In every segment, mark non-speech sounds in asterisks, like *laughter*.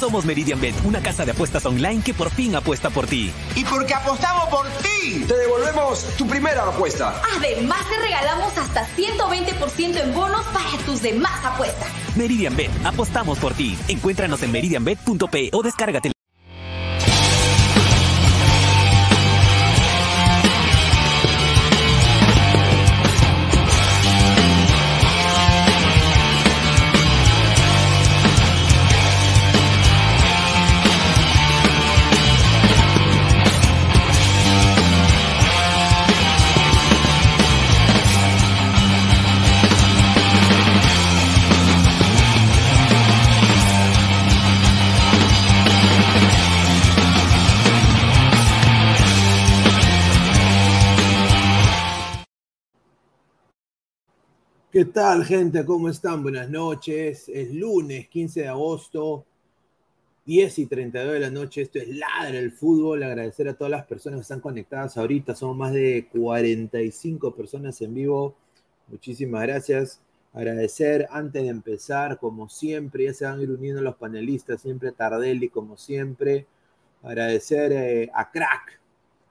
Somos Meridian Bet, una casa de apuestas online que por fin apuesta por ti. Y porque apostamos por ti, te devolvemos tu primera apuesta. Además, te regalamos hasta 120% en bonos para tus demás apuestas. Meridian Bet, apostamos por ti. Encuéntranos en meridianbet.p o descárgate. ¿Qué tal, gente? ¿Cómo están? Buenas noches. Es lunes 15 de agosto, 10 y 32 de la noche. Esto es Ladra el Fútbol. Agradecer a todas las personas que están conectadas ahorita. Somos más de 45 personas en vivo. Muchísimas gracias. Agradecer antes de empezar, como siempre, ya se van a ir uniendo los panelistas, siempre Tardelli, como siempre. Agradecer eh, a Crack,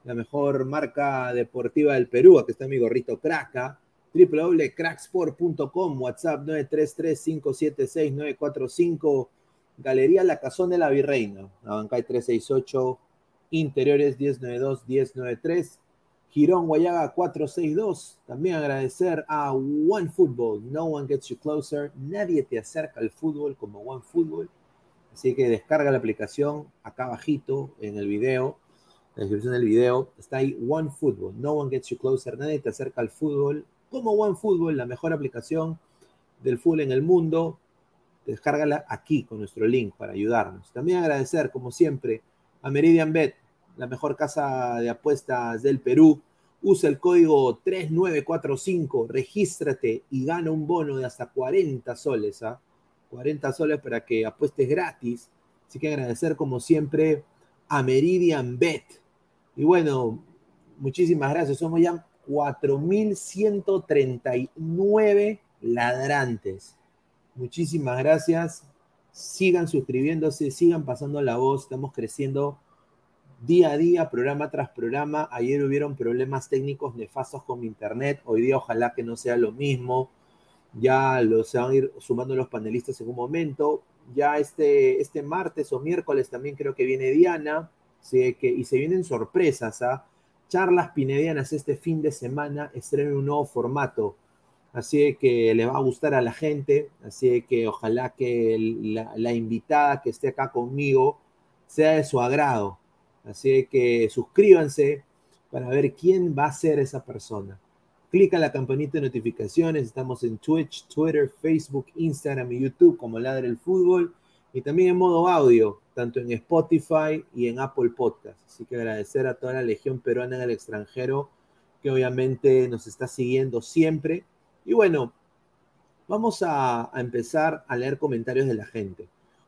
la mejor marca deportiva del Perú. Aquí está mi gorrito Crack www.cracksport.com, WhatsApp 933-576-945, Galería La Cazón de la Virreina, Abancay 368, Interiores 1092-1093, Girón Guayaga 462. También agradecer a One Football, No One Gets You Closer, nadie te acerca al fútbol como One Football. Así que descarga la aplicación acá abajito en el video, la descripción del video, está ahí One Football, No One Gets You Closer, nadie te acerca al fútbol como OneFootball, la mejor aplicación del fútbol en el mundo. Descárgala aquí con nuestro link para ayudarnos. También agradecer, como siempre, a Meridian Bet, la mejor casa de apuestas del Perú. Usa el código 3945, regístrate y gana un bono de hasta 40 soles. ¿ah? 40 soles para que apuestes gratis. Así que agradecer, como siempre, a Meridian Bet. Y bueno, muchísimas gracias. Somos ya 4.139 ladrantes. Muchísimas gracias. Sigan suscribiéndose, sigan pasando la voz. Estamos creciendo día a día, programa tras programa. Ayer hubieron problemas técnicos nefastos con mi internet. Hoy día ojalá que no sea lo mismo. Ya lo, se van a ir sumando los panelistas en un momento. Ya este, este martes o miércoles también creo que viene Diana. que, y se vienen sorpresas. ¿ah? Charlas pinedianas este fin de semana estrenen un nuevo formato. Así que le va a gustar a la gente. Así que ojalá que la, invitada que esté acá conmigo sea de su agrado. Así que suscríbanse para ver quién va a ser esa persona. Clica la campanita de notificaciones. Estamos en Twitch, Twitter, Facebook, Instagram y YouTube como Ladre el Fútbol. Y también en modo audio, tanto en Spotify y en Apple Podcast. Así que agradecer a toda la Legión Peruana en el extranjero que obviamente nos está siguiendo siempre. Y bueno, vamos a, empezar a leer comentarios de la gente.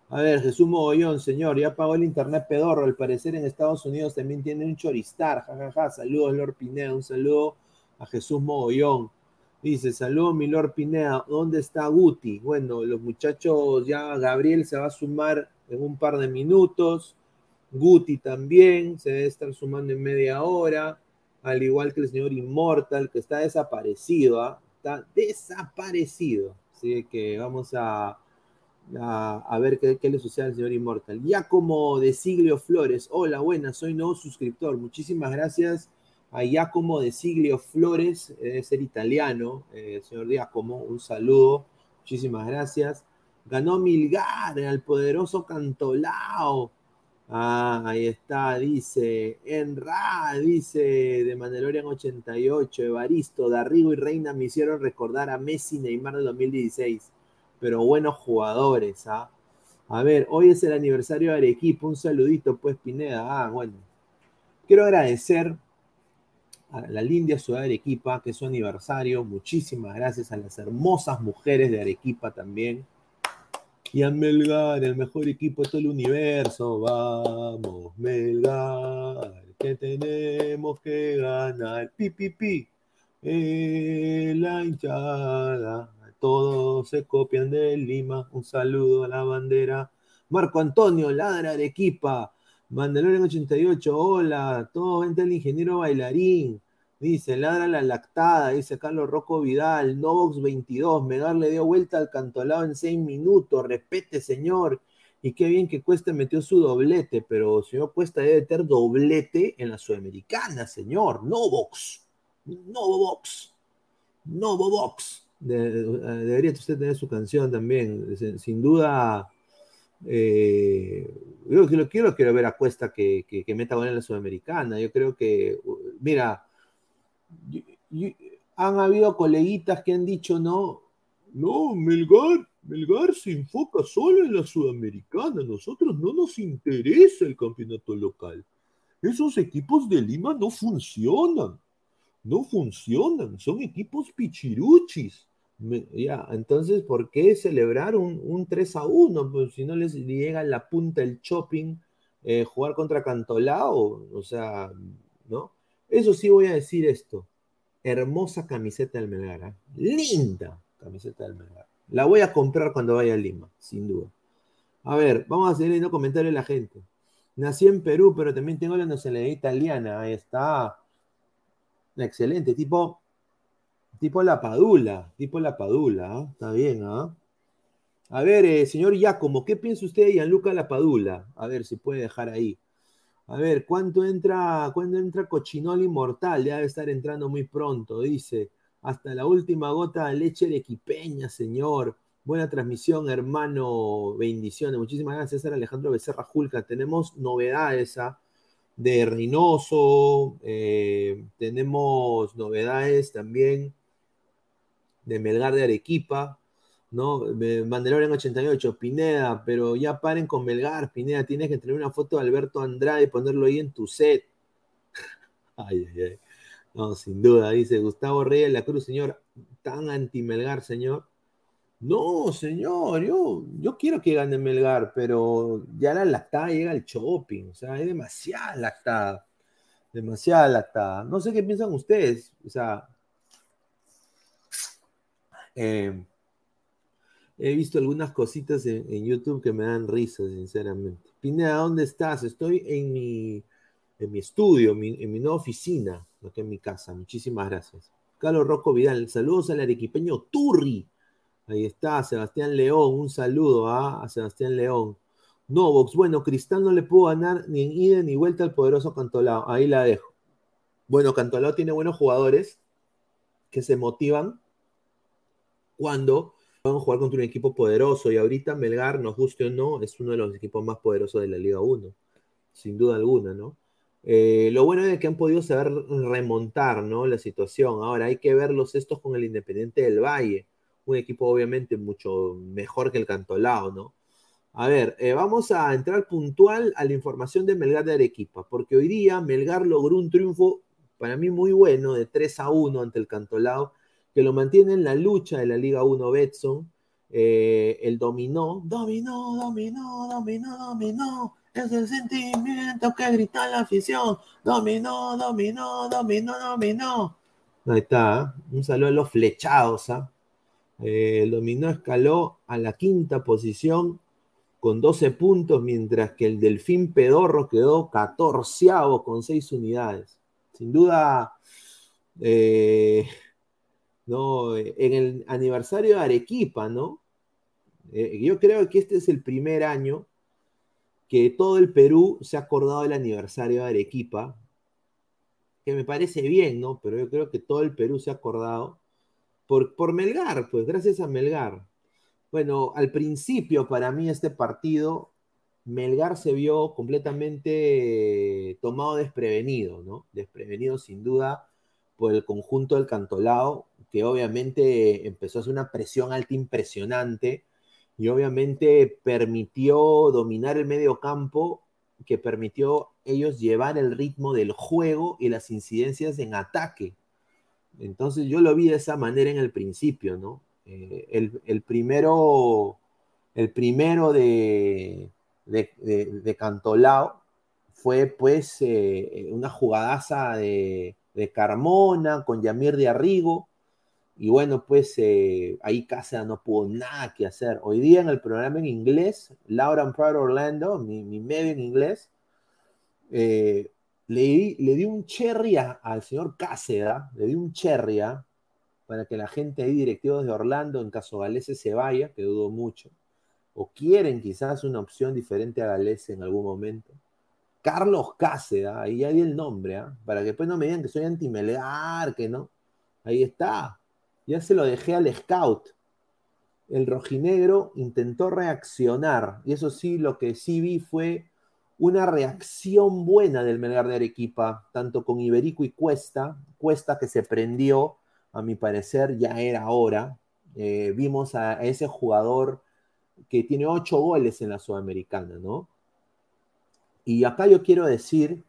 A ver, Jesús Mogollón, señor, ya pagó el internet pedorro. Al parecer en Estados Unidos también tiene un choristar. Jajaja, ja, ja. saludos, Lord Pineda. Un saludo a Jesús Mogollón. Dice, saludos, mi Lord Pineda. ¿Dónde está Guti? Bueno, los muchachos, ya Gabriel se va a sumar en un par de minutos. Guti también se debe estar sumando en media hora al igual que el señor Immortal, que está desaparecido, ¿ah? está desaparecido. Así que vamos a, a, ver qué, le sucede al señor Immortal. Ya como de Siglio Flores, hola, buenas, soy nuevo suscriptor. Muchísimas gracias a Giacomo de Siglio Flores, debe ser italiano, eh, señor Giacomo, un saludo, muchísimas gracias. Ganó Milgar, al poderoso Cantolao. Ah, ahí está, dice Enra, dice de Mandalorian 88, Evaristo, Darrigo y Reina me hicieron recordar a Messi Neymar de 2016, pero buenos jugadores, ¿ah? A ver, hoy es el aniversario de Arequipa, un saludito pues Pineda, ah, bueno. Quiero agradecer a la linda ciudad de Arequipa, que es su aniversario, muchísimas gracias a las hermosas mujeres de Arequipa también, y a Melgar, el mejor equipo de todo el universo. Vamos, Melgar, que tenemos que ganar. Pi, pi, pi. Eh, la hinchada. Todos se copian de Lima. Un saludo a la bandera. Marco Antonio, ladra de equipa. Mandalorian 88, hola. Todo vente el ingeniero bailarín. Dice, ladra la lactada, dice Carlos Rocco Vidal, Novox 22, Megar le dio vuelta al cantolado en seis minutos, repete señor, y qué bien que Cuesta metió su doblete, pero señor Cuesta debe tener doblete en la Sudamericana, señor, Novox, Novox, Novox, de, debería usted tener su canción también, sin duda, eh, yo quiero, quiero, quiero ver a Cuesta que, que, meta gol en la Sudamericana, yo creo que, mira, han habido coleguitas que han dicho, no, no, Melgar, Melgar se enfoca solo en la Sudamericana, nosotros no nos interesa el campeonato local. Esos equipos de Lima no funcionan, no funcionan, son equipos pichiruchis. Ya, entonces, ¿por qué celebrar un, 3 a 1? Pues si no les llega la punta el shopping, eh, jugar contra Cantolao, o sea, ¿no? Eso sí voy a decir esto. Hermosa camiseta del Melgar. ¿eh? Linda camiseta del Melgar. La voy a comprar cuando vaya a Lima, sin duda. A ver, vamos a seguir leyendo comentarios de la gente. Nací en Perú, pero también tengo la nacionalidad italiana. Ahí está. Excelente. Tipo, tipo la Padula. Tipo la Padula. ¿eh? Está bien, ¿ah? A ver, eh, señor Giacomo, ¿qué piensa usted de Gianluca Lapadula? A ver si puede dejar ahí. A ver, ¿cuánto entra, ¿cuándo entra Cochinol Inmortal? Ya debe estar entrando muy pronto, dice. Hasta la última gota de leche de equipeña, señor. Buena transmisión, hermano. Bendiciones. Muchísimas gracias, César Alejandro Becerra Julca. Tenemos novedades ¿ah? de Reynoso. Eh, tenemos novedades también de Melgar de Arequipa. ¿no? Mandalorian 88, Pineda, pero ya paren con Melgar, Pineda, tienes que tener una foto de Alberto Andrade y ponerlo ahí en tu set. *laughs* ay, ay, ay. No, sin duda, dice Gustavo Reyes de la Cruz, señor, tan anti-Melgar, señor. No, señor, yo, yo quiero que gane Melgar, pero ya la lactada llega al shopping, o sea, hay demasiada lactada, demasiada lactada. No sé qué piensan ustedes, o sea, eh, He visto algunas cositas en, YouTube que me dan risa, sinceramente. Pineda, ¿dónde estás? Estoy en mi, en mi estudio, en mi nueva oficina, aquí en mi casa. Muchísimas gracias. Carlos Rocco Vidal, saludos al arequipeño Turri. Ahí está, Sebastián León, un saludo ¿ah? a Sebastián León. Novox, bueno, Cristal no le pudo ganar ni en ida ni vuelta al poderoso Cantolao. Ahí la dejo. Bueno, Cantolao tiene buenos jugadores que se motivan cuando Vamos a jugar contra un equipo poderoso y ahorita Melgar, nos guste o no, es uno de los equipos más poderosos de la Liga 1, sin duda alguna, ¿no? Eh, lo bueno es que han podido saber remontar, ¿no? La situación. Ahora hay que verlos estos con el Independiente del Valle, un equipo obviamente mucho mejor que el Cantolao, ¿no? A ver, eh, vamos a entrar puntual a la información de Melgar de Arequipa, porque hoy día Melgar logró un triunfo para mí muy bueno de 3 a 1 ante el Cantolao, que lo mantiene en la lucha de la Liga 1 Betson. Eh, el dominó, dominó, dominó, dominó, dominó. Es el sentimiento que grita la afición. Dominó, dominó, dominó, dominó. Ahí está, un saludo a los flechados. ¿ah? Eh, el dominó escaló a la quinta posición con 12 puntos, mientras que el Delfín Pedorro quedó 14 con 6 unidades. Sin duda, eh, no, en el aniversario de Arequipa, ¿no? Eh, yo creo que este es el primer año que todo el Perú se ha acordado del aniversario de Arequipa, que me parece bien, ¿no? Pero yo creo que todo el Perú se ha acordado por, por Melgar, pues gracias a Melgar. Bueno, al principio para mí este partido, Melgar se vio completamente tomado desprevenido, ¿no? Desprevenido sin duda por el conjunto del Cantolao, que obviamente empezó a hacer una presión alta impresionante y obviamente permitió dominar el medio campo, que permitió ellos llevar el ritmo del juego y las incidencias en ataque. Entonces yo lo vi de esa manera en el principio, ¿no? Eh, el, primero, el primero de, de, Cantolao fue pues eh, una jugadaza de, Carmona con Yamir de Arrigo. Y bueno, pues eh, ahí Cáceres no pudo nada que hacer. Hoy día en el programa en inglés, Laura Proud Orlando, mi, medio en inglés, le, le di un cherry al señor Cáceres, le di un cherry para que la gente ahí, directivos de Orlando, en caso Galese se vaya, que dudo mucho, o quieren quizás una opción diferente a Galese en algún momento. Carlos Cáceres, ahí ya di el nombre, ¿ah? para que después no me digan que soy anti-Melgar, que no. Ahí está. Ya se lo dejé al scout. El rojinegro intentó reaccionar, y eso sí, lo que sí vi fue una reacción buena del Melgar de Arequipa, tanto con Iberico y Cuesta, Cuesta que se prendió a mi parecer ya era hora. Eh, vimos a, ese jugador que tiene ocho goles en la Sudamericana, ¿no? Y acá yo quiero decir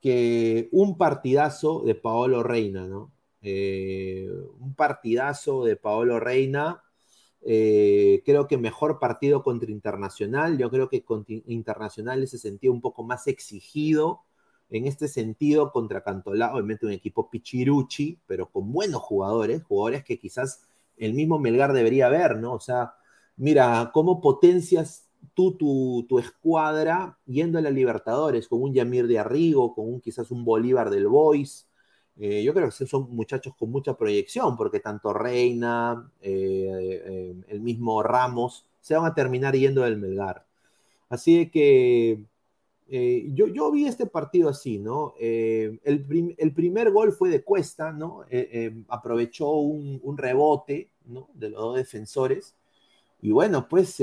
que un partidazo de Paolo Reina, ¿no? Eh, un partidazo de Paolo Reina. Eh, creo que mejor partido contra Internacional. Yo creo que contra Internacional se sentía un poco más exigido en este sentido contra Cantolao, obviamente un equipo pichiruchi, pero con buenos jugadores, jugadores que quizás el mismo Melgar debería ver, ¿no? O sea, mira, cómo potencias tú tu, escuadra yendo a la Libertadores con un Yamir de Arrigo, con un quizás un Bolívar del Boys. Eh, yo creo que son muchachos con mucha proyección, porque tanto Reina, eh, eh, el mismo Ramos, se van a terminar yendo del Melgar. Así que yo, yo, vi este partido así, ¿no? Eh, el, primer gol fue de Cuesta, ¿no? Aprovechó un, rebote, ¿no? De los dos defensores. Y bueno, pues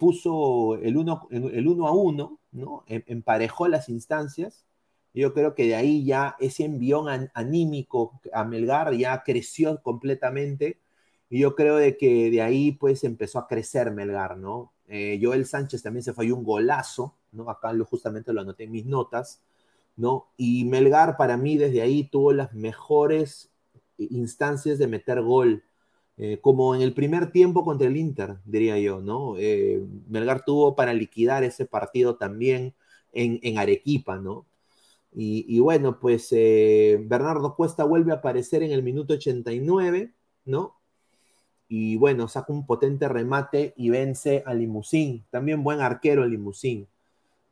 puso el 1 el uno a 1, ¿no? Em, emparejó las instancias. Yo creo que de ahí ya ese envión anímico a Melgar ya creció completamente. Y yo creo de que de ahí pues empezó a crecer Melgar, ¿no? Joel Sánchez también se falló un golazo, ¿no? Acá lo, justamente lo anoté en mis notas, ¿no? Y Melgar para mí desde ahí tuvo las mejores instancias de meter gol, eh, como en el primer tiempo contra el Inter, diría yo, ¿no? Eh, Melgar tuvo para liquidar ese partido también en, Arequipa, ¿no? Y, bueno, pues eh, Bernardo Cuesta vuelve a aparecer en el minuto 89, ¿no? Y bueno, saca un potente remate y vence a Limusín. También buen arquero Limusín.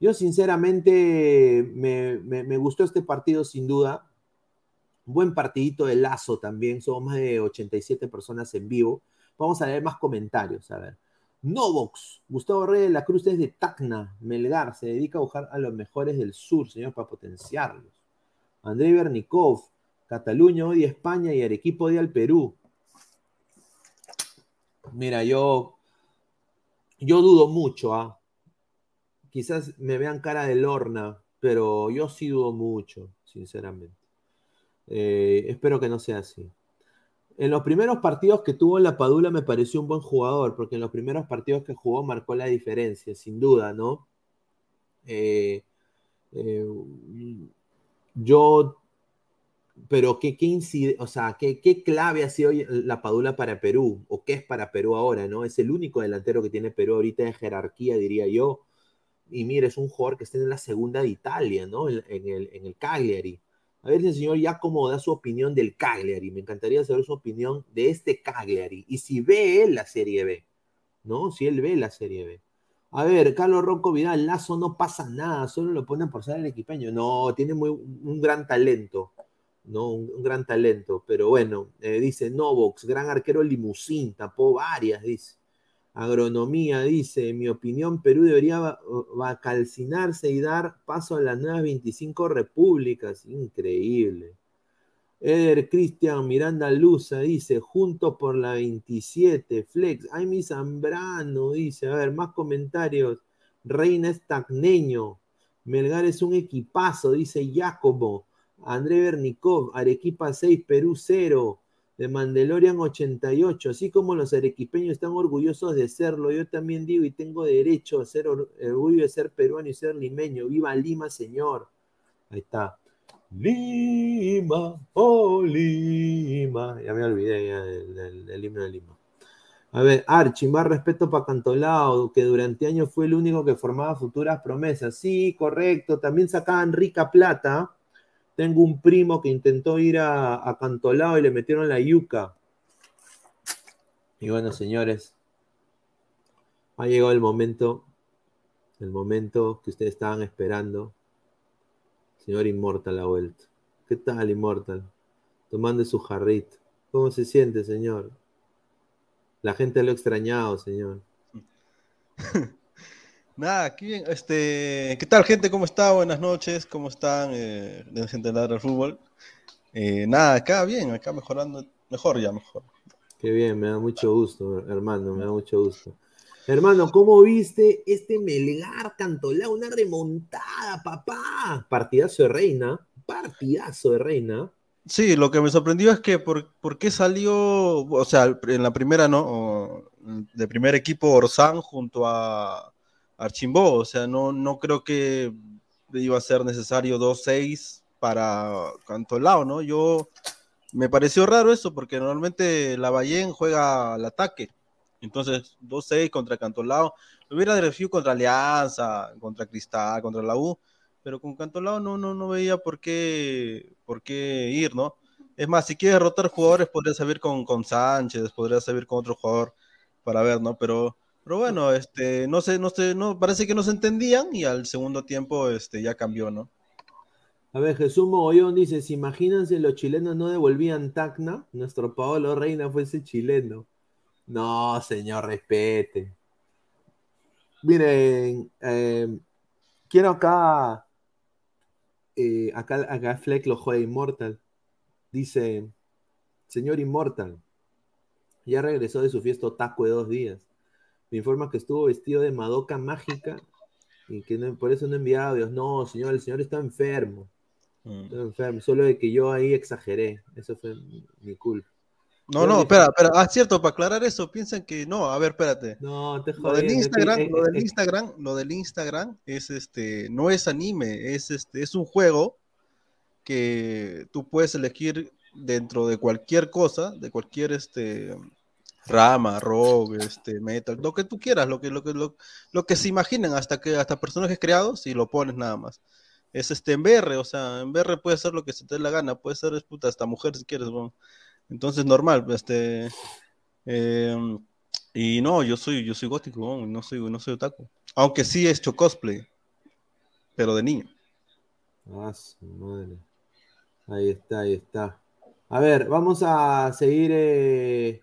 Yo sinceramente me, gustó este partido sin duda. Buen partidito de lazo también. Somos más de 87 personas en vivo. Vamos a leer más comentarios. A ver. Novox, Gustavo Reyes de la Cruz es de Tacna, Melgar, se dedica a buscar a los mejores del sur, señor, para potenciarlos. André Bernikov, Cataluña odia España y Arequipa odia al Perú. Mira, yo, yo dudo mucho, ¿ah? quizás me vean cara de lorna, pero yo sí dudo mucho, sinceramente. Eh, espero que no sea así. En los primeros partidos que tuvo en la Padula me pareció un buen jugador, porque en los primeros partidos que jugó marcó la diferencia, sin duda, ¿no? Eh, eh, yo, pero ¿qué, qué incide, o sea, ¿qué, qué clave ha sido la Padula para Perú? ¿O qué es para Perú ahora, no? Es el único delantero que tiene Perú ahorita de jerarquía, diría yo. Y mire, es un jugador que está en la segunda de Italia, ¿no? En, el, en el Cagliari. A ver si el señor Giacomo da su opinión del Cagliari. Me encantaría saber su opinión de este Cagliari. Y si ve él la Serie B, ¿no? Si él ve la Serie B. A ver, Carlos Ronco Vidal, Lazo no pasa nada, solo lo ponen por ser el equipeño. No, tiene muy, un gran talento, ¿no? Un, gran talento. Pero bueno, eh, dice Novox, gran arquero limusín, tapó varias, dice. Agronomía dice, en mi opinión, Perú debería calcinarse y dar paso a las nuevas 25 repúblicas. Increíble. Eder Cristian Miranda Luza dice, juntos por la 27, Flex, ay mi Zambrano, dice, a ver, más comentarios. Reina Estagneño, Melgar es un equipazo, dice Jacobo. André Bernikov, Arequipa 6, Perú 0 de Mandalorian 88, así como los arequipeños están orgullosos de serlo, yo también digo y tengo derecho a ser orgullo de ser peruano y ser limeño. Viva Lima, señor. Ahí está. Lima, oh Lima. Ya me olvidé del, himno de Lima. A ver, Archie, más respeto para Cantolao, que durante años fue el único que formaba futuras promesas. Sí, correcto. También sacaban rica plata tengo un primo que intentó ir a, a Cantolao y le metieron la yuca. Y bueno, señores, ha llegado el momento, el momento que ustedes estaban esperando. Señor Inmortal ha vuelto. ¿Qué tal, Inmortal? Tomando su jarrito. ¿Cómo se siente, señor? La gente lo ha extrañado, señor. *laughs* Nada, aquí bien. Este, ¿Qué tal, gente? ¿Cómo está? Buenas noches. ¿Cómo están? Eh, de gente de fútbol. Eh, nada, acá bien, acá mejorando. Mejor ya, mejor. Qué bien, me da mucho gusto, hermano, me da mucho gusto. Hermano, ¿cómo viste este Melgar Cantolao? Una remontada, papá. Partidazo de Reina, partidazo de Reina. Sí, lo que me sorprendió es que por, por qué salió, o sea, en la primera, ¿no? de primer equipo Orsán junto a Archimbó, o sea, no, no creo que iba a ser necesario 2-6 para Cantolao, ¿no? Yo me pareció raro eso, porque normalmente la Ballén juega al ataque, entonces 2-6 contra Cantolao, lo hubiera de contra Alianza, contra Cristal, contra la U, pero con Cantolao no, no, no veía por qué, por qué ir, ¿no? Es más, si quieres derrotar jugadores, podrías salir con, con Sánchez, podrías salir con otro jugador para ver, ¿no? Pero pero bueno, este, no sé, no sé, no, parece que no se entendían y al segundo tiempo este, ya cambió, ¿no? A ver, Jesús Mogollón dice, si imagínense los chilenos no devolvían Tacna, nuestro Paolo Reina fuese chileno. No, señor, respete. Miren, em, quiero acá, eh, acá, acá Fleck lo juega Immortal. Dice, señor Immortal, ya regresó de su fiesta taco de dos días me informa que estuvo vestido de Madoka mágica y que por eso no enviaba Dios. No, señor, el señor está enfermo. Mm. Está enfermo, solo de que yo ahí exageré. Eso fue mi culpa. No, no, espera, espera. Ah, cierto, para aclarar eso, piensan que no, a ver, espérate. No, te Lo del Instagram, lo del Instagram, lo del Instagram es este, no es anime, es este, es un juego que tú puedes elegir dentro de cualquier cosa, de cualquier este rama, rock, este, metal, lo que tú quieras, lo que, lo que, lo, que se imaginen, hasta que hasta personajes creados y lo pones nada más. Es este en BR, o sea, en BR puede ser lo que se te dé la gana, puede ser puta, hasta mujer si quieres, Entonces normal, este em, y no, yo soy, yo soy gótico, no soy, no soy otaku. Aunque sí he hecho cosplay, pero de niño. Ah, madre. Ahí está, ahí está. A ver, vamos a seguir eh,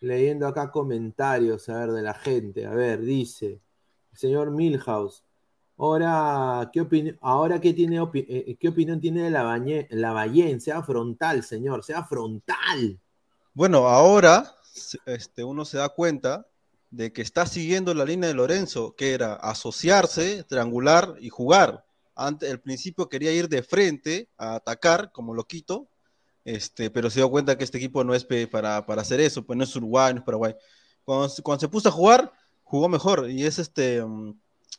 leyendo acá comentarios, a ver, de la gente. A ver, dice señor Milhouse. Ahora, ¿qué, ahora ¿qué, tiene eh, ¿qué opinión tiene de la, la Ballén? Sea frontal, señor, sea frontal. Bueno, ahora este, uno se da cuenta de que está siguiendo la línea de Lorenzo, que era asociarse, triangular y jugar. Antes, el principio quería ir de frente a atacar como loquito, Este, pero se dio cuenta que este equipo no es para, para hacer eso, pues no es Uruguay, no es Paraguay. Cuando, cuando se puso a jugar, jugó mejor y es este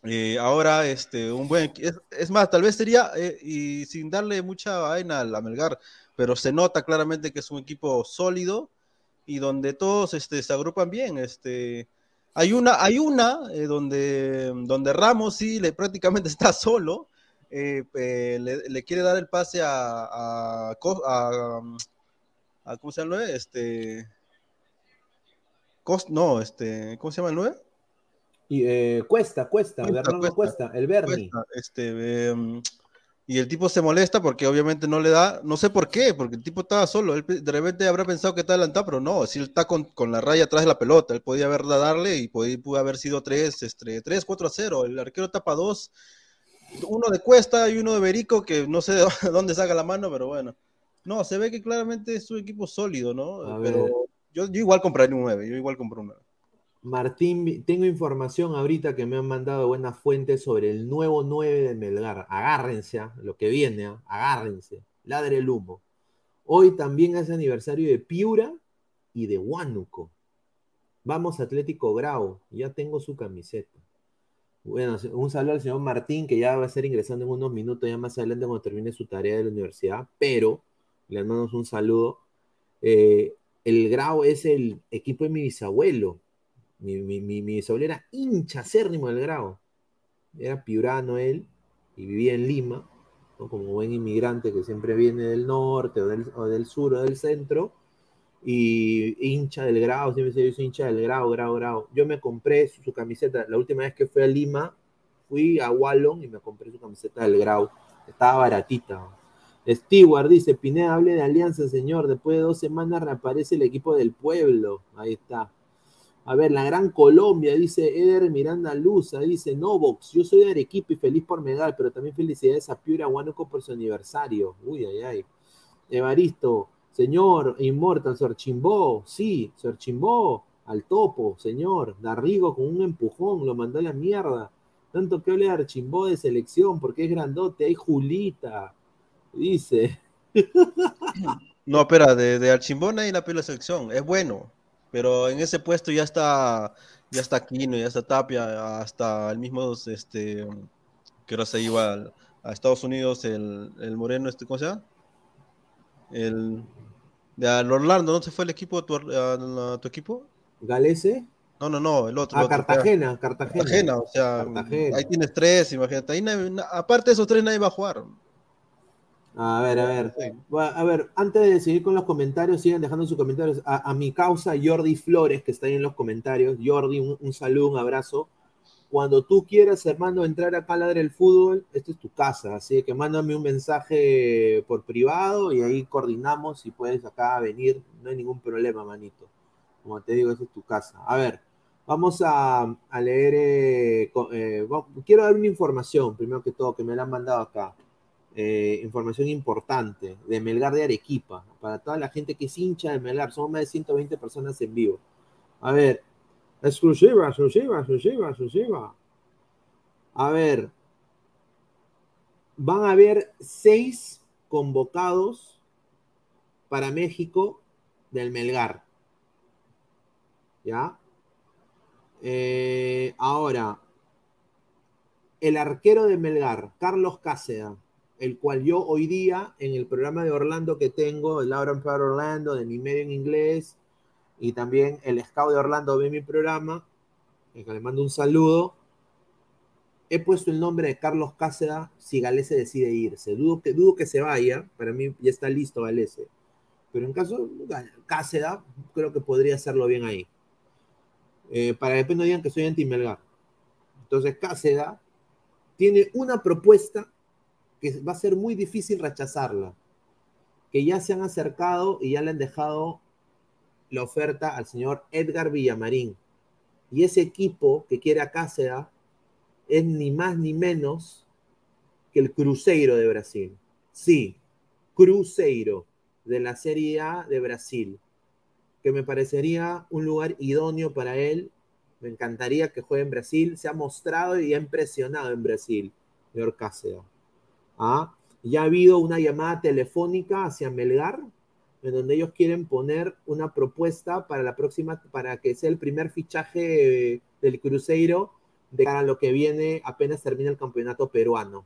eh, ahora este un buen es, más tal vez sería eh, y sin darle mucha vaina al Melgar pero se nota claramente que es un equipo sólido y donde todos este, se agrupan bien este hay una hay una eh, donde donde Ramos sí le prácticamente *laughs* está solo le, quiere dar el pase a, a, a, ¿cómo se llama este no este cómo se llama el 9 y, eh, cuesta, cuesta, cuesta, cuesta, el Bernie. este, em, y el tipo se molesta porque obviamente no le da, no sé por qué, porque el tipo estaba solo, él de repente habrá pensado que está adelantado, pero no, si él está con, la raya atrás de la pelota, él podía haber darle y podía, pudo haber sido 3, este, 3, 4 a 0, el arquero tapa 2, uno de Cuesta y uno de Berico, que no sé de *laughs* dónde saca la mano, pero bueno. No, se ve que claramente es un equipo sólido, ¿no? pero yo, yo, igual compraría un 9, yo igual compro un 9. Martín, tengo información ahorita que me han mandado buenas fuentes sobre el nuevo 9 de Melgar. Agárrense, a lo que viene, ¿ah? agárrense. Ladre el humo. Hoy también es aniversario de Piura y de Huánuco. Vamos Atlético Grau, ya tengo su camiseta. Bueno, un saludo al señor Martín, que ya va a estar ingresando en unos minutos, ya más adelante cuando termine su tarea de la universidad, pero le mandamos un saludo. Eh, el Grau es el equipo de mi bisabuelo, mi, mi, mi, mi era hincha acérrimo del grado. Era piurano él y vivía en Lima, como buen inmigrante que siempre viene del norte o del, sur o del centro. Y hincha del grado, siempre se dice hincha del grado, grado, grado. Yo me compré su, camiseta, la última vez que fui a Lima, fui a Wallon y me compré su camiseta del grado. Estaba baratita. Stewart dice, Pineda, hable de alianza, señor. Después de dos semanas reaparece el equipo del pueblo. Ahí está. A ver, la Gran Colombia, dice Eder Miranda Luza, dice Novox, yo soy de Arequipa y feliz por medal, pero también felicidades a Piura Huánuco por su aniversario. Uy, ay, ay. Evaristo, señor Immortal, Sorchimbó, sí, Sorchimbó, al topo, señor. Darrigo con un empujón, lo mandó a la mierda. Tanto que hable Archimbó de selección, porque es grandote, hay Julita, dice. *laughs* No, espera, de, de Archimbó nadie la pela selección, es bueno pero en ese puesto ya está, ya está Aquino, ya está Tapia, hasta el mismo, este, que ahora se iba a, Estados Unidos, el, el, moreno, este, ¿cómo se llama? El, de Orlando, ¿no se fue el equipo, tu, a, tu equipo? ¿Galese? No, no, no, el otro. Ah, Cartagena, Cartagena, Cartagena. o sea, ahí tienes tres, imagínate. Ahí aparte de esos tres, nadie va a jugar. A ver, a ver. A ver, antes de seguir con los comentarios, sigan dejando sus comentarios. A, mi causa, Jordi Flores, que está ahí en los comentarios. Jordi, un, saludo, un abrazo. Cuando tú quieras, hermano, entrar acá a Ladre el Fútbol, esta es tu casa. Así que mándame un mensaje por privado y ahí coordinamos si puedes acá venir. No hay ningún problema, manito. Como te digo, esta es tu casa. A ver, vamos a, leer. Eh, eh, quiero dar una información, primero que todo, que me la han mandado acá. Eh, información importante de Melgar de Arequipa, para toda la gente que es hincha de Melgar, somos más de 120 personas en vivo. A ver, exclusiva, exclusiva, exclusiva, exclusiva. A ver, van a haber seis convocados para México del Melgar. ¿Ya? Eh, ahora, el arquero de Melgar, Carlos Cáceda, el cual yo hoy día en el programa de Orlando que tengo, el Laura para Orlando, de mi medio en inglés, y también el Scout de Orlando ve mi programa, que le mando un saludo, he puesto el nombre de Carlos Cáceda si Galese decide irse. Dudo que, dudo que se vaya, para mí ya está listo Galese. Pero en caso Cáceda, creo que podría hacerlo bien ahí. Eh, para que después no digan que soy anti-Melgar. Entonces Cáceda tiene una propuesta que va a ser muy difícil rechazarla, que ya se han acercado y ya le han dejado la oferta al señor Edgar Villamarín. Y ese equipo que quiere a Cáceres es ni más ni menos que el Cruzeiro de Brasil. Sí, Cruzeiro de la Serie A de Brasil, que me parecería un lugar idóneo para él. Me encantaría que juegue en Brasil. Se ha mostrado y ha impresionado en Brasil, señor Cáceres. ¿ah? Ya ha habido una llamada telefónica hacia Melgar en donde ellos quieren poner una propuesta para la próxima, para que sea el primer fichaje del Cruzeiro de cara a lo que viene apenas termina el campeonato peruano.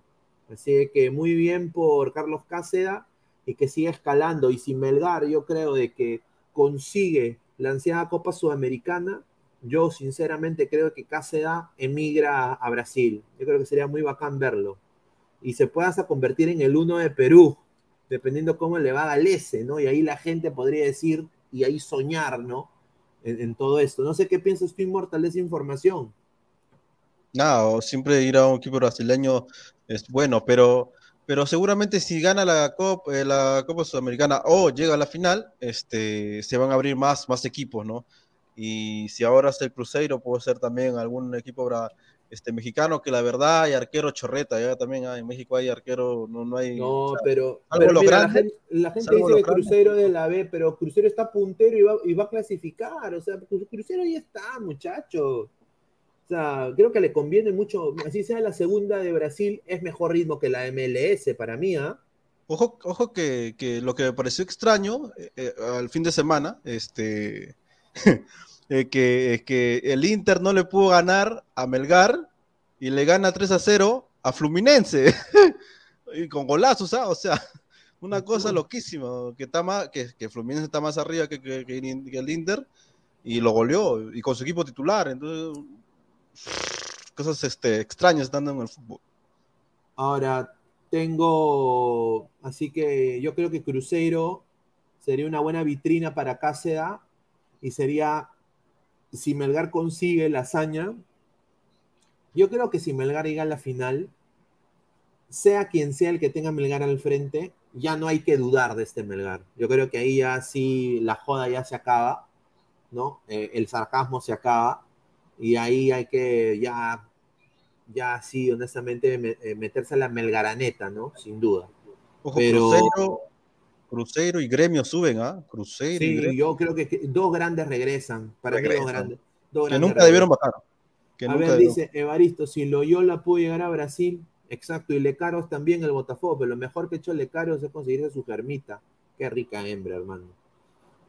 Así que muy bien por Carlos Cáceda y que siga escalando. Y si Melgar, yo creo de que consigue la ansiada Copa Sudamericana, yo sinceramente creo que Cáceda emigra a Brasil. Yo creo que sería muy bacán verlo. Y se pueda hasta convertir en el uno de Perú, dependiendo cómo le va a Galese, ¿no? Y ahí la gente podría decir, y ahí soñar, ¿no? En, todo esto. No sé qué piensas tú, Inmortal, de esa información. No, siempre ir a un equipo brasileño es bueno, pero, pero seguramente si gana la Copa, eh, la Copa Sudamericana o llega a la final, este, se van a abrir más, más equipos, ¿no? Y si ahora es el Cruzeiro, puede ser también algún equipo este, mexicano, que la verdad hay arquero chorreta, ya también en México hay arquero, no, no hay... No, pero, la gente, dice que Cruzeiro de la B, pero Cruzeiro está puntero y va, y va a clasificar, o sea, Cruzeiro ya está, muchachos. O sea, creo que le conviene mucho, así sea la segunda de Brasil, es mejor ritmo que la MLS para mí, ¿ah? Ojo, ojo que, que, lo que me pareció extraño eh, eh, al fin de semana, este, *laughs* eh, que, que el Inter no le pudo ganar a Melgar y le gana 3 a 0 a Fluminense. *laughs* y con golazos, ¿ah? o sea, *laughs* una cosa loquísima, que, está más, que, que Fluminense está más arriba que, que, el Inter y lo goleó, y con su equipo titular, entonces *sniffs* cosas este, extrañas estando en el fútbol. Ahora, tengo, así que yo creo que Cruzeiro sería una buena vitrina para Cáceres y sería, si Melgar consigue la hazaña, yo creo que si Melgar llega a la final, sea quien sea el que tenga Melgar al frente, ya no hay que dudar de este Melgar. Yo creo que ahí ya sí la joda ya se acaba, ¿no? Eh, el sarcasmo se acaba y ahí hay que ya, ya sí, honestamente, eh, meterse a la Melgaraneta, ¿no? Sin duda. Pero... Cruzeiro y Gremio suben, ¿ah? Cruzeiro y Gremio. yo creo que dos grandes regresan. Para dos grandes. que nunca debieron bajar. a ver, dice Evaristo, si Loyola pudo llegar a Brasil, exacto, y Lecaros también el Botafogo, pero lo mejor que hecho Lecaros es conseguirse su germita. Qué rica hembra, hermano.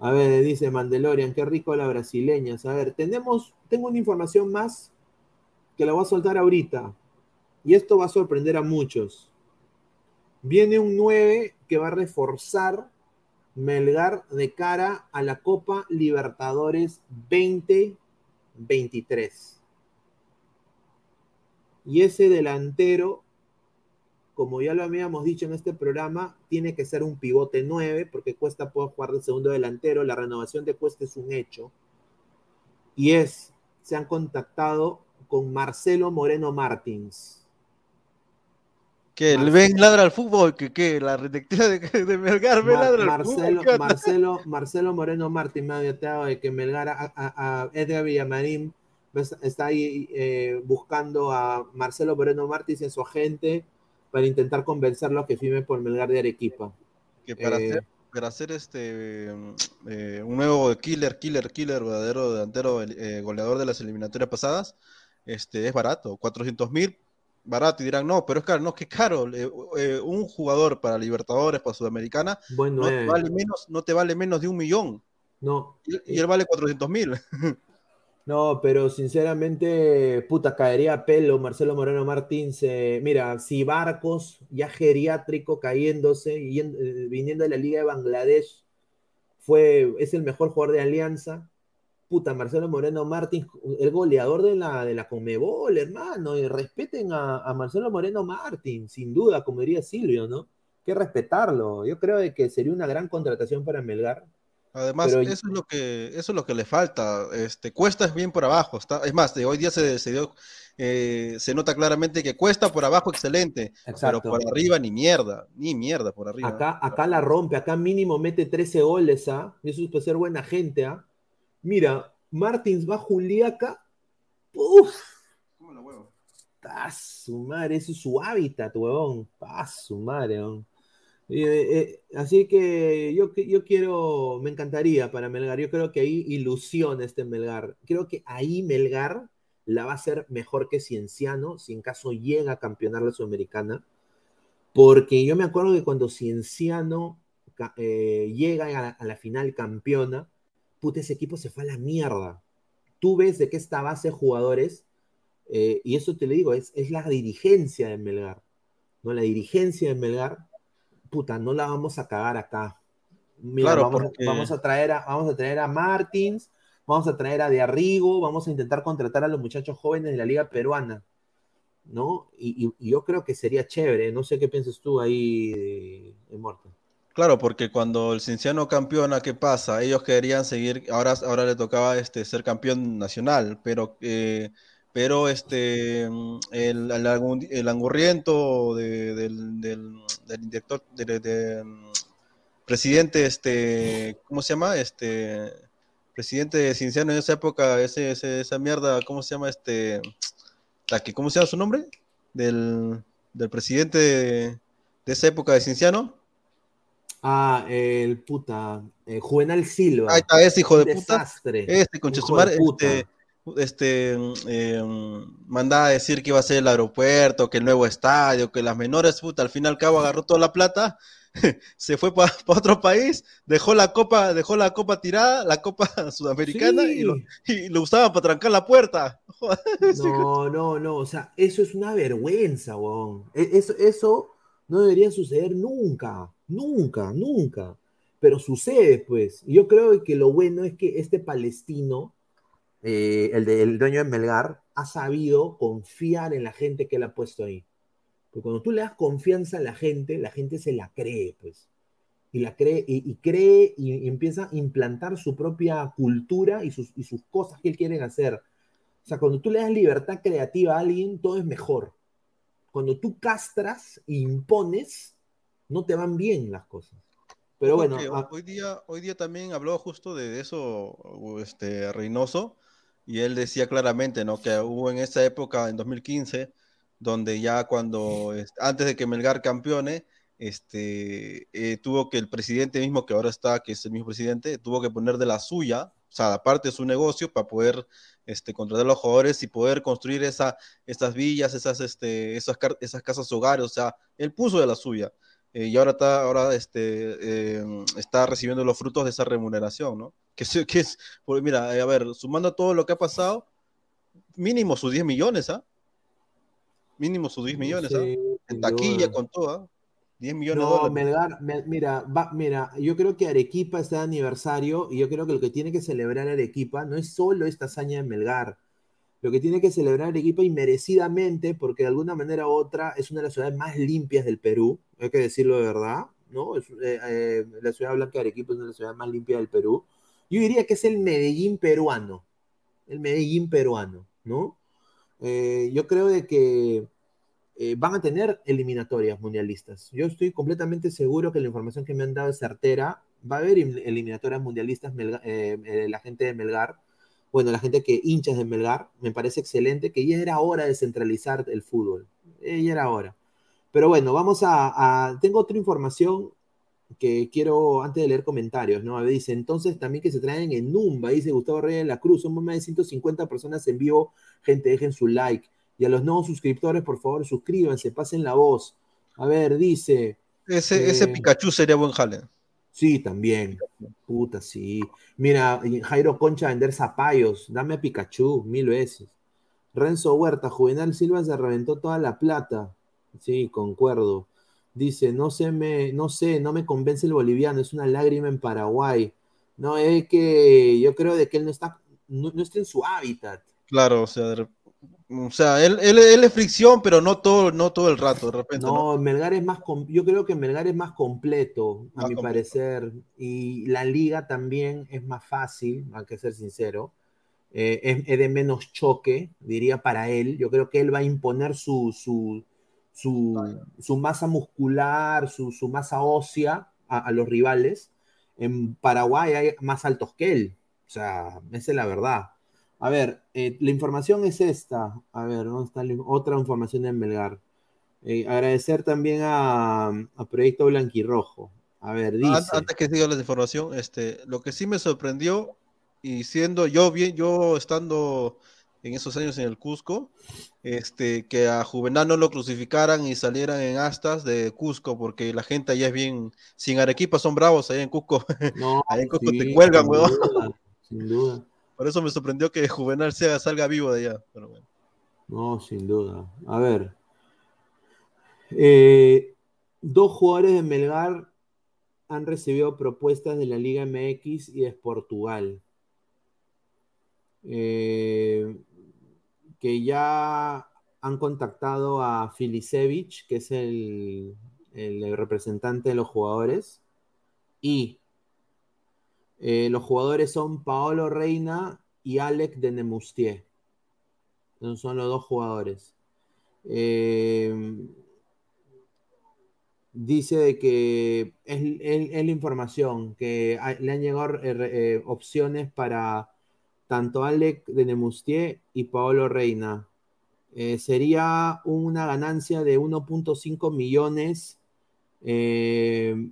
A ver, dice Mandalorian, qué rico la brasileña. A ver, tenemos, tengo una información más que la voy a soltar ahorita. Y esto va a sorprender a muchos. Viene un 9 que va a reforzar Melgar de cara a la Copa Libertadores 2023. Y ese delantero, como ya lo habíamos dicho en este programa, tiene que ser un pivote 9 porque Cuesta puede jugar de segundo delantero. La renovación de Cuesta es un hecho. Y es, se han contactado con Marcelo Moreno Martins que el ven ladra al fútbol, que, que la detective de, *laughs* de Melgar ven ladra Marcelo, al fútbol. Marcelo, Marcelo Moreno Martín me ha avisado de que Melgar a, a, Edgar Villamarín está ahí eh, buscando a Marcelo Moreno Martins y a su agente para intentar convencerlo a que firme por Melgar de Arequipa. Que para, eh, hacer, para hacer este eh, un nuevo killer, killer, killer, verdadero delantero, goleador de las eliminatorias pasadas, este es barato, 400 mil barato y dirán, no, pero es caro, no, que caro. Eh, un jugador para Libertadores, para Sudamericana, no, te vale menos, no te vale menos de un millón. No. Y, él vale 400 mil. *laughs* No, pero sinceramente, puta, caería pelo Marcelo Moreno Martín. mira, si Barcos, ya geriátrico, cayéndose, y, eh, viniendo de la Liga de Bangladesh, fue, es el mejor jugador de Alianza, puta, Marcelo Moreno Martins, el goleador de la, de la Comebol, hermano, y respeten a, Marcelo Moreno Martins, sin duda, como diría Silvio, ¿no? Que respetarlo. Yo creo de que sería una gran contratación para Melgar. Además, eso es lo que eso es lo que le falta. Este, Cuesta es bien por abajo. Está, es más, de hoy día se, se eh, se nota claramente que Cuesta por abajo excelente, pero por arriba ni mierda, ni mierda por arriba. Acá, acá la rompe, acá mínimo mete 13 goles, ¿ah? Eso es puede ser buena gente, ¿ah? Mira, Martins va Juliaca. ¡Uf! ¿Cómo lo huevo? su madre, ese es su hábitat, huevón. ¡Paz, su madre, eh, eh, así que yo, yo quiero, me encantaría para Melgar. Yo creo que ahí ilusiona este Melgar. Creo que ahí Melgar la va a hacer mejor que Cienciano, si en caso llega a campeonar la Sudamericana. Porque yo me acuerdo que cuando Cienciano eh, llega a la, a la, final campeona, puta, ese equipo se fue a la mierda. Tú ves de qué esta base de jugadores, eh, y eso te lo digo, es, es la dirigencia de Melgar. ¿no? La dirigencia de Melgar, puta, no la vamos a cagar acá. Mira, Claro, vamos, porque- vamos, a traer a, vamos a traer a Martins, vamos a traer a De Arrigo, vamos a intentar contratar a los muchachos jóvenes de la Liga Peruana, ¿no? Y, y- y yo creo que sería chévere, no sé qué piensas tú ahí, eh, Morten. Claro, porque cuando el Cinciano campeona, ¿qué pasa? Ellos querían seguir, ahora, ahora le tocaba este, ser campeón nacional, pero, eh, pero este, mm, el, el, el angurriento de- del, del, del director, mm, presidente, este, ¿cómo se llama? Este, presidente de Cinciano en esa época, ese, ese- esa mierda, ¿cómo se llama? Este, ¿cómo se llama su nombre? Del, del presidente de, de esa época de Cinciano. Ah, el puta, eh, Juvenal Silva. Ahí está, ese hijo de puta. desastre. Este, puta. este, este, eh, mandaba a decir que iba a ser el aeropuerto, que el nuevo estadio, que las menores, puta, al fin y al cabo agarró toda la plata, *laughs* se fue para otro país, dejó la copa, dejó la copa tirada, la copa *laughs* sudamericana, y, lo, y lo usaban para trancar la puerta. *laughs* No, no, no, o sea, eso es una vergüenza, weón. E- Eso, eso no debería suceder nunca, nunca, nunca. Pero sucede, pues. Yo creo que lo bueno es que este palestino, eh, el, de- el dueño de Melgar, ha sabido confiar en la gente que él ha puesto ahí. Porque cuando tú le das confianza a la gente, la gente se la cree, pues. Y la cree, y, cree y, y empieza a implantar su propia cultura y sus, y sus cosas que él quiere hacer. O sea, cuando tú le das libertad creativa a alguien, todo es mejor. Cuando tú castras e impones, no te van bien las cosas. Pero bueno, Porque a- hoy día, hoy día también habló justo de eso, este, Reynoso, y él decía claramente, ¿no? Que hubo en esa época, en 2015, donde ya cuando, es- antes de que Melgar campeone, este, eh, tuvo que el presidente mismo, que ahora está, que es el mismo presidente, tuvo que poner de la suya, o sea, aparte de su negocio, para poder este, contratar a los jugadores y poder construir esa, esas villas, esas, este, esas, esas casas hogares, o sea, él puso de la suya. Eh, y ahora está, ahora este, eh, está recibiendo los frutos de esa remuneración, ¿no? *laughs* Que, es- que es, pues mira, eh, a ver, sumando todo lo que ha pasado, mínimo sus 10 millones, ¿ah? Mínimo sus 10 millones, ¿ah? Sí, En sin taquilla, con todo, ¿ah? 10 millones de dólares. Melgar, me- mira, va- mira, yo creo que Arequipa está de aniversario y yo creo que lo que tiene que celebrar Arequipa no es solo esta hazaña de Melgar, lo que tiene que celebrar Arequipa y merecidamente, porque de alguna manera u otra es una de las ciudades más limpias del Perú, hay que decirlo de verdad, ¿no? Eh, eh, la ciudad blanca de Arequipa es una de las ciudades más limpias del Perú. Yo diría que es el Medellín peruano, el Medellín peruano, ¿no? Eh, yo creo de que van a tener eliminatorias mundialistas. Yo estoy completamente seguro que la información que me han dado es certera. Va a haber eliminatorias mundialistas, la gente de Melgar, bueno, la gente que hinchas de Melgar, me parece excelente, que ya era hora de centralizar el fútbol. Ya era hora. Pero bueno, vamos a, a- Tengo otra información que quiero, antes de leer comentarios, ¿no? A ver, dice, entonces también que se traen en Numba, dice Gustavo Reyes de la Cruz, somos más de 150 personas en vivo, gente, dejen su like. Y a los nuevos suscriptores, por favor, suscríbanse, pasen la voz. A ver, dice... Ese, ese eh, Pikachu sería buen jale. Sí, también. Puta, sí. Mira, Jairo Concha vender zapallos. Dame a Pikachu mil veces. Renzo Huerta, Juvenal Silva se reventó toda la plata. Sí, concuerdo. Dice, no sé, me, no sé, no me convence el boliviano, es una lágrima en Paraguay. No, es que yo creo de que él no está, no, no está en su hábitat. Claro, o sea, o sea él, él, él es fricción, pero no todo, no todo el rato, de repente. ¿no? No, Melgar es más, yo creo que Melgar es más completo, a Más mi completo. parecer, y la liga también es más fácil, hay que ser sincero, Eh, es, es de menos choque, diría para él, yo creo que él va a imponer su, su, su, su masa muscular, su, su masa ósea a, a los rivales. En Paraguay hay más altos que él, o sea, esa es la verdad. A ver, eh, la información es esta. A ver, ¿dónde está la- otra información de Melgar? Eh, agradecer también a, a Proyecto Blanquirrojo. A ver, dice. An- Antes que siga la información, este, lo que sí me sorprendió, y siendo yo bien, yo estando en esos años en el Cusco, este, que a Juvenal no lo crucificaran y salieran en astas de Cusco, porque la gente allá es bien, sin Arequipa son bravos allá en Cusco. *laughs* No, allá en Cusco sí, te cuelgan, sin weón. duda, Sin duda. Por eso me sorprendió que Juvenal sea, salga vivo de allá. Pero bueno. No, sin duda. A ver. Eh, dos jugadores de Melgar han recibido propuestas de la Liga MX y de Portugal. Eh, que ya han contactado a Filicevic, que es el, representante de los jugadores, y eh, los jugadores son Paolo Reina y Alec de Nemustier. Son los dos jugadores. Eh, dice de que es, es- la información, que le han llegado eh, opciones para tanto Alec de Nemustier y Paolo Reina. Eh, sería una ganancia de 1.5 millones eh,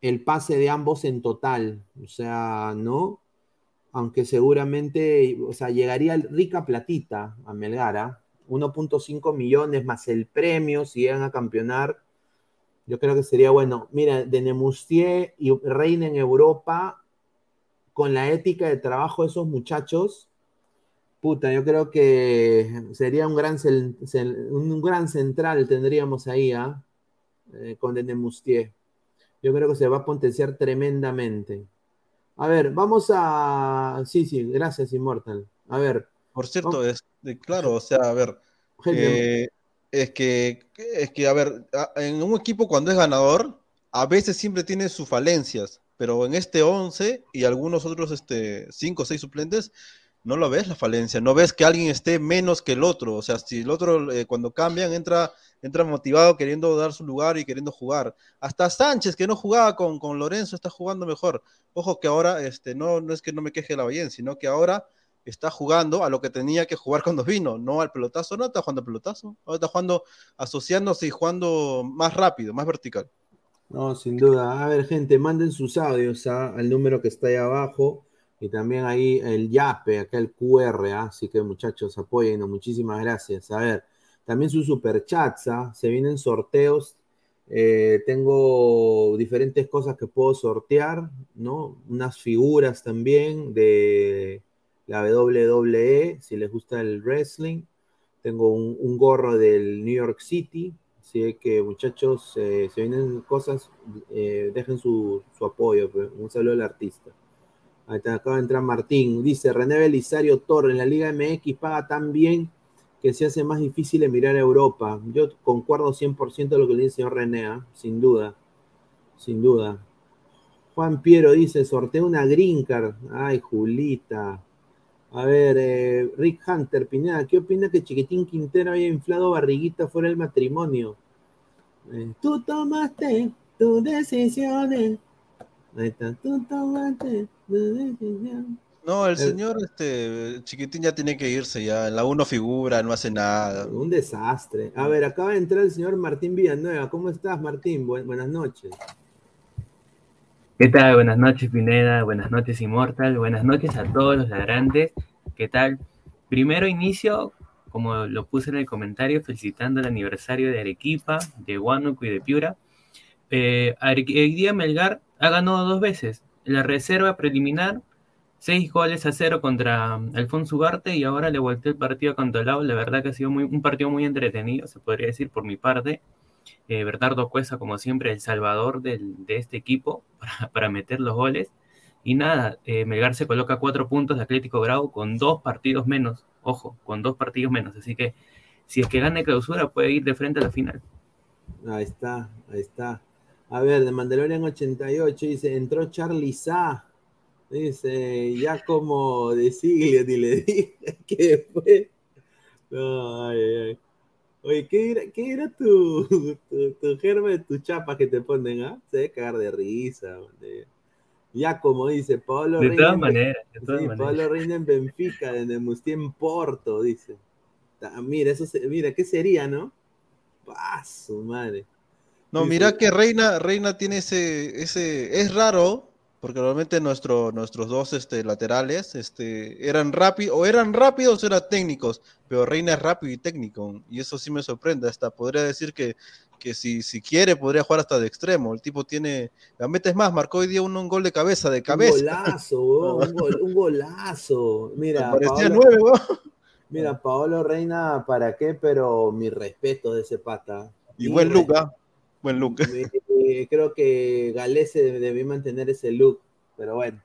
el pase de ambos en total. O sea, ¿no? Aunque seguramente, o sea, llegaría rica platita a Melgara. 1.5 millones más el premio si llegan a campeonar. Yo creo que sería bueno. Mira, de Nemustier y Reina en Europa, con la ética de trabajo de esos muchachos, puta, yo creo que sería un gran, un gran central tendríamos ahí, ¿ah? Eh, con de Nemustier. Yo creo que se va a potenciar tremendamente. A ver, vamos a. Sí, sí, gracias, Immortal. A ver. Por cierto, es, de- claro, o sea, a ver, eh, es que, es que, a ver, en un equipo cuando es ganador, a veces siempre tiene sus falencias, pero en este 11 y algunos otros, este, 5 o 6 suplentes, no lo ves la falencia, no ves que alguien esté menos que el otro, o sea, si el otro eh, cuando cambian entra, entra motivado queriendo dar su lugar y queriendo jugar. Hasta Sánchez, que no jugaba con, con Lorenzo, está jugando mejor. Ojo que ahora, este, no, no es que no me queje la Bayern, sino que ahora está jugando a lo que tenía que jugar cuando vino, no al pelotazo, no está jugando al pelotazo, ahora está jugando asociándose y jugando más rápido, más vertical. No, sin duda. A ver, gente, manden sus audios ¿ah? al número que está ahí abajo y también ahí el YAPE, acá el QR, ¿ah? así que muchachos, apóyennos, muchísimas gracias. A ver, también sus superchats, ¿ah? se vienen sorteos. eh, tengo diferentes cosas que puedo sortear, ¿no? Unas figuras también de la WWE, si les gusta el wrestling. Tengo un, un gorro del New York City, Así que muchachos, eh, se vienen cosas, eh, dejen su, su apoyo. pues. Un saludo al artista. Ahí está, acaba de entrar Martín. Dice René Belisario Torres, la Liga MX paga tan bien que se hace más difícil mirar a Europa. Yo concuerdo 100% de lo que le dice el señor René, ¿ah? sin duda. Sin duda. Juan Piero dice, sorteo una green card. Ay, Julita. A ver, eh, Rick Hunter, Pineda, ¿qué opina que Chiquitín Quintero haya inflado barriguita fuera del matrimonio? Eh, tú tomaste tus decisiones. Ahí está, tú tomaste tu decisión. No, el Eh, señor este, Chiquitín ya tiene que irse, ya en la 1 figura, no hace nada. Un desastre. A ver, acaba de entrar el señor Martín Villanueva. ¿Cómo estás, Martín? Bu- buenas noches. ¿Qué tal? Buenas noches, Pineda. Buenas noches, Immortal. Buenas noches a todos los ladrantes. ¿Qué tal? Primero inicio, como lo puse en el comentario, felicitando el aniversario de Arequipa, de Huánuco y de Piura. Eh, Are- el día Melgar ha ganado dos veces. La reserva preliminar, seis goles a cero contra um, Alfonso Ugarte y ahora le volteó el partido a Cantolao. La verdad que ha sido muy- un partido muy entretenido, se podría decir por mi parte. Eh, Bernardo Cuesta, como siempre, el salvador del- de este equipo *laughs* para, para meter los goles. Y nada, eh, Melgar se coloca cuatro puntos de Atlético Bravo con dos partidos menos. Ojo, con dos partidos menos. Así que si es que gane clausura, puede ir de frente a la final. Ahí está, ahí está. A ver, de Mandalorian 88 dice, entró Charlie Sa. Dice, ya como de Sigliot y le *laughs* dije que fue. No, ay, ay. Oye, ¿qué era, qué era tu, *laughs* tu, tu germen, tu chapa que te ponen, ah? Se debe cagar de risa. hombre. Ya como dice Pablo De Reina todas en- maneras, de todas sí, maneras. Pablo Reina en Benfica, de Nemustier en Porto, dice. Ah, Mira, eso se- mira, ¿qué sería, no? ¡Pah, su madre! No, Dice- mira que Reina, Reina tiene ese, ese, es raro, porque normalmente nuestro, nuestros dos este, laterales este, eran rápidos, o eran rápidos o eran técnicos, pero Reina es rápido y técnico, y eso sí me sorprende, hasta podría decir que, que si, si quiere podría jugar hasta de extremo, el tipo tiene, la meta es más, marcó hoy día un, un gol de cabeza, de cabeza. Un golazo, weón, un, gol- un golazo. Mira, Parecía Paolo- nueve, weón. Mira, Paolo Reina, ¿para qué? Pero mi respeto de ese pata. Y Mi buen. ¿ah? Buen look. Eh, creo que Galese debió mantener ese look, pero bueno.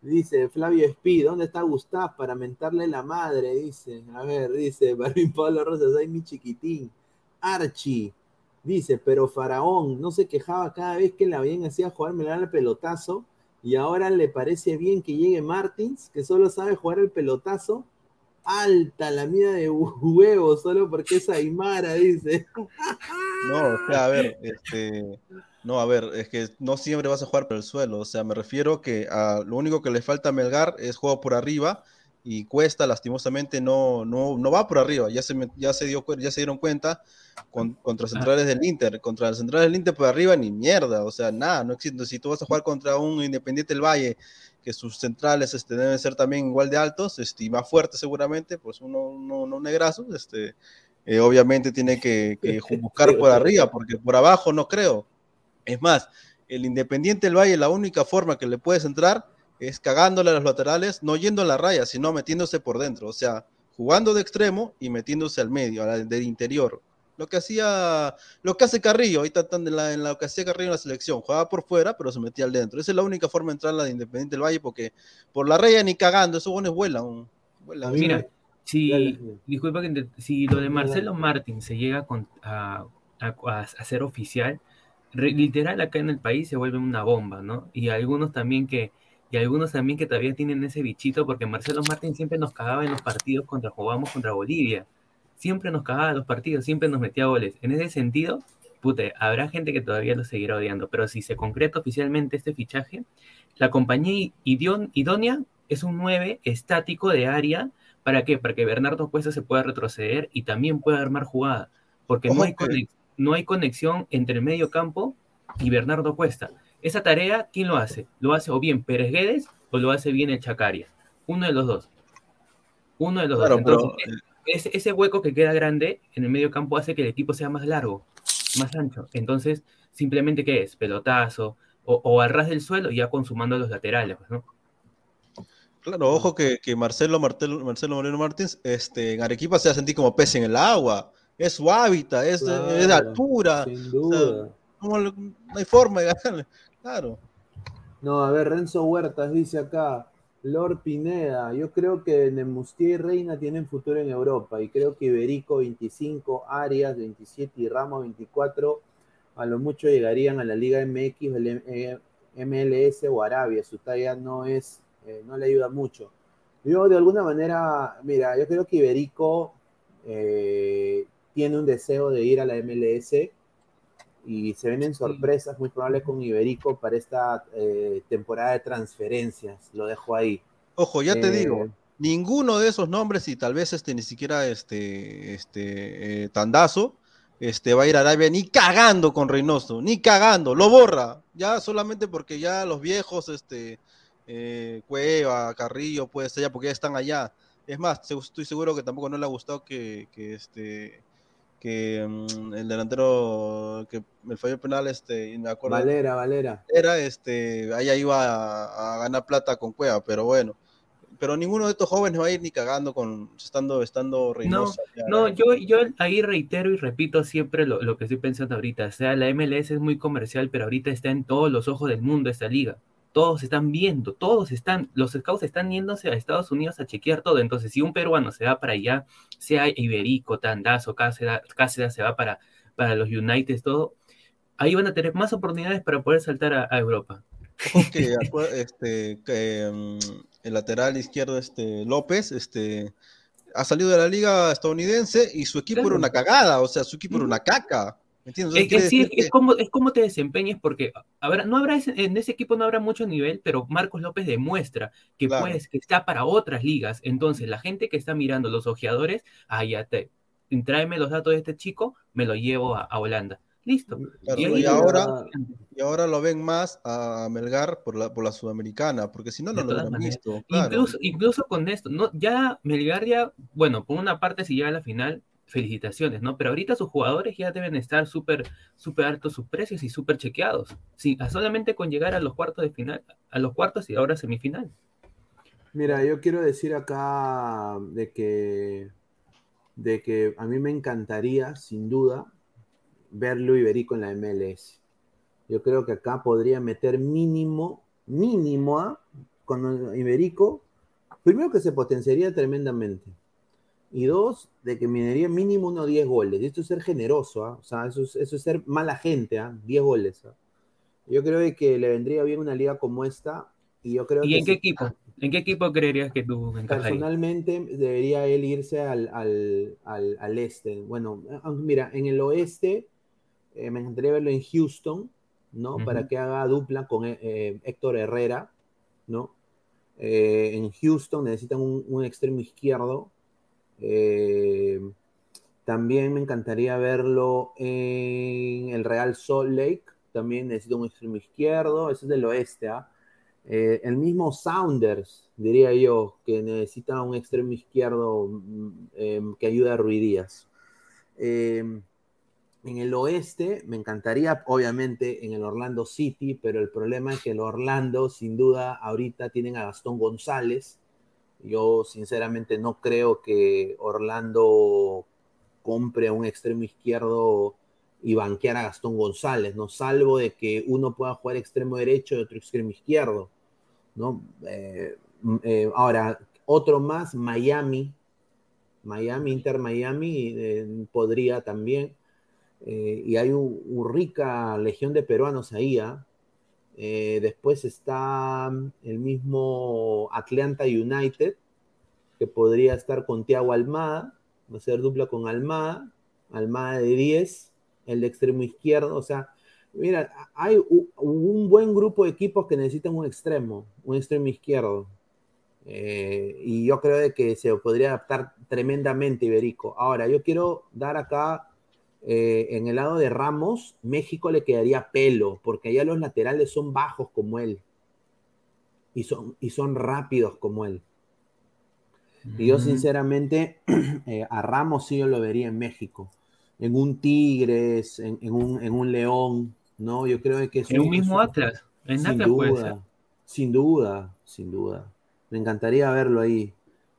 Dice Flavio Espí, ¿dónde está Gustav para mentarle la madre? Dice, a ver, dice Marvin *laughs* Pablo Rosas, ay mi chiquitín. Archie, dice, pero Faraón no se quejaba cada vez que la bien hacía jugar, me el pelotazo, y ahora le parece bien que llegue Martins, que solo sabe jugar el pelotazo. Alta la mida de huevo, solo porque es Aymara, dice. *laughs* No, o sea, a ver, este, no, a ver, es que no siempre vas a jugar por el suelo, o sea, me refiero que a lo único que le falta a Melgar es juego por arriba y Cuesta lastimosamente no, no, no va por arriba, ya se, ya se, dio, ya se dieron cuenta con- contra centrales del Inter, contra el centrales del Inter por arriba ni mierda, o sea, nada, no existe, si tú vas a jugar contra un Independiente del Valle, que sus centrales este, deben ser también igual de altos este, y más fuertes seguramente, pues uno, uno, uno negrazo, este, eh, obviamente tiene que, que *laughs* buscar por arriba, porque por abajo no creo. Es más, el Independiente del Valle, la única forma que le puedes entrar es cagándole a los laterales, no yendo a la raya, sino metiéndose por dentro, o sea, jugando de extremo y metiéndose al medio, al- del interior. Lo que hacía, lo que hace Carrillo, ahorita están en, la, en lo que hacía Carrillo en la selección, jugaba por fuera, pero se metía al dentro. Esa es la única forma de entrar a la de Independiente del Valle, porque por la raya ni cagando, esos buenos vuelan. vuelan. Mira, si, Dale. disculpa que te- si lo de Marcelo Martín se llega con- a, a- a hacer oficial, literal acá en el país se vuelve una bomba, ¿no? Y algunos también que, y algunos también que todavía tienen ese bichito, porque Marcelo Martín siempre nos cagaba en los partidos contra jugábamos contra Bolivia. Siempre nos cagaba en los partidos, siempre nos metía goles. En ese sentido, puta, habrá gente que todavía lo seguirá odiando, pero si se concreta oficialmente este fichaje, la compañía idónea es un 9 estático de área. ¿Para qué? Para que Bernardo Cuesta se pueda retroceder y también pueda armar jugada. Porque no hay, que- conex- no hay conexión entre el medio campo y Bernardo Cuesta. Esa tarea, ¿quién lo hace? Lo hace o bien Pérez Guedes o lo hace bien el Chacaria. Uno de los dos. Uno de los Claro, dos. pero, Entonces, ese, ese hueco que queda grande en el medio campo hace que el equipo sea más largo, más ancho. Entonces, simplemente, ¿qué es? Pelotazo o, o al ras del suelo y ya consumando los laterales, pues, ¿no? Claro, ojo que, que Marcelo, Martel- Marcelo Moreno Martins este, en Arequipa se va a sentir como pez en el agua. Es su hábitat, es, Claro, es de altura. Sin o sea, duda. ¿cómo le- no hay forma de ganarle. Claro. No, a ver, Renzo Huertas dice acá, Lord Pineda, yo creo que Nemustier y Reina tienen futuro en Europa y creo que Iberico 25, Arias 27 y Ramos 24 a lo mucho llegarían a la Liga MX, el M- eh, MLS o Arabia, su talla no es, eh, no le ayuda mucho. Yo de alguna manera, mira, yo creo que Iberico eh, tiene un deseo de ir a la MLS y se vienen sorpresas muy probables con Iberico para esta eh, temporada de transferencias. Lo dejo ahí. Ojo, ya te Eh, digo, ninguno de esos nombres, y tal vez este ni siquiera este, este eh, Tandazo, este va a ir a Arabia ni cagando con Reynoso, ni cagando, lo borra, ya solamente porque ya los viejos, este Cueva, Carrillo, puede ser ya porque ya están allá. Es más, estoy seguro que tampoco no le ha gustado que, que este que mm, el delantero que me falló el penal, este, y me acuerdo Valera, Valera. era este, allá iba a, a ganar plata con Cueva, pero bueno. Pero ninguno de estos jóvenes va a ir ni cagando con estando, estando No, Reynoso. allá. no, yo, yo ahí reitero y repito siempre lo, lo que estoy pensando ahorita. O sea, la MLS es muy comercial, pero ahorita está en todos los ojos del mundo esta liga. Todos están viendo, todos están, los scouts están yéndose a Estados Unidos a chequear todo. Entonces, si un peruano se va para allá, sea Iberico, Tandazo, Cáceres, Cáceres se va para, para los United, todo, ahí van a tener más oportunidades para poder saltar a, a Europa. Acu- *laughs* este, que, mm, el lateral izquierdo, este, López, este, ha salido de la liga estadounidense y su equipo Claro. era una cagada, o sea, su equipo era una caca. ¿Me entiendes? Es, es, sí, es como, es como te desempeñes, porque habrá, no habrá ese- en ese equipo no habrá mucho nivel, pero Marcos López demuestra que Claro. puedes, que está para otras ligas. Entonces, la gente que está mirando, los ojeadores, ah, ya te, tráeme los datos de este chico, me lo llevo a, a Holanda. Listo. Claro, Y y, ahora, y ahora lo ven más a Melgar por la, por la Sudamericana, porque si no, no lo hubieran visto. Claro. Incluso, incluso con esto, ¿no? Ya Melgar ya, bueno, por una parte si llega a la final, felicitaciones, ¿no? Pero ahorita sus jugadores ya deben estar súper, súper altos sus precios y súper chequeados. Sí, solamente con llegar a los cuartos de final, a los cuartos y ahora semifinal. Mira, yo quiero decir acá de que, de que a mí me encantaría, sin duda, verlo Iberico en la MLS. Yo creo que acá podría meter mínimo, mínimo, ¿ah? con Iberico, primero que se potenciaría tremendamente. Y dos, de que minería mínimo unos 10 goles. Y esto es ser generoso, ¿ah? O sea, eso es, eso es ser mala gente, ¿ah? 10 goles. ¿ah? Yo creo de que le vendría bien una liga como esta. Y yo creo ¿Y que en qué si- equipo? ¿En qué equipo creerías que tú encajarías? Personalmente debería él irse al, al- al- al este. Bueno, mira, en el oeste eh, me encantaría verlo en Houston, ¿no? Ujú. Para que haga dupla con eh, eh, Héctor Herrera, ¿no? Eh, en Houston necesitan un, un extremo izquierdo. Eh, también me encantaría verlo en el Real Salt Lake. También necesita un extremo izquierdo. Ese es del oeste, ¿ah? Eh, el mismo Sounders, diría yo, que necesita un extremo izquierdo mm, eh, que ayude a Rui Díaz. Eh, en el oeste, me encantaría, obviamente, en el Orlando City, pero el problema es que el Orlando, sin duda, ahorita tienen a Gastón González. Yo, sinceramente, no creo que Orlando compre a un extremo izquierdo y banquear a Gastón González, ¿no? Salvo de que uno pueda jugar extremo derecho y otro extremo izquierdo, ¿no? Eh, eh, ahora, otro más, Miami. Miami, Inter Miami, eh, podría también. Y hay una rica legión de peruanos ahí, ¿ah? Eh, después está el mismo Atlanta United, que podría estar con Thiago Almada, va a ser dupla con Almada, Almada de 10, el de extremo izquierdo, o sea, mira, hay un buen grupo de equipos que necesitan un extremo, un extremo izquierdo. Eh, y yo creo de que se podría adaptar tremendamente Iberico. Ahora, yo quiero dar acá, eh, en el lado de Ramos, México le quedaría pelo, porque allá los laterales son bajos como él. Y son, y son rápidos como él. Y yo, sinceramente, *clears throat* eh, a Ramos sí yo lo vería en México. En un Tigres, en, en un, en un León, ¿no? Yo creo que es En un mismo Atlas. En sin Atlas puede ser. duda, sin duda, sin duda. Me encantaría verlo ahí.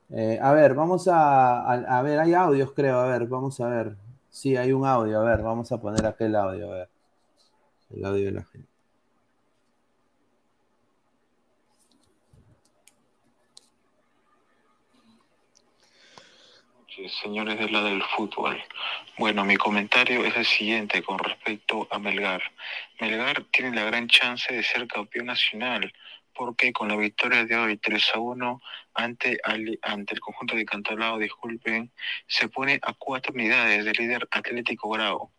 Eh, a ver, vamos a, a, a ver, hay audios, creo, a ver, vamos a ver. Sí, hay un audio, a ver, vamos a poner aquel audio, a ver. El audio de la gente. señores de la del fútbol. Bueno, mi comentario es el siguiente con respecto a Melgar. Melgar tiene la gran chance de ser campeón nacional, porque con la victoria de hoy 3 a 1 ante, ante el conjunto de Cantalao, disculpen, se pone a cuatro unidades del líder Atlético Grau.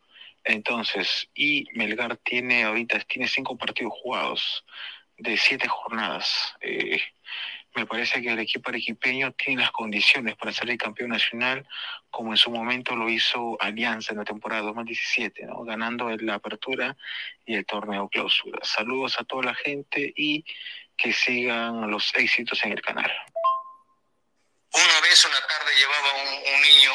Entonces, y Melgar tiene ahorita tiene cinco partidos jugados de siete jornadas. Eh, me parece que el equipo arequipeño tiene las condiciones para el campeón nacional, como en su momento lo hizo Alianza en la temporada 2017, ¿no? ganando la apertura y el torneo clausura. Saludos a toda la gente y que sigan los éxitos en el canal. Una vez, una tarde, llevaba un, un niño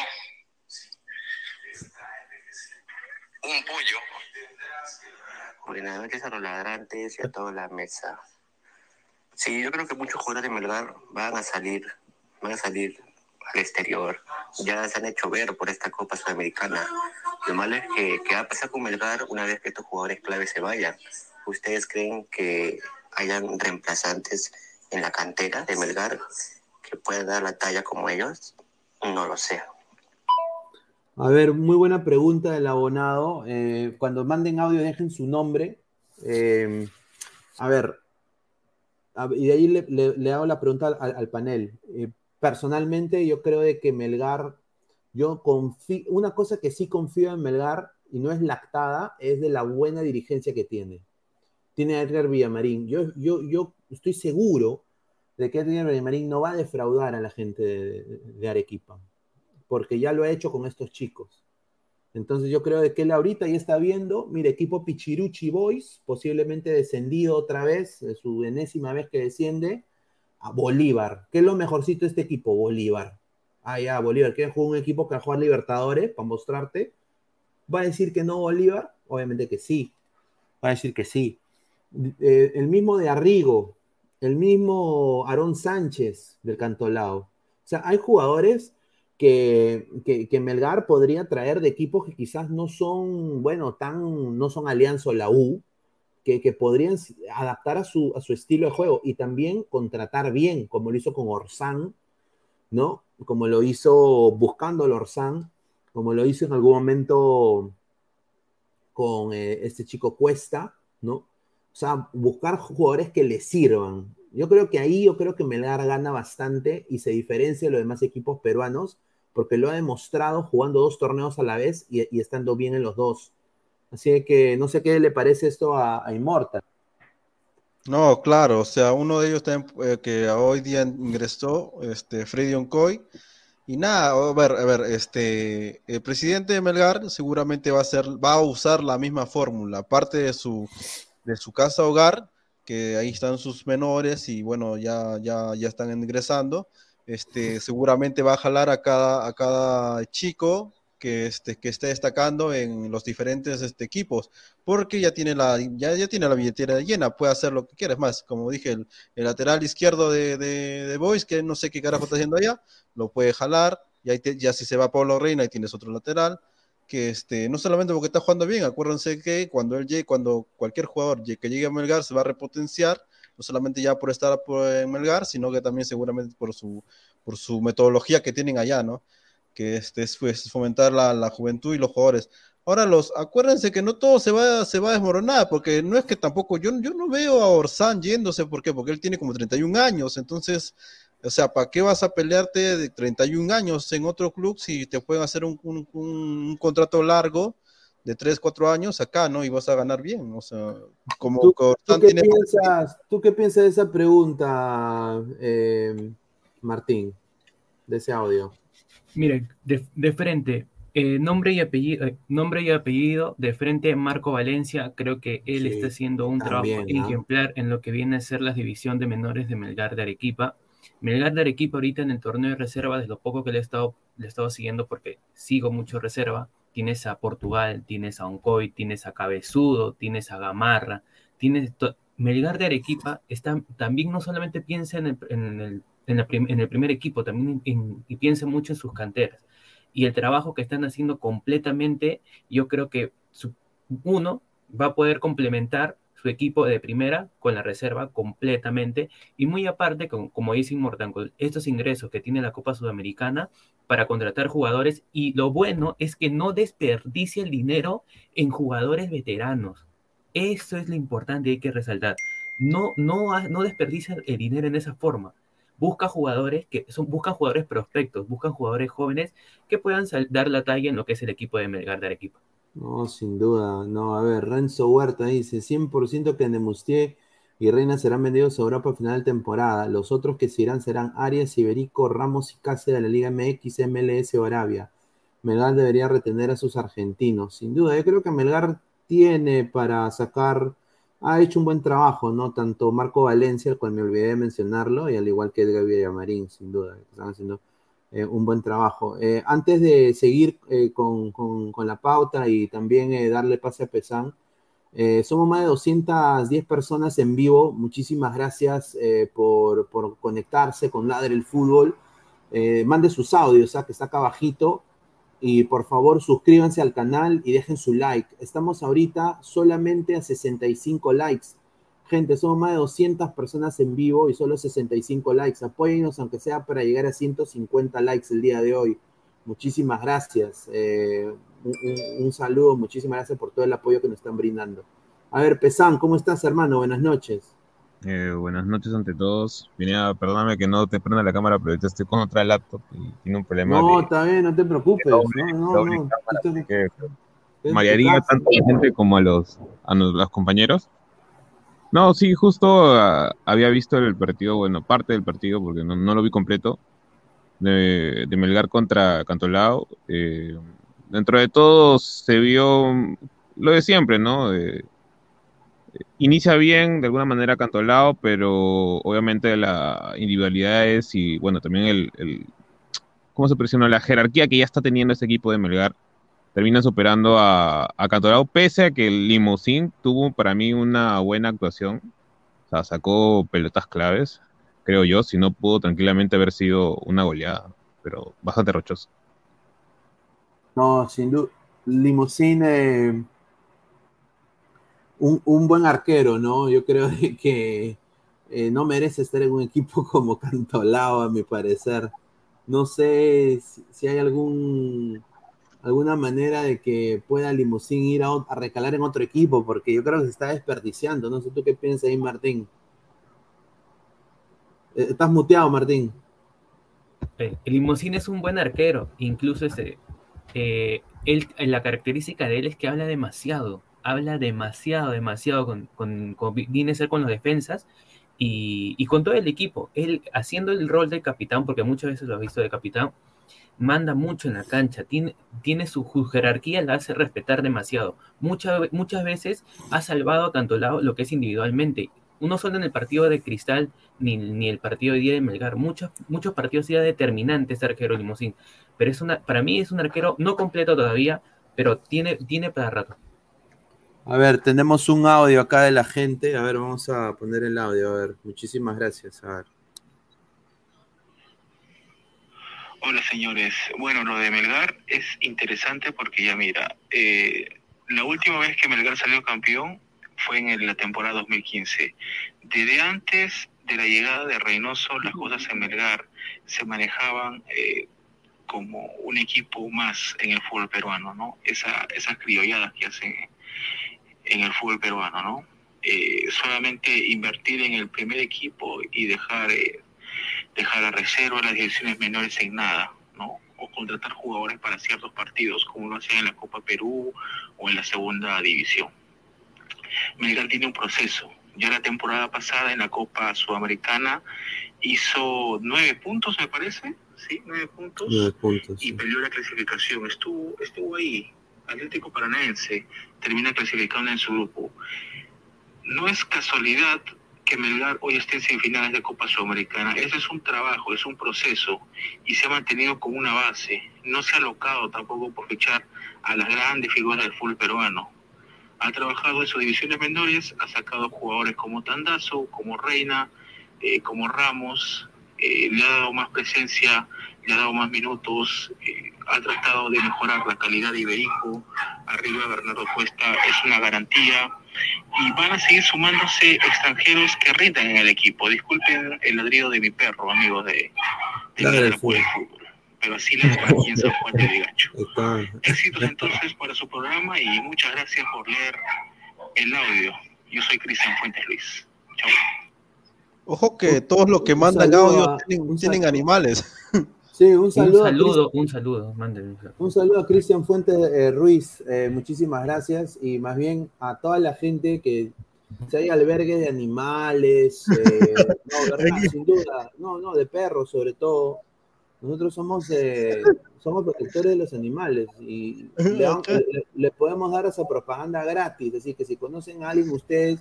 un pollo. Buenas noches a los ladrantes y a toda la mesa. Sí, yo creo que muchos jugadores de Melgar van a salir, van a salir al exterior. Ya se han hecho ver por esta Copa Sudamericana. Lo malo es que, que va a pasar con Melgar una vez que estos jugadores claves se vayan. ¿Ustedes creen que hayan reemplazantes en la cantera de Melgar que puedan dar la talla como ellos? No lo sé. A ver, muy buena pregunta del abonado. Eh, cuando manden audio, dejen su nombre. Eh, a ver, y de ahí le, le- le hago la pregunta al, al panel. Eh, personalmente, yo creo de que Melgar, yo confío, una cosa que sí confío en Melgar, y no es lactada, es de la buena dirigencia que tiene. Tiene a Edgar Villamarín. Yo, yo, yo estoy seguro de que Edgar Villamarín no va a defraudar a la gente de, Arequipa porque ya lo ha hecho con estos chicos. Entonces yo creo de que él ahorita ya está viendo, mire, equipo Pichiruchi Boys, posiblemente descendido otra vez, es su enésima vez que desciende, a Bolívar. ¿Qué es lo mejorcito de este equipo? Bolívar. Ah, ya, Bolívar. ¿Quieres jugar un equipo que va a jugar Libertadores para mostrarte? ¿Va a decir que no Bolívar? Obviamente que sí. Va a decir que sí. Eh, el mismo de Arrigo, el mismo Aarón Sánchez del Cantolao. O sea, hay jugadores que, que, Melgar podría traer de equipos que quizás no son, bueno, tan, no son Alianza o la U, que, que, podrían adaptar a su, a su estilo de juego y también contratar bien, como lo hizo con Orsán, ¿no? Como lo hizo buscando al Orsán, como lo hizo en algún momento con eh, este chico Cuesta, ¿no? O sea, buscar jugadores que le sirvan. Yo creo que ahí yo creo que Melgar gana bastante y se diferencia de los demás equipos peruanos porque lo ha demostrado jugando dos torneos a la vez y, estando bien en los dos. Así que no sé qué le parece esto a, Immortal. No, claro, o sea, uno de ellos también eh, que hoy día ingresó, este, Freddy Oncoy, y nada, a ver, a ver, este, el presidente de Melgar seguramente va a ser, va a usar la misma fórmula, aparte de su, de su casa hogar, que ahí están sus menores y bueno, ya, ya, ya están ingresando, este, *laughs* seguramente va a jalar a cada, a cada chico que, este, que esté destacando en los diferentes este, equipos, porque ya tiene, la, ya, ya tiene la billetera llena, puede hacer lo que quiera. Es más, como dije, el, lateral izquierdo de, de, de, Boys, que no sé qué carajo está haciendo allá, lo puede jalar, y ahí ya si se va Pablo Reina, ahí tienes otro lateral, que este, no solamente porque está jugando bien, acuérdense que cuando él llegue, cuando cualquier jugador que llegue a Melgar se va a repotenciar, no solamente ya por estar en Melgar, sino que también seguramente por su, por su metodología que tienen allá, ¿no? Que este, es pues, fomentar la, la, juventud y los jugadores. Ahora, los, acuérdense que no todo se va, se va a desmoronar, porque no es que tampoco, yo, yo no veo a Orsán yéndose, ¿por qué? Porque él tiene como 31 años, entonces, o sea, ¿para qué vas a pelearte de 31 años en otro club si te pueden hacer un, un, un contrato largo? de 3, 4 años acá, ¿no? Y vas a ganar bien. O sea, como ¿Tú, qué, piensas, ¿tú qué piensas de esa pregunta, eh, Martín, de ese audio? Miren, de, frente, eh, nombre, y apellido, eh, nombre y apellido, de frente Marco Valencia, creo que él está haciendo un trabajo ejemplar en lo que viene a ser la división de menores de Melgar de Arequipa. Melgar de Arequipa ahorita en el torneo de reserva, desde lo poco que le he estado, le he siguiendo porque sigo mucho reserva, tienes a Portugal, tienes a Oncoy, tienes a Cabezudo, tienes a Gamarra, tienes... Melgar de Arequipa está, también no solamente piensa en el, en el, en el primer equipo, también y piensa mucho en sus canteras. Y el trabajo que están haciendo completamente, yo creo que uno va a poder complementar su equipo de primera con la reserva completamente y muy aparte, como, como dice Inmortal, estos ingresos que tiene la Copa Sudamericana para contratar jugadores y lo bueno es que no desperdicia el dinero en jugadores veteranos. Eso es lo importante, hay que resaltar. No, no, no desperdicia el dinero en esa forma. Busca jugadores que son, buscan jugadores prospectos, buscan jugadores jóvenes que puedan dar la talla en lo que es el equipo de Melgar de Arequipa. No, sin duda. No, a ver, Renzo Huerta dice 100% que Nemustier y Reina serán vendidos a Europa a final de temporada. Los otros que se irán serán Arias, Iberico, Ramos y Cáceres de la Liga MX, MLS o Arabia. Melgar debería retener a sus argentinos. Sin duda, yo creo que Melgar tiene para sacar, ha hecho un buen trabajo, ¿no? Tanto Marco Valencia, al cual me olvidé de mencionarlo, y al igual que Edgar Villamarín, sin duda, están haciendo eh, un buen trabajo. Eh, antes de seguir eh, con, la pauta y también darle pase a Pesán, somos más de 210 personas en vivo. Muchísimas gracias por, conectarse con Ladre el Fútbol. mande sus audios, que está acá abajito. Y por favor suscríbanse al canal y dejen su like. Estamos ahorita solamente a 65 likes. Gente, somos más de 200 personas en vivo y solo 65 likes. Apóyennos aunque sea para llegar a 150 likes el día de hoy. Muchísimas gracias. Eh, un, saludo, muchísimas gracias por todo el apoyo que nos están brindando. A ver, Pesán, ¿cómo estás, hermano? Buenas noches. Eh, buenas noches ante todos. Vine perdóname que no te prenda la cámara, pero ahorita estoy con otra laptop y tiene un problema. No, está bien, no te preocupes. no, no, no. Marearía tanto a la gente como a los, a los compañeros. No, sí, justo ah, había visto el partido, bueno, parte del partido, porque no, lo vi completo, de, Melgar contra Cantolao. Eh, dentro de todo se vio lo de siempre, ¿no? Eh, inicia bien, de alguna manera Cantolao, pero obviamente la individualidad es y bueno, también el, el ¿cómo se presiona? La jerarquía que ya está teniendo este equipo de Melgar termina superando a, a Cantolao, pese a que el tuvo para mí una buena actuación, o sea, sacó pelotas claves, creo yo, si no pudo tranquilamente haber sido una goleada, pero bastante rochoso. No, sin duda, Limousin... Eh un, un, buen arquero, ¿no? Yo creo que eh, no merece estar en un equipo *laughs* como Cantolao, a mi parecer. No sé si hay algún alguna manera de que pueda Limosín ir a, recalar en otro equipo, porque yo creo que se está desperdiciando. No sé tú qué piensas ahí, Martín. Eh, Estás muteado, Martín. El Limosín es un buen arquero, incluso ese, eh, él, la característica de él es que habla demasiado habla demasiado, demasiado con, con, con, viene a ser con los defensas y, y, con todo el equipo. Él haciendo el rol de capitán, porque muchas veces lo has visto de capitán, manda mucho en la cancha, tiene, tiene su, jerarquía, la hace respetar demasiado. Muchas, veces ha salvado a Cantolao lo que es individualmente. No solo en el partido de Cristal ni, ni el partido de día de Melgar, muchos, muchos partidos ya determinantes este arquero Limosín. Pero es una, para mí es un arquero no completo todavía, pero tiene, tiene para rato. A ver, tenemos un audio acá de la gente. A ver, vamos a poner el audio. A ver, muchísimas gracias. A ver. Hola, señores. Bueno, lo de Melgar es interesante porque ya mira, eh, la última vez que Melgar salió campeón fue en la temporada 2015. Desde antes de la llegada de Reynoso, las cosas en Melgar se manejaban eh, como un equipo más en el fútbol peruano, ¿no? Esa, esas criolladas que hacen en el fútbol peruano, ¿no? Eh, solamente invertir en el primer equipo y dejar, eh, dejar a reserva las divisiones menores en nada, ¿no? O contratar jugadores para ciertos partidos, como lo hacían en la Copa Perú o en la segunda división. Melgar tiene un proceso. Ya la temporada pasada en la Copa Sudamericana hizo nueve puntos, me parece, sí, nueve puntos, nueve puntos y sí. perdió la clasificación. Estuvo, estuvo ahí, Atlético Paranaense termina clasificando en su grupo. No es casualidad que Melgar hoy esté en semifinales de Copa Sudamericana. Ese es un trabajo, es un proceso y se ha mantenido como una base. No se ha alocado tampoco por fichar a las grandes figuras del fútbol peruano. Ha trabajado en sus divisiones menores, ha sacado jugadores como Tandazo, como Reina, eh, como Ramos, eh, le ha dado más presencia, le ha dado más minutos, eh, ha tratado de mejorar la calidad de Iberico, arriba Bernardo Cuesta es una garantía y van a seguir sumándose extranjeros que rindan en el equipo. Disculpen el ladrido de mi perro, amigos de, la sí. fútbol, pero así va aquí en San Juan de Vigacho. Está. Éxitos entonces para su programa y muchas gracias por leer el audio. Yo soy Cristian Fuentes Luis. Chao. Ojo que todos los que mandan audio tienen, un tienen animales. *laughs* Sí, un Un saludo. a saludo, un saludo, mándenme un saludo. Un a Cristian Fuentes eh, Ruiz, eh, muchísimas gracias y más bien a toda la gente que si hay albergue de animales, eh, *laughs* no, verdad, sin duda, no, no, de perros sobre todo. Nosotros somos, eh, somos protectores de los animales y le, le- le podemos dar esa propaganda gratis, así que si conocen a alguien ustedes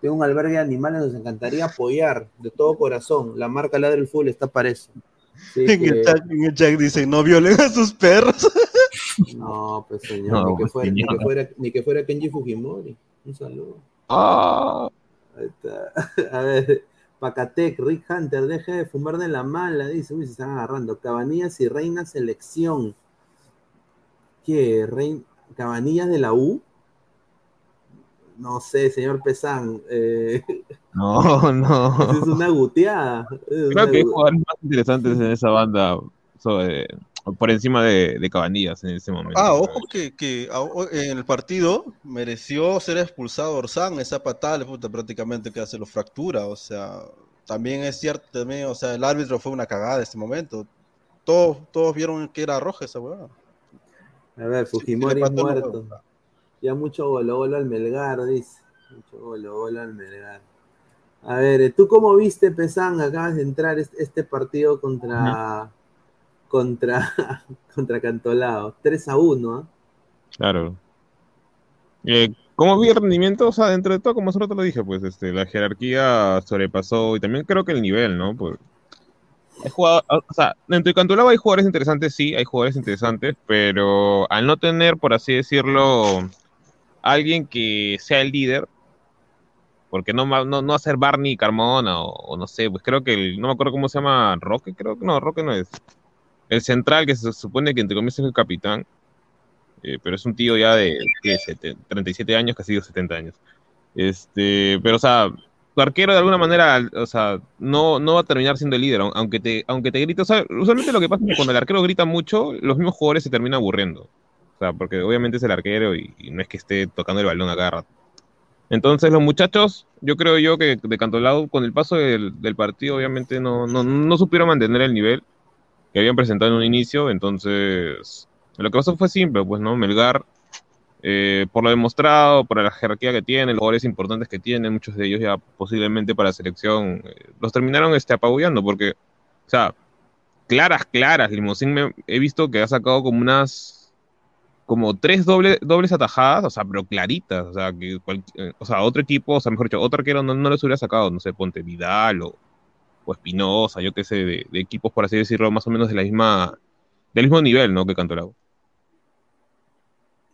de un albergue de animales nos encantaría apoyar de todo corazón. La marca Ladre el Full está para eso. En el, chat, en el chat dicen, no violen a sus perros. *laughs* No, pues señor, No, ni, que fuera, ni, que señor. fuera, ni que fuera Kenji Fujimori. Un saludo. Ah, Ahí está. *laughs* A ver, Pacatec, Rick Hunter, deje de fumar de la mala, dice. Uy, se están agarrando. Cabanillas y Reina Selección. ¿Qué? Rein... ¿Cabanillas de la U? No sé, señor Pesán. eh, *laughs* no, no. es una guteada. es una Creo que hay jugadores más interesantes en esa banda sobre- por encima de, de Cabanillas en ese momento. Ah, ojo que, en el partido mereció ser expulsado Orsán, esa patada le puta, prácticamente que se lo fractura, o sea, también es cierto, también, o sea, el árbitro fue una cagada en este momento. Todos, todos vieron que era roja esa huevada. A ver, Fujimori muerto. Ya mucho golo golo al Melgar, dice. Mucho golo golo al Melgar. A ver, ¿tú cómo viste, Pesán? Acabas de entrar este, partido contra, contra, *laughs* contra Cantolao. 3 a 1. ¿ah? Claro. Eh, ¿Cómo vi el rendimiento? O sea, dentro de todo, como solo te lo dije, pues este, la jerarquía sobrepasó y también creo que el nivel, ¿no? Pues, hay jugado, o sea, dentro de Cantolao hay jugadores interesantes, sí, hay jugadores interesantes, pero al no tener, por así decirlo, alguien que sea el líder, porque no, no, no hacer Barney Carmona o, o, no sé, pues creo que el, no me acuerdo cómo se llama, Roque, creo que no, Roque no es. El central que se supone que entre comillas es el capitán, eh, pero es un tío ya de ¿qué, 37 años, casi 70 años. Este, pero o sea, tu arquero de alguna manera, o sea, no, no va a terminar siendo el líder, aunque te, aunque te grite, o sea, usualmente lo que pasa es que cuando el arquero grita mucho, los mismos jugadores se terminan aburriendo. Sea, porque obviamente es el arquero y, no es que esté tocando el balón a cada rato. Entonces los muchachos, yo creo yo que de Cantolao, con el paso del, partido, obviamente no, no, no, supieron mantener el nivel que habían presentado en un inicio, entonces lo que pasó fue simple, pues, ¿no? Melgar, eh, por lo demostrado, por la jerarquía que tiene, los jugadores importantes que tiene, muchos de ellos ya posiblemente para selección, eh, los terminaron este, apabullando, porque, o sea, claras, claras, Limosín me, he visto que ha sacado como unas como tres doble, dobles atajadas, o sea, pero claritas, o sea, que cual, eh, o sea, otro equipo, o sea, mejor dicho, otro arquero no, no les hubiera sacado, no sé, Ponte Vidal o, o Espinosa, yo qué sé, de, equipos, por así decirlo, más o menos de la misma, del mismo nivel, ¿no? Que Cantolao.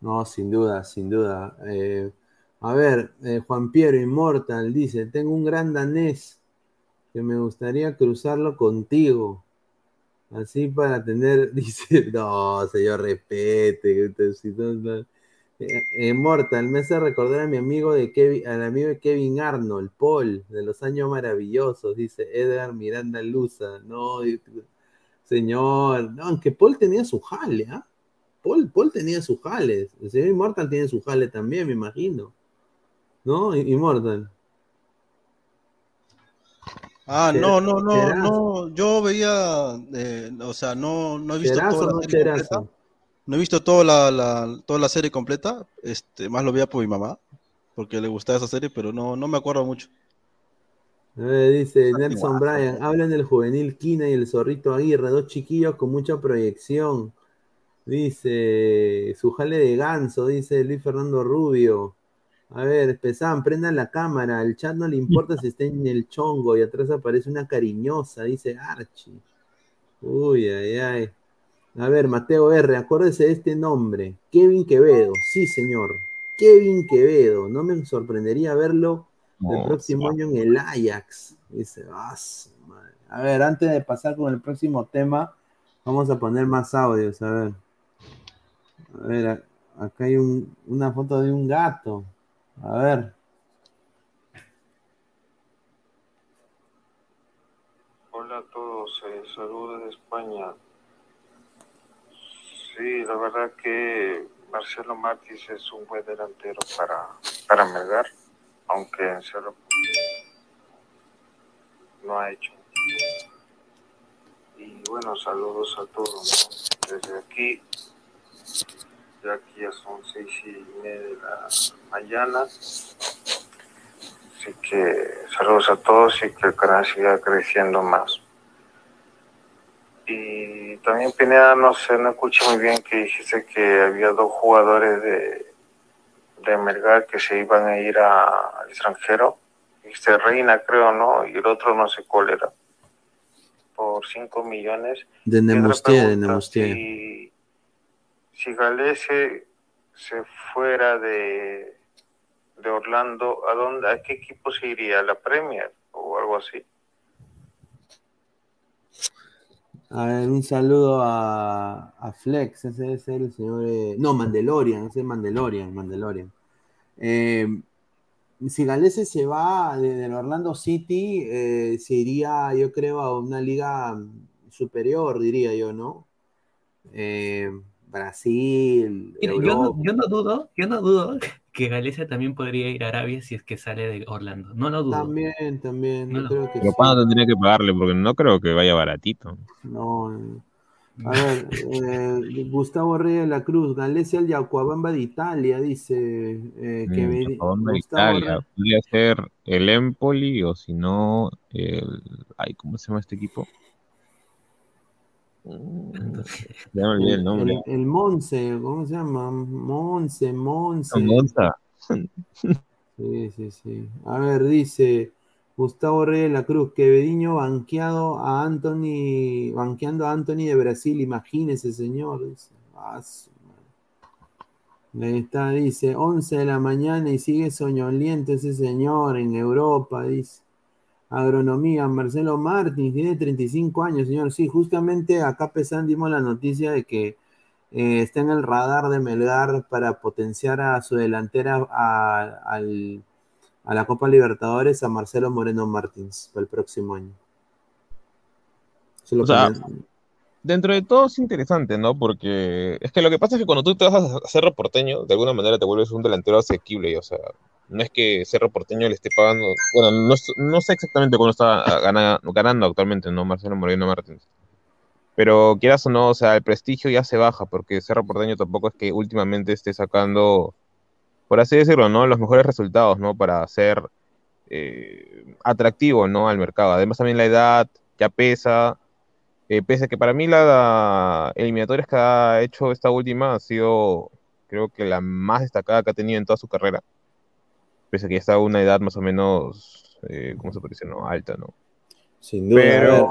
No, sin duda, sin duda. Eh, a ver, eh, Juan Piero Immortal dice, tengo un gran danés que me gustaría cruzarlo contigo. Así para tener, *laughs* dice, no, señor, respete. Eh, Mortal, me hace recordar a mi amigo de Kevin, al amigo de Kevin Arnold, Paul, de los años maravillosos, dice Edgar Miranda Luza. No, señor, no, aunque Paul tenía su jale, ¿ah? Paul, Paul tenía su jale. El señor Immortal tiene su jale también, me imagino. ¿No? Immortal. Ah, no, no, no, no. Yo veía, eh, o sea, no, no he visto toda la serie completa. No he visto toda la, la, toda la serie completa. Este, más lo veía por mi mamá, porque le gustaba esa serie, pero no, no me acuerdo mucho. dice Nelson Bryan, hablan del juvenil Kina y el zorrito Aguirre, dos chiquillos con mucha proyección. Dice su jale de ganso, dice Luis Fernando Rubio. A ver, Pesán, prendan la cámara. Al chat no le importa si está en el chongo y atrás aparece una cariñosa, dice Archie. Uy, ay, ay. A ver, Mateo R, acuérdese de este nombre. Kevin Quevedo. Sí, señor. Kevin Quevedo. No me sorprendería verlo el próximo año en el Ajax. Dice, ah, a ver, antes de pasar con el próximo tema, vamos a poner más audios. A ver. A ver, acá hay un, una foto de un gato. A ver. Hola a todos, eh, saludos de España. Sí, la verdad que Marcelo Martins es un buen delantero para, para Melgar, aunque en cero no ha hecho. Y bueno, saludos a todos desde aquí ya aquí ya son seis y media de la mañana. Así que saludos a todos y que el canal siga creciendo más. Y también Pineda, no sé, no escuché muy bien que dijiste que había dos jugadores de, de Melgar que se iban a ir al extranjero. Dijiste Reina, creo, ¿no? Y el otro no sé cuál era. Por 5 millones. De Nemustier, de si Galese se fuera de, de Orlando, ¿a dónde, a qué equipo se iría? ¿A la Premier o algo así? A ver, un saludo a, a Flex, ese es el señor. Eh, no, Mandalorian, ese es Mandalorian. Eh, si Galese se va del Orlando City, eh, se iría, yo creo, a una liga superior, diría yo, ¿no? Brasil. Yo no, yo no, dudo, yo no dudo *laughs* que Galicia también podría ir a Arabia si es que sale de Orlando. No lo dudo. También, también. No creo que Pero sí. tendría que pagarle porque no creo que vaya baratito. No. A ver, eh, Gustavo Reyes de la Cruz, Galicia al Yacuabamba de Italia, dice eh, que mm, Yacuabamba de Italia. Podría ser el Empoli o si no, el. Ay, ¿cómo se llama este equipo? *laughs* Ya me olvidé el nombre. El, el Monse, ¿cómo se llama? Monse, Monse. Monza. *laughs* Sí, sí, sí. A ver, dice Gustavo Reyes de la Cruz, que Bediño banqueado a Anthony, banqueando a Anthony de Brasil, imagínese, señor. Dice. Ah, su madre. Ahí está, dice, 11 de la mañana y sigue soñoliento ese señor en Europa, dice. Agronomía, Marcelo Martins, tiene 35 años, señor. Sí, justamente acá pesan dimos la noticia de que eh, está en el radar de Melgar para potenciar a su delantera a, al- a la Copa Libertadores a Marcelo Moreno Martins para el próximo año. Es lo O sea, dentro de todo es interesante, ¿no? Porque es que lo que pasa es que cuando tú te vas a hacer reporteño, de alguna manera te vuelves un delantero asequible, o sea, no es que ser reporteño le esté pagando, bueno, no, no sé exactamente cuándo está gana- ganando actualmente, ¿no? Marcelo Moreno Martins. Pero quieras o no, o sea, el prestigio ya se baja, porque ser reporteño tampoco es que últimamente esté sacando, por así decirlo, ¿no? Los mejores resultados, ¿no? Para ser eh, atractivo, ¿no? Al mercado. Además también la edad ya pesa. Eh, pese a que para mí la eliminatorias que ha hecho esta última ha sido, creo que la más destacada que ha tenido en toda su carrera. Pese a que ya está a una edad más o menos, eh, ¿cómo se puede decir? No? Alta, ¿no? Sin duda. Pero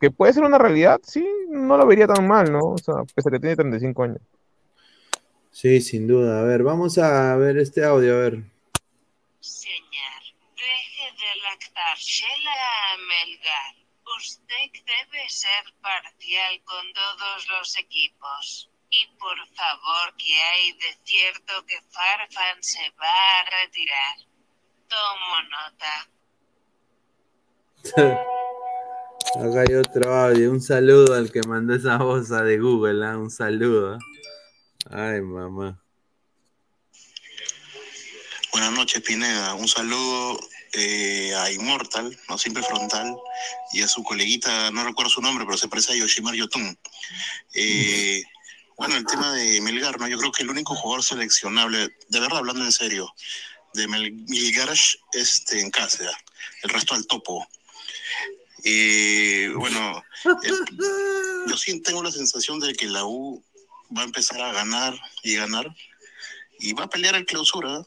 que puede ser una realidad, sí, no lo vería tan mal, ¿no? O sea, pese a que tiene 35 años. Sí, sin duda. A ver, vamos a ver este audio, a ver. Deje de lactársela a Melgar. Usted debe ser parcial con todos los equipos. Y por favor, que hay de cierto que Farfan se va a retirar. Tomo nota. *laughs* Acá hay otro audio. Un saludo al que mandó esa voz de Google, ¿ah? Un saludo. Ay, mamá. Buenas noches, Pineda. Un saludo eh, a Immortal, no siempre frontal, y a su coleguita, no recuerdo su nombre, pero se parece a Yoshimar Yotun. Eh, bueno, el tema de Melgar, ¿no? Yo creo que el único jugador seleccionable, de verdad, hablando en serio, de Mel- Melgar es este, en casa, el resto al topo. Eh, bueno, eh, *laughs* yo sí tengo la sensación de que la U va a empezar a ganar y ganar y va a pelear el clausura.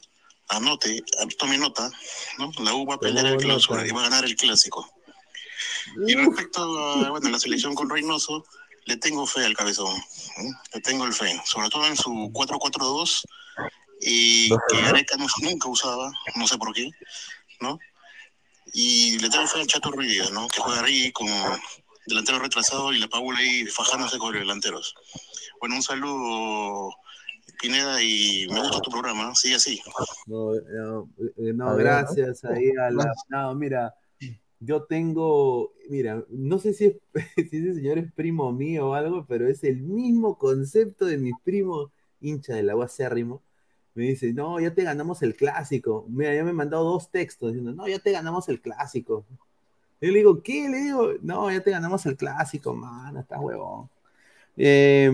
Anote, tome nota, ¿no? La U va a pelear el clausura y va a ganar el clásico. Y respecto a bueno, la selección con Reynoso, le tengo fe al cabezón. ¿eh? Le tengo el fe, sobre todo en su 4-4-2 y que Gareca no- nunca usaba, no sé por qué, ¿no? Y le tengo fe al Chato Ruiz, ¿no? Que juega ahí con delantero retrasado y la Paula ahí fajándose con los delanteros. Bueno, un saludo, Pineda, y me gusta tu programa, sigue así. No, no, eh, no, A ver, gracias ahí a la. No, mira, yo tengo. Mira, no sé si, es- *laughs* si ese señor es primo mío o algo, pero es el mismo concepto de mis primos hincha del agua acérrimo. Me dice, no, ya te ganamos el clásico. Mira, ya me han mandado dos textos diciendo, no, ya te ganamos el clásico. Yo le digo, ¿qué? Le digo, no, ya te ganamos el clásico, mano, estás huevón. Eh,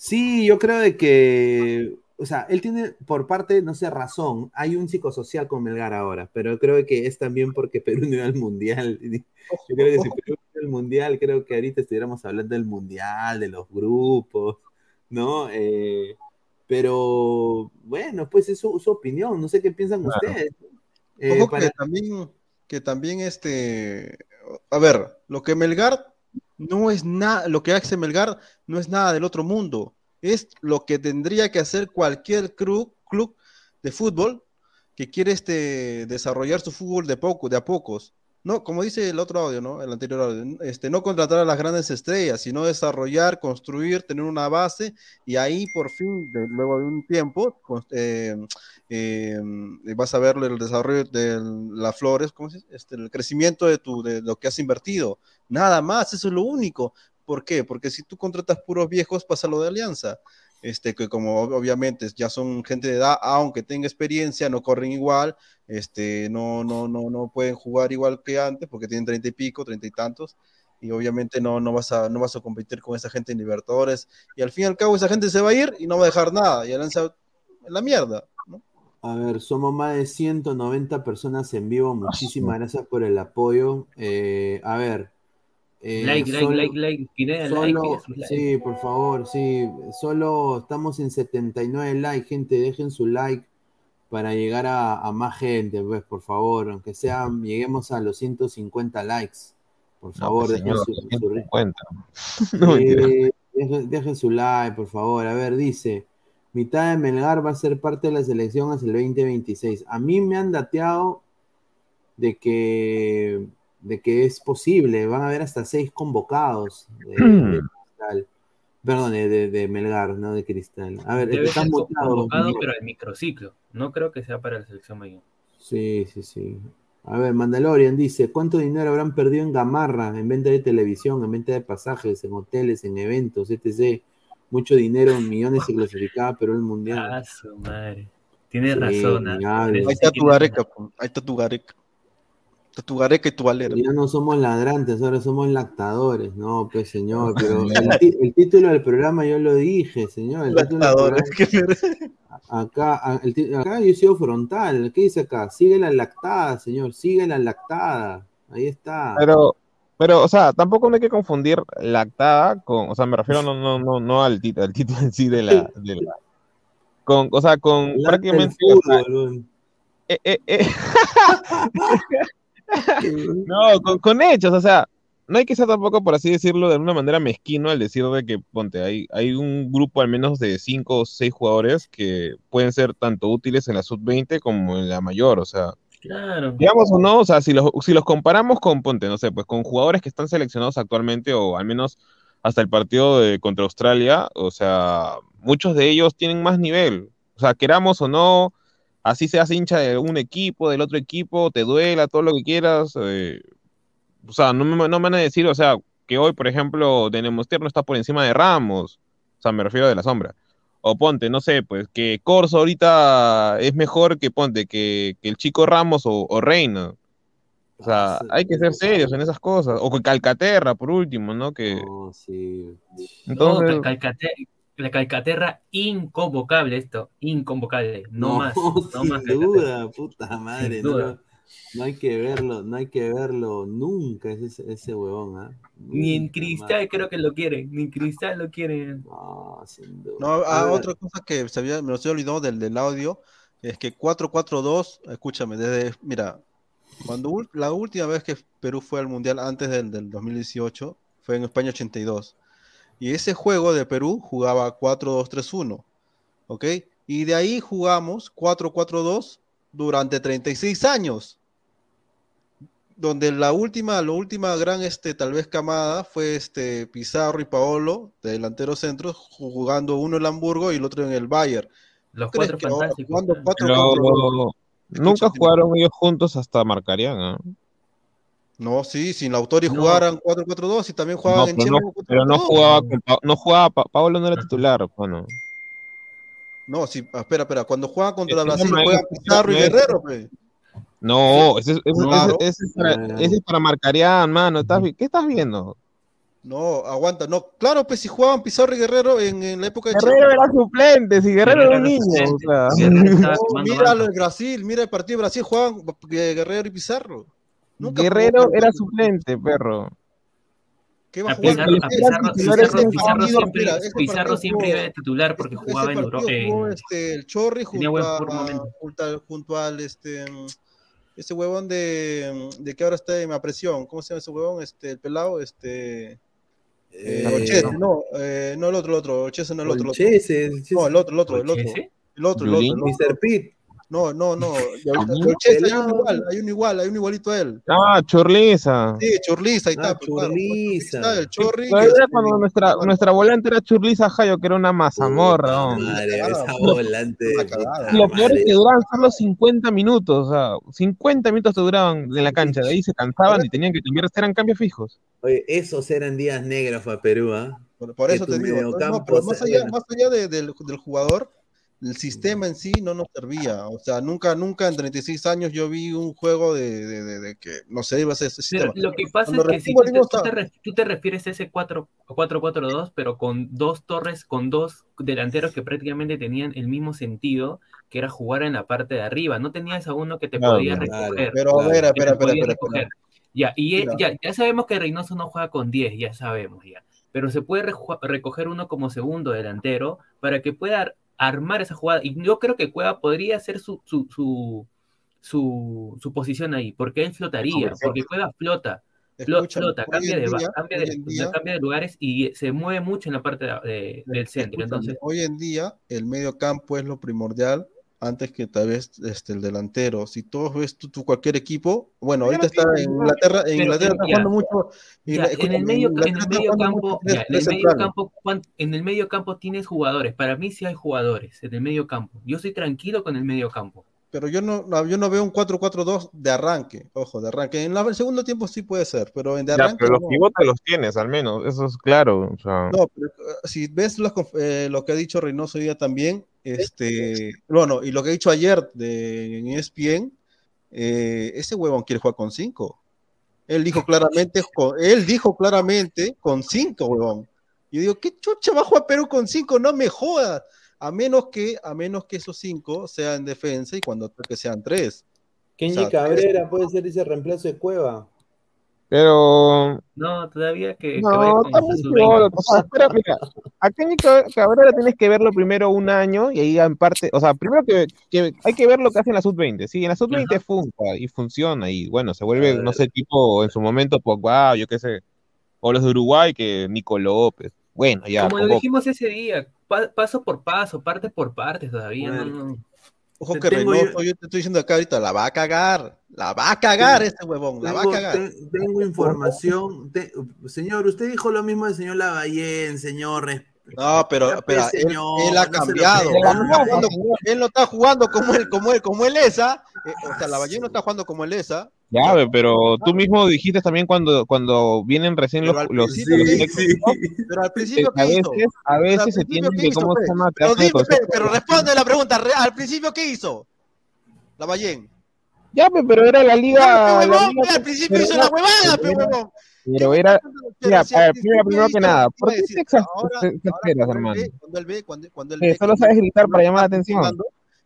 sí, yo creo de que, o sea, él tiene por parte, no sé, razón. Hay un psicosocial con Melgar ahora, pero creo que es también porque Perú no iba al mundial. Yo creo que si Perú iba al mundial, creo que ahorita estuviéramos hablando del mundial, de los grupos, ¿no? Eh, pero bueno, pues es su, su opinión. No sé qué piensan Claro. ustedes. Eh, Ojo para- que también, que también este, a ver, lo que Melgar no es nada, lo que hace Melgar no es nada del otro mundo, es lo que tendría que hacer cualquier club, de fútbol que quiere este, desarrollar su fútbol de poco, de a pocos. No, como dice el otro audio, ¿no? El anterior audio, este, no contratar a las grandes estrellas, sino desarrollar, construir, tener una base y ahí por fin, de- luego de un tiempo, pues, eh, eh, vas a ver el desarrollo de las flores. Este, el crecimiento de, tu, de lo que has invertido. Nada más, eso es lo único. ¿Por qué? Porque si tú contratas puros viejos, pasa lo de Alianza. Este, que como ob- obviamente ya son gente de edad, aunque tenga experiencia, no corren igual, este, no, no, no, no pueden jugar igual que antes, porque tienen treinta y pico, treinta y tantos, y obviamente no, no, vas a, no vas a competir con esa gente en Libertadores, y al fin y al cabo esa gente se va a ir y no va a dejar nada, y Alianza en la mierda. A ver, somos más de 190 personas en vivo. Muchísimas gracias por el apoyo. Eh, a ver, Eh, like, like, solo- like, like, Pineda, solo- like. Sí, por favor, sí. Solo estamos en 79 likes, gente. Dejen su like para llegar a, a más gente, pues, por favor. Aunque sea, lleguemos a los 150 likes. Por favor, pues, dejen señor, su, su- 150. *laughs* No, mentira. Eh, dejen, dejen su like, por favor. A ver, dice, mitad de Melgar va a ser parte de la selección hasta el 2026. A mí me han dateado de que, de que es posible. Van a haber hasta seis convocados de, de Cristal. Perdón, de, Melgar, no de Cristal. A ver, Debe están convocado, pero en microciclo. No creo que sea para la selección mayor. Sí, sí, sí. A ver, Mandalorian dice, ¿cuánto dinero habrán perdido en Gamarra, en venta de televisión, en venta de pasajes, en hoteles, en eventos, etc.? Mucho dinero, millones se clasificaba, pero el mundial. Ah, su madre. Tiene Sí, razón. ah. Pero Ahí está tu gareca, ahí está tu gareca. Gareca y tu valera. Ya no somos ladrantes, ahora somos lactadores. No, pues señor, pero el, ti- el título del programa yo lo dije, señor. El título del Lactadores, programa- *laughs* acá, el acá yo he sido frontal. ¿Qué dice acá? Sigue la lactada, señor, sigue la lactada. Ahí está. Pero, pero, o sea, tampoco no hay que confundir lactada con, o sea, me refiero no, no, no, no al título, al título en sí de la, de la- con, o sea, con Lacta el prácticamente, o sea, fútbol, eh, eh, eh. *laughs* *laughs* no, con, con hechos, o sea, no hay que ser tampoco, por así decirlo, de alguna manera mezquino al decir de que, ponte, hay, hay un grupo al menos de cinco o seis jugadores que pueden ser tanto útiles en la sub-20 como en la mayor, o sea, Claro. digamos o no, o sea, si los, si los comparamos con, ponte, no sé, pues con jugadores que están seleccionados actualmente o al menos hasta el partido de, contra Australia, o sea, muchos de ellos tienen más nivel, o sea, queramos o no, así seas hincha de un equipo, del otro equipo, te duela, todo lo que quieras, eh, o sea, no me, no me van a decir, o sea, que hoy, por ejemplo, de no está por encima de Ramos, o sea, me refiero de la sombra. O ponte, no sé, pues que Corso ahorita es mejor que ponte, que, que el chico Ramos o, o Reina. O sea, hay que ser serios en esas cosas. O que Calcaterra, por último, ¿no? Que... No, sí. Entonces, No, Calcate- la Calcaterra inconvocable esto, inconvocable, no, más, *laughs* no sin más. Duda, puta madre, Sin no, duda. no hay que verlo, no hay que verlo nunca ese, ese huevón, ¿ah? Ni en Cristal creo que lo quieren, ni en Cristal lo quieren. No, sin duda. No, A ah, otra cosa que se había, me lo se olvidó del, del audio es que 4-4-2, escúchame, desde, mira, cuando la última vez que Perú fue al Mundial antes del, del 2018 fue en España 82. Y ese juego de Perú jugaba 4-2-3-1, ¿ok? Y de ahí jugamos 4-4-2 durante 36 años. Donde la última, la última gran, este, tal vez camada fue este Pizarro y Paolo, de delanteros centros, jugando uno en el Hamburgo y el otro en el Bayern. Los ¿Crees cuatro ahora fantásticos. jugando ah. 4 pero contra uno? nunca jugaron ellos juntos hasta marcarían, ¿ah? No, sí, sin Lautori No. jugaran 4-4-2 y también jugaban No, en pero Chile no, pero no 4-4-2. jugaba, no jugaba, Pa- Pablo no era titular, bueno. No, sí, ah, espera, espera, cuando juegan contra Brasil juegan Pizarro y Guerrero, pe. No, ese, es- ese- Claro. ese- ese es para, ese es para marcarían, mano. ¿estás vi- ¿Qué estás viendo? No, aguanta, no, claro, pues si jugaban Pizarro y Guerrero en, en la época de Guerrero Chile. era suplente, si Guerrero era un Guerrero niño, o sea. Guerrero *laughs* No, de Brasil, mira el partido de Brasil, juegan eh, Guerrero y Pizarro. Nunca Guerrero jugó- era suplente, perro. ¿Qué va a A jugar? Pizarro, a Pizarro, siempre, Pizarro jugó- iba de titular porque jugaba en Europa. en- este, el Chorri junto, a, junto, al, junto al, este, ese huevón de, de que ahora está en la presión, ¿cómo se llama ese huevón? Este, el pelado, este, eh, Eh, no, eh, no el otro, el otro, no el otro, el otro. Olchese. No, el otro, el otro, el otro. El otro, el otro, el otro. Mr. Pitt. No, no, no. *laughs* hay uno igual, hay uno igual, hay uno igualito a él. Ah, Churliza. Sí, Churliza, ahí Ah, está. pues, claro, Churliza. ahí está el Chorri. Pero que era es- cuando nuestra, nuestra volante era Churliza Jayo, que era una mazamorra. ¿no? Madre, esa volante. Una puta cagada. Lo peor es que duraban solo 50 minutos, o sea, 50 minutos te duraban en la cancha, de ahí se cansaban y tenían que cambiar, eran cambios fijos. Oye, esos eran días negros para Perú, ¿ah? Por, eso te digo, no, pero más allá, *laughs* más allá de- del, del jugador, el sistema en sí no nos servía. O sea, nunca, nunca en 36 años yo vi un juego de, de- de- de que no se iba a hacer ese Pero sistema. lo que pasa Cuando es que si tú te, tú a- te tú te refieres a ese 4 4-4-2, pero con dos torres, con dos delanteros que prácticamente tenían el mismo sentido, que era jugar en la parte de arriba. No tenías a uno que te Claro, podía recoger. Pero a ver, espera, espera, espera. Ya, y Claro. ya, ya sabemos que Reynoso no juega con 10, ya sabemos ya. Pero se puede recoger uno como segundo delantero para que pueda armar esa jugada. Y yo creo que Cueva podría ser su, su, su, su, su posición ahí, porque él flotaría, porque Cueva flota. flota, cambia de, día- cambia, de, día- cambia de lugares y se mueve mucho en la parte de- de- del centro. Entonces, hoy en día el medio campo es lo primordial antes que tal vez este, el delantero. Si todos ves tú, tú cualquier equipo, bueno, ahorita está en Inglaterra, en Inglaterra está ya, jugando mucho. Ya, en el medio, en el medio campo, ya, en el medio campo, ¿cuán- en el medio campo tienes jugadores. Para mí sí hay jugadores en el medio campo. Yo estoy tranquilo con el medio campo. Pero yo no, yo no veo un 4-4-2 de arranque, ojo, de arranque. En la- el segundo tiempo sí puede ser, pero en de Ya, arranque pero los no. pivotes los tienes, al menos, eso es claro. O sea, No, pero eh, si ves eh, lo que ha dicho Reynoso hoy día también, este, bueno, y lo que ha dicho ayer de, en ESPN, eh, ese huevón quiere jugar con cinco. Él dijo claramente, *laughs* con- él dijo claramente con cinco, huevón. Yo digo, ¿qué chucha va a jugar Perú con cinco? No me jodas. A menos que, a menos que esos cinco sean defensa y cuando toque sean tres. Kenji O sea, Cabrera puede ser ese reemplazo de Cueva. Pero No, todavía que, que vaya No, 20. o sea, espera, mira, a Kenny Cab- Cabrera tienes que verlo primero un año y ahí en parte, o sea, primero que, que hay que ver lo que hace en la sub-20, sí, en la sub-20 funca y funciona y bueno, se vuelve, no sé, tipo en su momento Pogba, yo qué sé, o los de Uruguay que Nico López, bueno, ya, Como lo dijimos ese día, pa- paso por paso, parte por parte todavía. No, no. Ojo que Reynoso, yo te estoy diciendo acá ahorita, la va a cagar. La va a cagar ese huevón, la va a cagar. te- tengo información. te- señor, usted dijo lo mismo del señor Lavallén, señor. No, pero pues, él, ha no se lo cambiado. Él no está jugando, él no está jugando como él, como él, como él es, ¿ah? Eh, o sea, Lavallén no está jugando como él es, ¿ah? Ya, ve, pero tú mismo dijiste también cuando, cuando vienen recién los, Pero los principio, ¿qué técnicos, hizo? ¿no? Pero al principio, a veces, a veces se tienen ¿qué que, hizo, ¿cómo se llama? Pero dime, pero responde la pregunta, re- al principio, ¿qué hizo? Lavallén. Ya, pe, pero era la liga, la al principio hizo la huevada, pe, pero era- huevón. Pero era, mira, primero, que nada, ¿por qué te exasperas, cuando él hermano? ve- Cuando él ve, cuando, él ve solo sabes gritar para llamar la atención.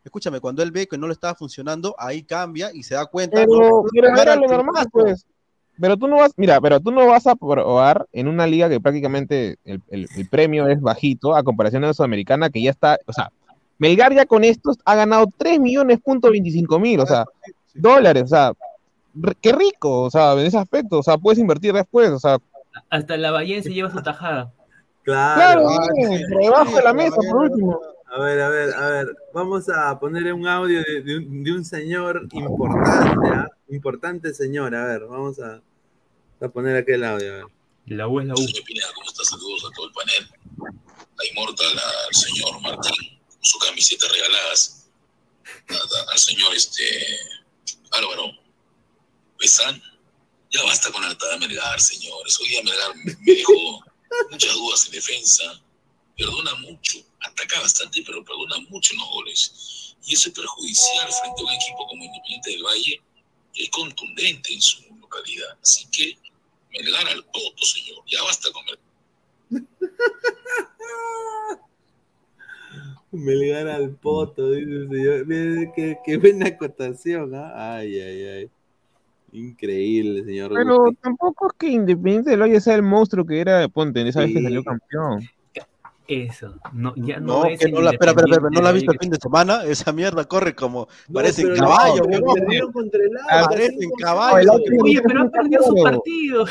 Escúchame, cuando él ve que no le estaba funcionando, ahí cambia y se da cuenta. Pero, no, pero no, era no, lo no, normal, no, pues. Pero tú no vas, mira, pero tú no vas a probar en una liga que prácticamente el, el- el premio es bajito a comparación de la sudamericana que ya está, o sea, Melgar ya con estos ha ganado 3 millones punto 25 mil, o sea, dólares, o sea, qué rico, o sea, en ese aspecto, o sea, puedes invertir después, o sea, Hasta la Ballén se lleva su tajada. Claro. claro, por debajo de la mesa, por último. A ver, a ver, a ver. Vamos a poner un audio de, de un, de un señor importante, ¿ah? Importante señor. A ver, vamos a, a poner aquel audio. A ver. La U es la U. ¿cómo está? Saludos a todo el panel. La inmortal al señor Martín, con su camiseta regaladas. A- Al señor este Álvaro Pesán. Ya basta con la de Melgar, señores. Hoy día Melgar me dejó muchas dudas en defensa. Perdona mucho, ataca bastante, pero perdona mucho en los goles. Y eso es perjudicial frente a un equipo como Independiente del Valle, que es contundente en su localidad. Así que Melgar al poto, señor. Ya basta con Melgar. *laughs* Melgar al poto, dice el señor. Mire, Qué, qué buena acotación, ¿ah? Ay, ay, ay. Increíble, señor. Pero tampoco es que Independiente del Valle sea el monstruo que era de Ponte, esa vez que salió campeón. Eso, no, ya no, No, es que no la, espera, espera, espera, ¿no la has visto el fin de semana? Esa mierda corre como, No, parece pero en no, perdieron contra el Ah, Aucas, Parece en 5-0. caballo. Oye, pero han perdido su partido.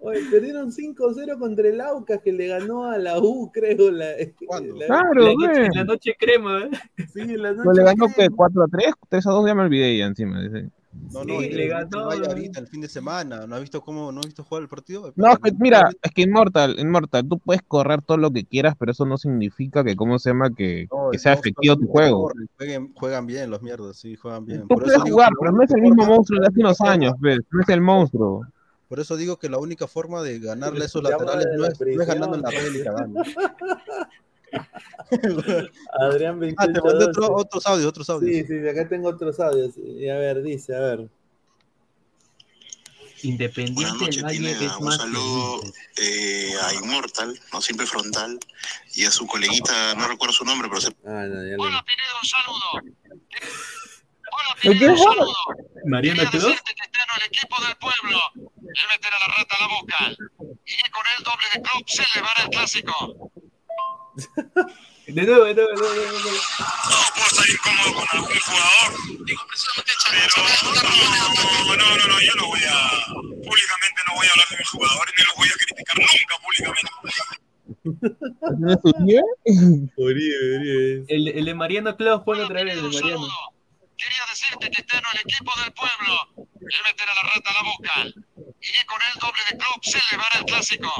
Oye, perdieron 5-0 contra el Aucas que le ganó a la U, creo. La, la- Claro, La noche, la noche crema, ¿eh? sí, *laughs* la Pero noche le ganó que 4 a 3, 3 a 2, ya me olvidé ya encima. dice. No, no, Sí, y le ganó. vaya ahorita el fin de semana. ¿No has visto cómo, no has visto jugar el partido? No, es que, mira, es que Inmortal, Inmortal, tú puedes correr todo lo que quieras, pero eso no significa que, ¿cómo se llama? Que, No, que sea no efectivo tu juego. corren, jueguen- juegan bien los mierdas, sí, juegan bien. Tú Por puedes eso, digo jugar, que la pero no es el única mismo forma- monstruo de hace unos años, ¿ves? No es el monstruo. Por eso digo que la única forma de ganarle a esos laterales no es, no es ganando en la prisión. *laughs* Adrián Ah, te 28 mandé otro- otros audios, otros audios. Sí, sí, acá tengo otros audios. Y a ver, dice, a ver. Independiente Buenas noches, del Valle Pineda. es Un más que saludo eh, a Inmortal, no siempre frontal, y a su coleguita, no recuerdo su nombre, pero se... Ah, no, ya Hola, le... Pineda, un saludo. ¿De qué juego? Mariano Cruz. el equipo del pueblo. El meter a la rata a la boca. Y con el doble de club se elevará el clásico. De nuevo, de nuevo, de nuevo. de nuevo. No puedo estar incómodo con algún jugador. Digo, precisamente Pero no, no, no, no, yo no voy a. Públicamente no voy a hablar de mis jugadores ni los voy a criticar nunca públicamente. ¿No es día? Uribe, Uribe. El, el de Mariano Claus, otra vez, el de Mariano. Quería decirte que estén el equipo del pueblo. El meter a la rata a la boca. Y con el doble de club se elevará el clásico.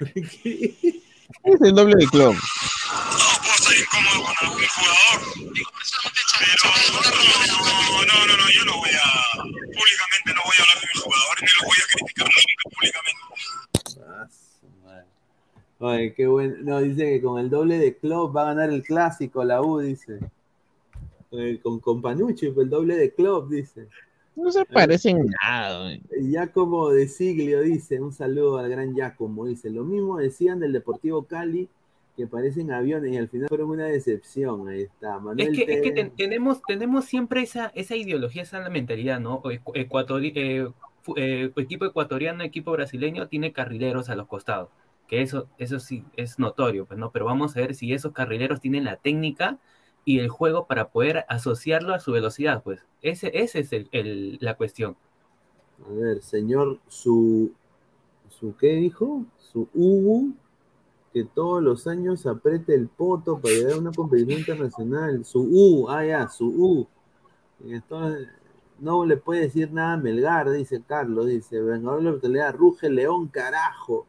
*laughs* Es el doble de club. No no, no, no, no, yo no voy a. Públicamente no voy a hablar de mis jugadores ni los voy a criticar nunca públicamente. Oye, qué bueno. No, dice que con el doble de club va a ganar el clásico, la U, dice. Eh, con, con Panucci, el doble de club, dice. No se parecen nada. Giacomo de Siglio dice, un saludo al gran Giacomo, dice, lo mismo decían del Deportivo Cali, que parecen aviones y al final fueron una decepción, ahí está. Manuel Es que, es que ten- tenemos, tenemos siempre esa, esa ideología, esa mentalidad, ¿no? Ecuatori- eh, eh, equipo ecuatoriano, equipo brasileño tiene carrileros a los costados, que eso, eso sí es notorio, pues, ¿no? Pero vamos a ver si esos carrileros tienen la técnica y el juego para poder asociarlo a su velocidad, pues. Ese, ese es el, el- la cuestión. A ver, señor, su, su ¿qué dijo? Su Hugo, que todos los años apriete el poto para llegar a una competición internacional. Su U, ah, ya, su U. Entonces, no le puede decir nada a Melgar, dice Carlos, dice, vengador de la brutalidad, ruge León, carajo.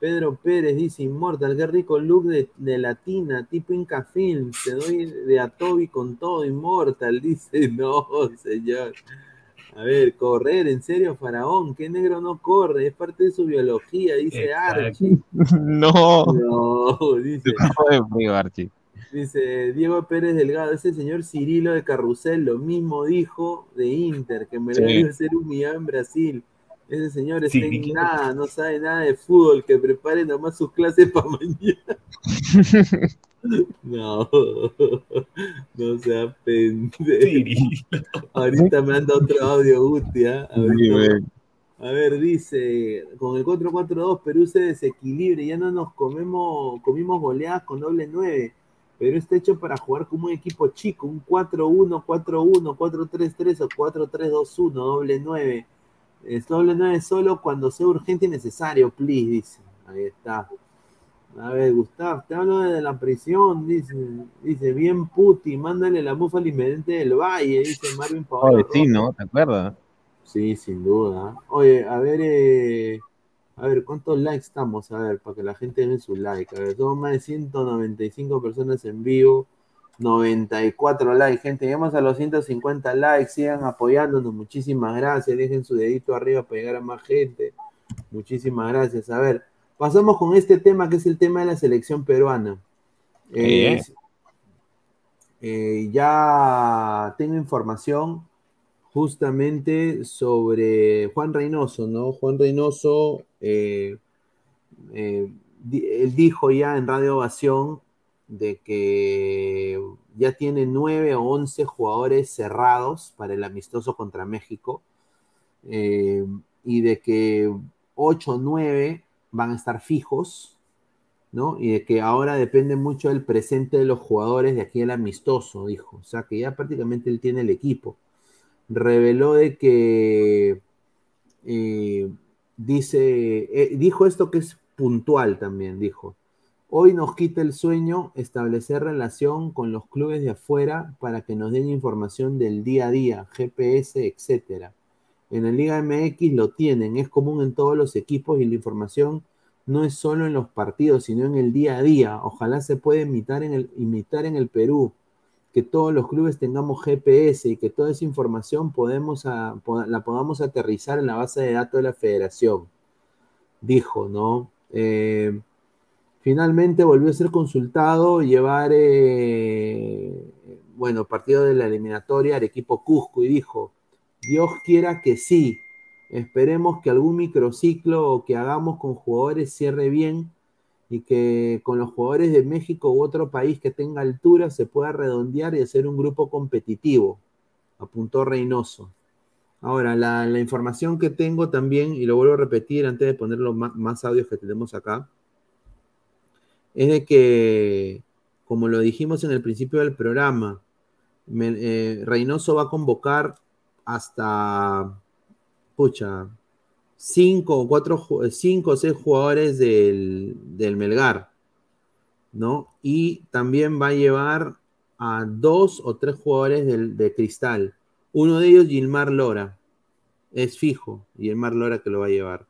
Pedro Pérez dice, Inmortal, qué rico look de, de latina, tipo Inca Film, te doy de a Toby con todo, Inmortal, *laughs* dice, no, señor. A ver, correr, en serio, Faraón, ¿qué negro no corre? Es parte de su biología, dice Exacto. Archie. *laughs* No. No, dice, frío, Archie. dice Diego Pérez Delgado, ese señor Cirilo de Carrusel, lo mismo dijo de Inter, que me Sí. iba a ser humillado en Brasil. Ese señor está en Cirilo. nada, no sabe nada de fútbol, que prepare nomás sus clases para mañana. *laughs* No, no sea pendejo. Ahorita me anda otro audio, Guti, ¿ah? Sí, Ahorita- güey. a ver, dice, con el 4-4-2 Perú se desequilibra, ya no nos comemos, comimos goleadas con doble 9. Perú está hecho para jugar como un equipo chico, un 4-1, 4-1, 4-3-3 o 4-3-2-1, doble 9. Es doble 9 solo cuando sea urgente y necesario, please, dice. Ahí está. A ver, Gustavo, te hablo de la prisión, dice, dice, bien puti, mándale la mufa al inmediente del Valle, dice Marvin Paola. Oye, sí. ¿no? ¿Te acuerdas? Sí, sin duda. Oye, a ver, eh, a ver, ¿cuántos likes estamos? A ver, para que la gente dé su like. A ver, somos más de 195 personas en vivo, 94 likes, gente. Llegamos a los 150 likes, sigan apoyándonos. Muchísimas gracias. Dejen su dedito arriba para llegar a más gente. Muchísimas gracias. A ver, pasamos con este tema que es el tema de la selección peruana. Eh, eh, ya tengo información justamente sobre Juan Reynoso, ¿no? Juan Reynoso, eh, eh, él dijo ya en Radio Ovación de que ya tiene nueve o once jugadores cerrados para el amistoso contra México eh, y de que ocho o nueve van a estar fijos, ¿no? Y de que ahora depende mucho del presente de los jugadores de aquí al amistoso, dijo. O sea que ya prácticamente él tiene el equipo reveló de que eh, dice, eh, dijo esto que es puntual también, dijo, hoy nos quita el sueño establecer relación con los clubes de afuera para que nos den información del día a día, GPS, etcétera. En la Liga MX lo tienen, es común en todos los equipos y la información no es solo en los partidos, sino en el día a día. Ojalá se pueda imitar en el, imitar en el Perú que todos los clubes tengamos GPS y que toda esa información la podamos aterrizar en la base de datos de la federación. Dijo, ¿no? Eh, finalmente volvió a ser consultado llevar, eh, bueno, partido de la eliminatoria al equipo Cusco y dijo, Dios quiera que sí, esperemos que algún microciclo que hagamos con jugadores cierre bien y que con los jugadores de México u otro país que tenga altura se pueda redondear y hacer un grupo competitivo, apuntó Reynoso. Ahora, la, información que tengo también, y lo vuelvo a repetir antes de poner los más, más audios que tenemos acá, es de que, como lo dijimos en el principio del programa, eh, Reynoso va a convocar hasta, pucha, cinco o cuatro, eh, cinco o seis jugadores del, del Melgar, ¿no? Y también va a llevar a dos o tres jugadores del, de Cristal. Uno de ellos, Gilmar Lora. Es fijo, Gilmar Lora que lo va a llevar.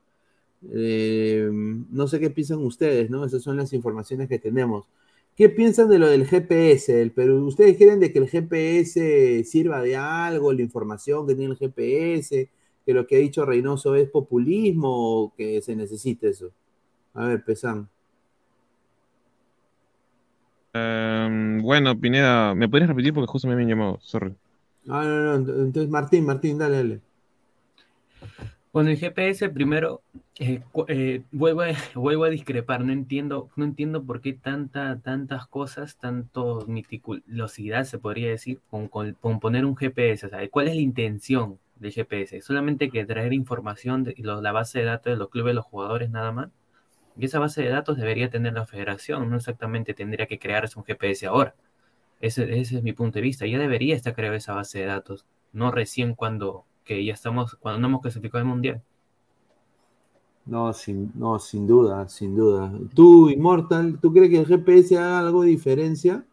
Eh, no sé qué piensan ustedes, ¿no? Esas son las informaciones que tenemos. ¿Qué piensan de lo del GPS del Perú? ¿Ustedes quieren de que el GPS sirva de algo, la información que tiene el GPS, que lo que ha dicho Reynoso es populismo o que se necesita eso? A ver, Pesan. Em, bueno, Pineda, ¿me podrías repetir? Porque justo me habían llamado, sorry. Ah, no, no, entonces Martín, Martín, dale, dale. Bueno, el GPS primero, eh, eh, vuelvo, a, *laughs* vuelvo a discrepar, no entiendo, no entiendo por qué tanta, tantas cosas, tanto meticulosidad se podría decir, con, con- con poner un GPS, o sea, ¿cuál es la intención del GPS? ¿Solamente que traer información de lo- la base de datos de los clubes, los jugadores, nada más? Y esa base de datos debería tener la federación, no exactamente tendría que crearse un GPS ahora. Ese, ese es mi punto de vista, ya debería estar creada esa base de datos, no recién cuando que ya estamos, cuando no hemos clasificado al mundial. No, sin, no, sin duda, sin duda. Tú, Immortal, ¿tú crees que el GPS haga algo de diferencia?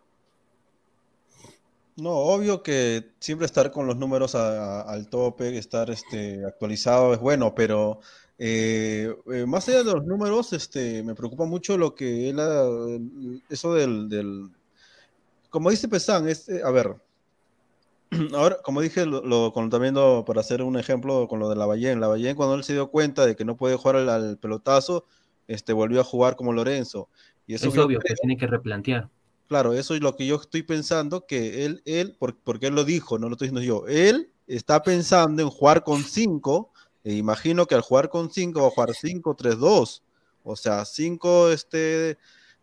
No, obvio que siempre estar con los números a- a- al tope, estar este, actualizado es bueno, pero eh, eh, más allá de los números, este, me preocupa mucho lo que él, ha- eso del, del- como dice Pesan, es, eh, a ver, *clears throat* ahora, como dije, lo, lo- con, también lo- para hacer un ejemplo con lo de Lavallén, Lavallén cuando él se dio cuenta de que no puede jugar al, al pelotazo, este, volvió a jugar como Lorenzo. Y eso Es obvio que tiene que replantear. Claro, eso es lo que yo estoy pensando, que él, él, por- porque él lo dijo, no lo estoy diciendo yo, él está pensando en jugar con 5, e imagino que al jugar con 5 va a jugar 5-3-2, o sea, 5, este,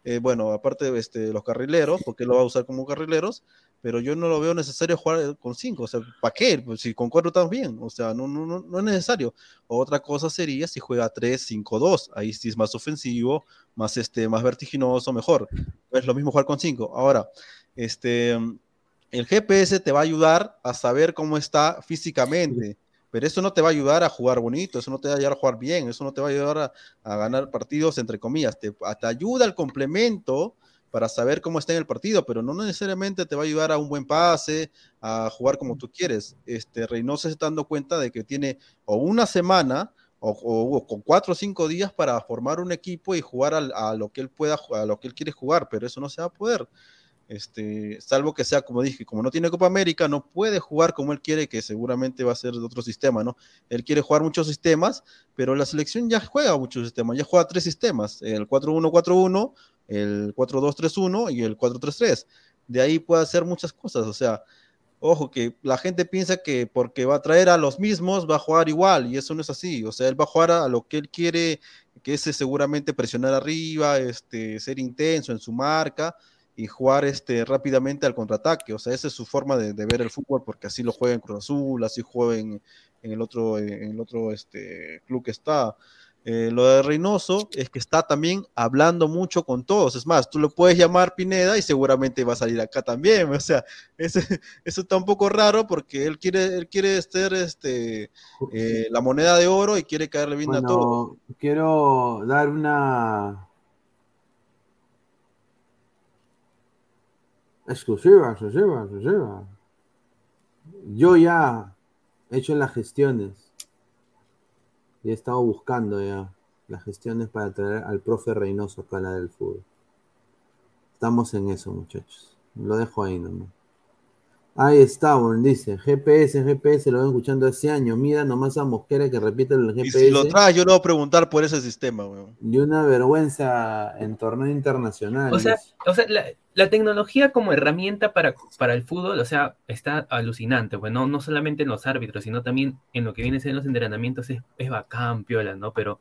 eh, bueno, aparte de este, los carrileros, porque él lo va a usar como carrileros, pero yo no lo veo necesario jugar con 5, o sea, ¿para qué? Pues si con 4 estamos bien, o sea, no, no, no, es necesario. Otra cosa sería si juega 3-5-2, ahí sí es más ofensivo, más, este, más vertiginoso, mejor. Es lo mismo jugar con 5. Ahora, este, el GPS te va a ayudar a saber cómo está físicamente, pero eso no te va a ayudar a jugar bonito, eso no te va a ayudar a jugar bien, eso no te va a ayudar a, a ganar partidos, entre comillas, te, te ayuda al complemento para saber cómo está en el partido, pero no necesariamente te va a ayudar a un buen pase, a jugar como tú quieres. Este Reynoso se está dando cuenta de que tiene o una semana o, con cuatro o cinco días para formar un equipo y jugar a, lo que él pueda, a lo que él quiere jugar, pero eso no se va a poder. Este, salvo que sea, como dije, como no tiene Copa América, no puede jugar como él quiere, que seguramente va a ser de otro sistema, ¿no? Él quiere jugar muchos sistemas, pero la selección ya juega muchos sistemas, ya juega tres sistemas, el 4-1-4-1, el 4-2-3-1 y el 4-3-3. De ahí puede hacer muchas cosas, o sea, ojo, que la gente piensa que porque va a traer a los mismos va a jugar igual, y eso no es así, o sea, él va a jugar a lo que él quiere, que es eh, seguramente presionar arriba, este, ser intenso en su marca y jugar este, rápidamente al contraataque, o sea, esa es su forma de, de ver el fútbol, porque así lo juega en Cruz Azul, así juega en, en el otro, en el otro este, club que está. Eh, lo de Reynoso es que está también hablando mucho con todos. Es más, tú lo puedes llamar Pineda y seguramente va a salir acá también. *laughs* O sea, eso está un poco raro porque él quiere, él quiere ser este, eh, la moneda de oro y quiere caerle bien a todos. Quiero dar una exclusiva, exclusiva, exclusiva. Yo ya he hecho las gestiones he estado buscando ya las gestiones para traer al profe Reynoso acá a la del fútbol. Estamos en eso, muchachos. Lo dejo ahí nomás. Ahí está, bueno, dice, GPS, GPS, lo ven escuchando hace años. Mira nomás a Mosquera que repite el Y GPS. si lo traes, yo le voy a preguntar por ese sistema, weón. Y una vergüenza en torneo internacional. O sea, o sea la, la tecnología como herramienta para, para el fútbol, o sea, está alucinante, pues no, no solamente en los árbitros, sino también en lo que viene a ser los entrenamientos, es, es bacán, piola, ¿no? Pero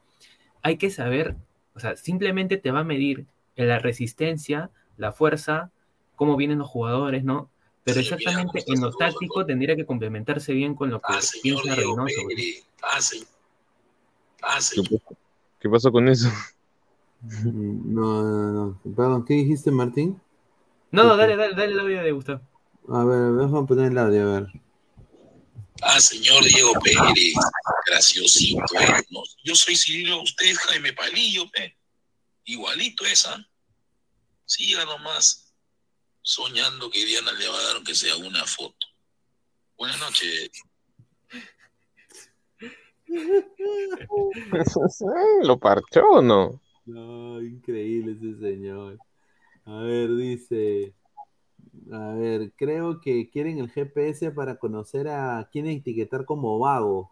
hay que saber, o sea, simplemente te va a medir la resistencia, la fuerza, cómo vienen los jugadores, ¿no? Pero exactamente en lo táctico tendría que complementarse bien con lo que Ah, señor piensa Reynoso. Ah, ah, ¿Qué, pasó- qué pasó con eso? No, no, no. Perdón, ¿qué dijiste, Martín? No, no, dale, dale, dale el audio de Gustavo. A ver, déjame poner el audio, a ver. Ah, señor Diego Pérez. Graciosito, eh. No, yo soy Cirilo, usted es Jaime Palillo, pe. Igualito esa. Siga nomás soñando que Diana le va a dar aunque sea una foto. Buenas noches. ¿Lo parchó o no? No, increíble ese señor. A ver, dice. A ver, creo que quieren el GPS para conocer a quién etiquetar como vago.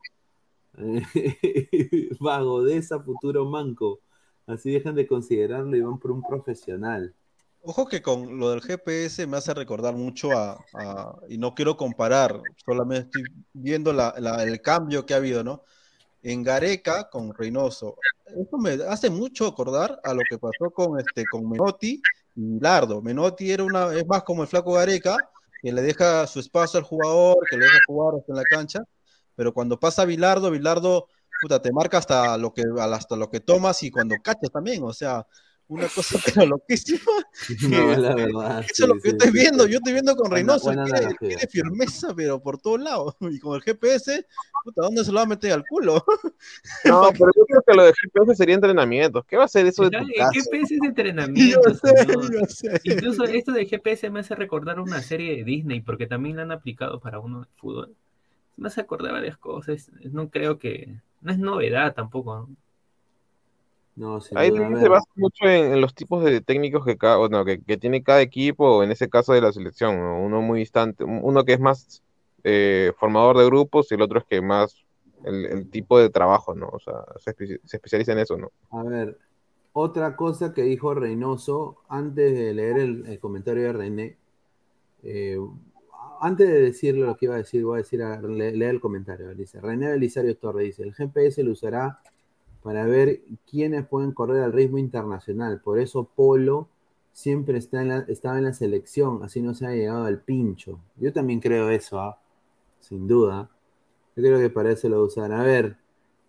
*laughs* vago de esa futuro manco. Así dejan de considerarlo y van por un profesional. Ojo que con lo del GPS me hace recordar mucho a, a- y no quiero comparar, solamente estoy viendo la- la- el cambio que ha habido, ¿no? En Gareca con Reynoso. Eso me hace mucho acordar a lo que pasó con, este, con Menotti y Lardo. Menotti era una, es más como el flaco Gareca, que le deja su espacio al jugador, que le deja jugar hasta en la cancha, pero cuando pasa Bilardo, Bilardo, puta, te marca hasta lo que, hasta lo que tomas y cuando cachas también, o sea, una *laughs* cosa pero *laughs* loquísima. No, que- la verdad. eso sí, es lo que sí, estoy sí. viendo, yo estoy viendo con Buena- Reynoso, él buena quiere, él analogía. quiere firmeza, pero por todos lados, *laughs* y con el GPS, puta, ¿dónde se lo va a meter al culo? No, pero yo creo que lo de GPS sería entrenamiento. ¿Qué va a ser eso de tu ¿Sabe? casa? GPS es entrenamiento, Yo sé, señor. yo sé. Incluso esto de GPS me hace recordar una serie de Disney, porque también la han aplicado para uno de fútbol. Me hace acordar varias cosas. No creo que. No es novedad tampoco. ¿no? No, sin Ahí duda, también se basa mucho en, en los tipos de técnicos que, cada, bueno, que, que tiene cada equipo, o en ese caso de la selección. ¿no? Uno muy distante, uno que es más eh, formador de grupos y el otro es que más el, el tipo de trabajo, ¿no? O sea, se, espe- se especializa en eso, ¿no? A ver, otra cosa que dijo Reynoso antes de leer el, el comentario de René, eh, antes de decirle lo que iba a decir, voy a decir, a, le- leer el comentario. Dice, René Belisario Torre dice, el GPS lo usará para ver quiénes pueden correr al ritmo internacional. Por eso Polo siempre está en la- estaba en la selección, así no se ha llegado al pincho. Yo también creo eso, ¿ah? sin duda. Yo creo que para eso lo usan. A ver,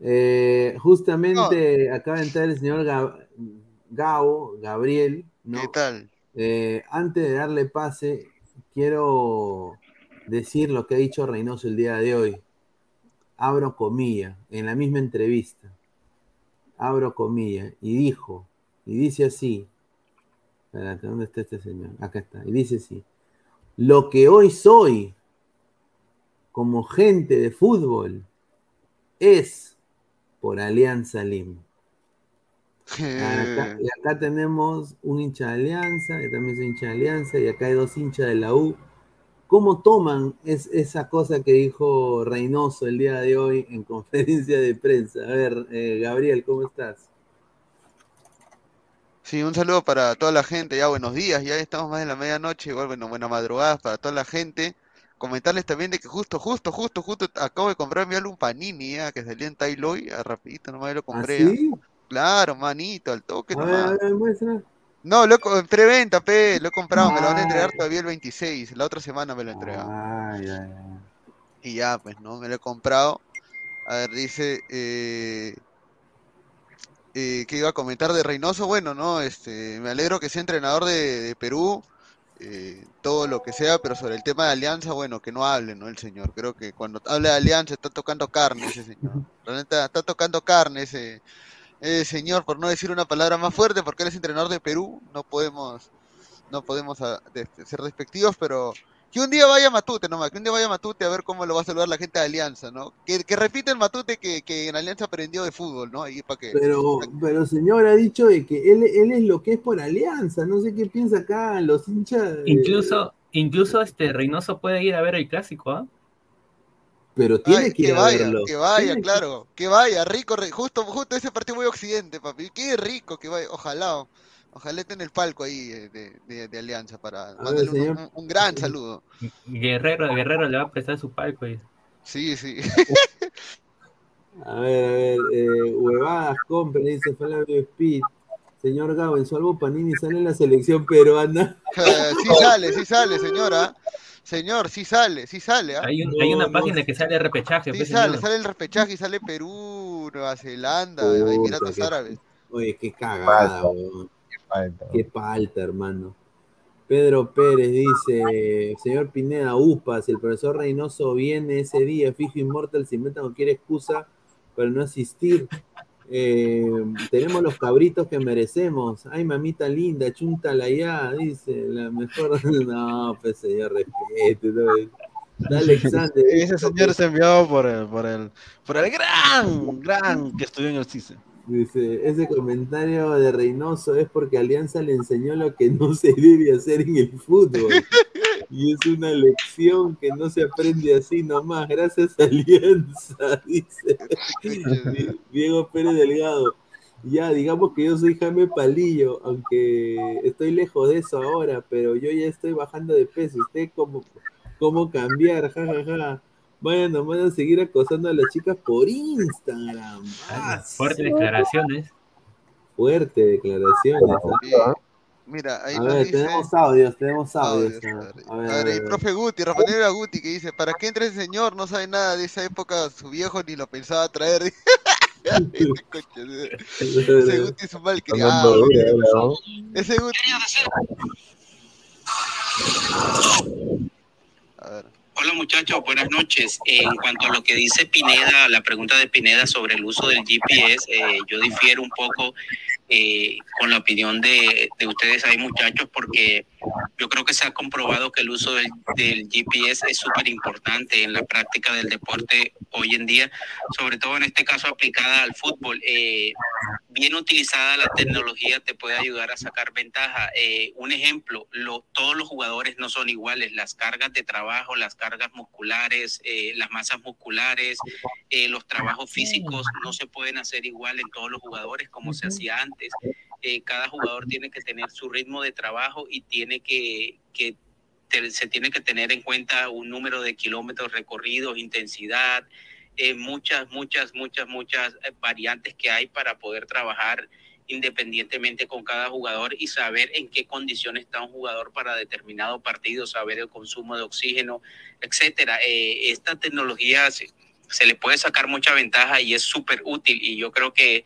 eh, justamente acaba de entrar el señor Ga- Gabo, Gabriel, ¿no? ¿Qué tal? Eh, antes de darle pase, quiero decir lo que ha dicho Reynoso el día de hoy. Abro comilla, en la misma entrevista. Abro comilla, y dijo, y dice así. Espérate, ¿dónde está este señor? Acá está. Y dice así. Lo que hoy soy como gente de fútbol es por Alianza Lima. *laughs* Acá- y acá tenemos un hincha de Alianza, y también soy hincha de Alianza, y acá hay dos hinchas de la U. ¿Cómo toman es, esa cosa que dijo Reynoso el día de hoy en *laughs* conferencia de prensa? A ver, eh, Gabriel, ¿cómo estás? Sí, un saludo para toda la gente, ya buenos días, ya estamos más de la medianoche, igual bueno, buenas madrugadas para toda la gente. Comentarles también de que justo, justo, justo, justo acabo de comprar mi álbum Panini, ya, que salió en Tailoy, rapidito nomás lo compré. ya. ¿Sí? Claro, manito, al toque A ver, a nomás. ver, muestra. No, lo he co- en preventa, pe, lo he comprado, me lo van a entregar todavía el 26, la otra semana me lo entregan. Ay, ay, ay. Y ya, pues, ¿no? Me lo he comprado. A ver, dice, eh, eh, que iba a comentar de Reynoso, bueno, ¿no? Este, me alegro que sea entrenador de, de Perú, eh, todo lo que sea, pero sobre el tema de Alianza, bueno, que no hable, ¿no? El señor. Creo que cuando habla de Alianza está tocando carne ese señor. Realmente está tocando carne ese, ese señor, por no decir una palabra más fuerte, porque él es entrenador de Perú, no podemos, no podemos ah, de- ser despectivos, pero que un día vaya a Matute nomás, que un día vaya a Matute a ver cómo lo va a saludar la gente de Alianza, ¿no? Que, que repite el Matute que, que en Alianza aprendió de fútbol, ¿no? Ahí para que... Pero, pero señor ha dicho de que él, él es lo que es por Alianza. No sé qué piensa acá los hinchas. de- Incluso, incluso este Reynoso puede ir a ver el clásico, ¿ah? Pero tiene Ay, que ir que a vaya, verlo. que vaya, Tiene claro, que vaya, rico, ri- justo, justo ese partido muy occidente, papi, qué rico que vaya, ojalá, ojalá esté en el palco ahí eh, de, de- de Alianza para ver, mandarle un, señor. un- un gran saludo. Guerrero, Guerrero le va a prestar su palco. Y... Sí, sí. A ver, a ver, eh, huevadas, compre, dice Flavio Speed. Señor Gabo, en su álbum Panini sale la selección peruana. Eh, sí sale, sí sale, señora. Señor, sí sale, sí sale. ¿ah? Hay, un- hay una página que sale repechaje. Sí pues, sale, señor. sale el repechaje y sale Perú, Nueva Zelanda, Puta, Emiratos qué- Árabes. Oye, qué cagada, weón. Qué falta, hermano. Pedro Pérez dice, señor Pineda, UPA, si el profesor Reynoso viene ese día, fijo inmortal, si inventan cualquier excusa para no asistir. Eh, tenemos los cabritos que merecemos. Ay, mamita linda, chúntala ya, dice. La mejor. *laughs* No, pues señor, respete. ¿no? Da Alexander. Ese señor es enviado por el, por el, por el gran, gran que estudió en el CICE. Dice, ese comentario de Reynoso es porque Alianza le enseñó lo que no se debe hacer en el fútbol. *laughs* Y es una lección que no se aprende así nomás. Gracias Alianza, *laughs* dice Di- Diego Pérez Delgado. Ya, digamos que yo soy Jaime Palillo, aunque estoy lejos de eso ahora, pero yo ya estoy bajando de peso. ¿Usted cómo, cómo cambiar? Ja, ja, ja. Vayan nomás a seguir acosando a las chicas por Instagram. Fuertes declaraciones. Fuerte declaraciones. ¿ah? Mira, ahí A ver, dice... tenemos audios, tenemos audios. Audios, a ver, a A ver, ver, a el ver. profe Guti, Rafael Guti, que dice, ¿para qué entra ese señor? No sabe nada de esa época, su viejo ni lo pensaba traer. *laughs* Ese coche, ese Guti es un mal criado. Ese Guti... Hola muchachos, buenas noches. En cuanto a lo que dice Pineda, la pregunta de Pineda sobre el uso del GPS, eh, yo difiero un poco eh, con la opinión de, de ustedes ahí muchachos, porque yo creo que se ha comprobado que el uso del, del GPS es súper importante en la práctica del deporte hoy en día, sobre todo en este caso aplicada al fútbol. Eh, bien utilizada la tecnología te puede ayudar a sacar ventaja. Eh, un ejemplo, lo- todos los jugadores no son iguales. Las cargas de trabajo, las cargas musculares, eh, las masas musculares, los trabajos físicos no se pueden hacer igual en todos los jugadores como se hacía antes. Eh, cada jugador tiene que tener su ritmo de trabajo y tiene que, que te- se tiene que tener en cuenta un número de kilómetros recorridos, intensidad, eh, muchas, muchas, muchas, muchas eh, variantes que hay para poder trabajar independientemente con cada jugador y saber en qué condiciones está un jugador para determinado partido, saber el consumo de oxígeno, etcétera. Eh, esta tecnología se, se le puede sacar mucha ventaja y es súper útil y yo creo que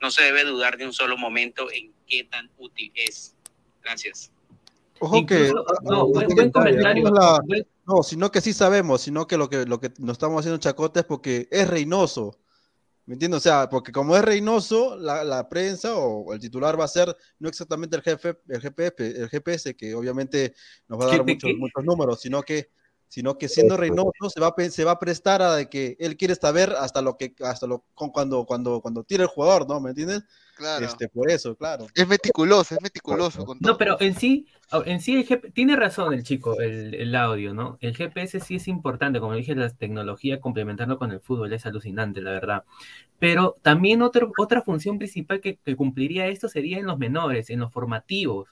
no se debe dudar de un solo momento en qué tan útil es. Gracias. Ojo que Incluso- no, buen- comentario. no la- Buen- no, sino que sí sabemos, sino que lo que lo que nos estamos haciendo chacota es porque es Reynoso. ¿Me entiendes? O sea, porque como es Reynoso, la, la prensa o el titular va a ser no exactamente el jefe, el GPS, el GPS, que obviamente nos va a dar ¿Qué- muchos, muchos números, sino que sino que siendo Reynoso se va a, se va a prestar a de que él quiere saber hasta lo que hasta lo con- cuando cuando cuando tira el jugador, ¿no? ¿Me entiendes? Claro. Este, por eso, claro. Es meticuloso, es meticuloso con todo. No, pero en sí, en sí el GP tiene razón el chico, el, el audio, ¿no? El GPS sí es importante, como dije, la tecnología complementarlo con el fútbol es alucinante, la verdad. Pero también otro- otra función principal que, que cumpliría esto sería en los menores, en los formativos.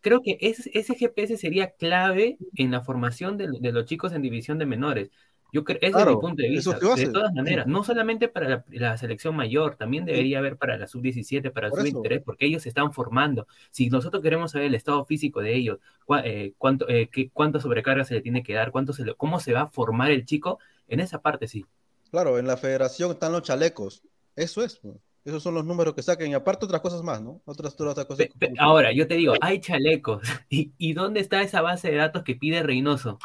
Creo que ese, ese GPS sería clave en la formación de, de los chicos en división de menores. Yo creo, ese es mi punto de vista. De todas maneras, no solamente para la, la selección mayor, también debería haber para la sub-17, para la Por eso. sub-23, porque ellos se están formando. Si nosotros queremos saber el estado físico de ellos, cua- eh, cuánto, eh, qué, cuánta sobrecarga se le tiene que dar, cuánto se le- cómo se va a formar el chico, en esa parte sí. Claro, en la federación están los chalecos. Eso es. Esos son los números que saquen. Y aparte otras cosas más, ¿no? Otras, otras cosas. Pe- pe- Ahora, yo te digo, hay chalecos. *laughs* ¿Y, y dónde está esa base de datos que pide Reynoso?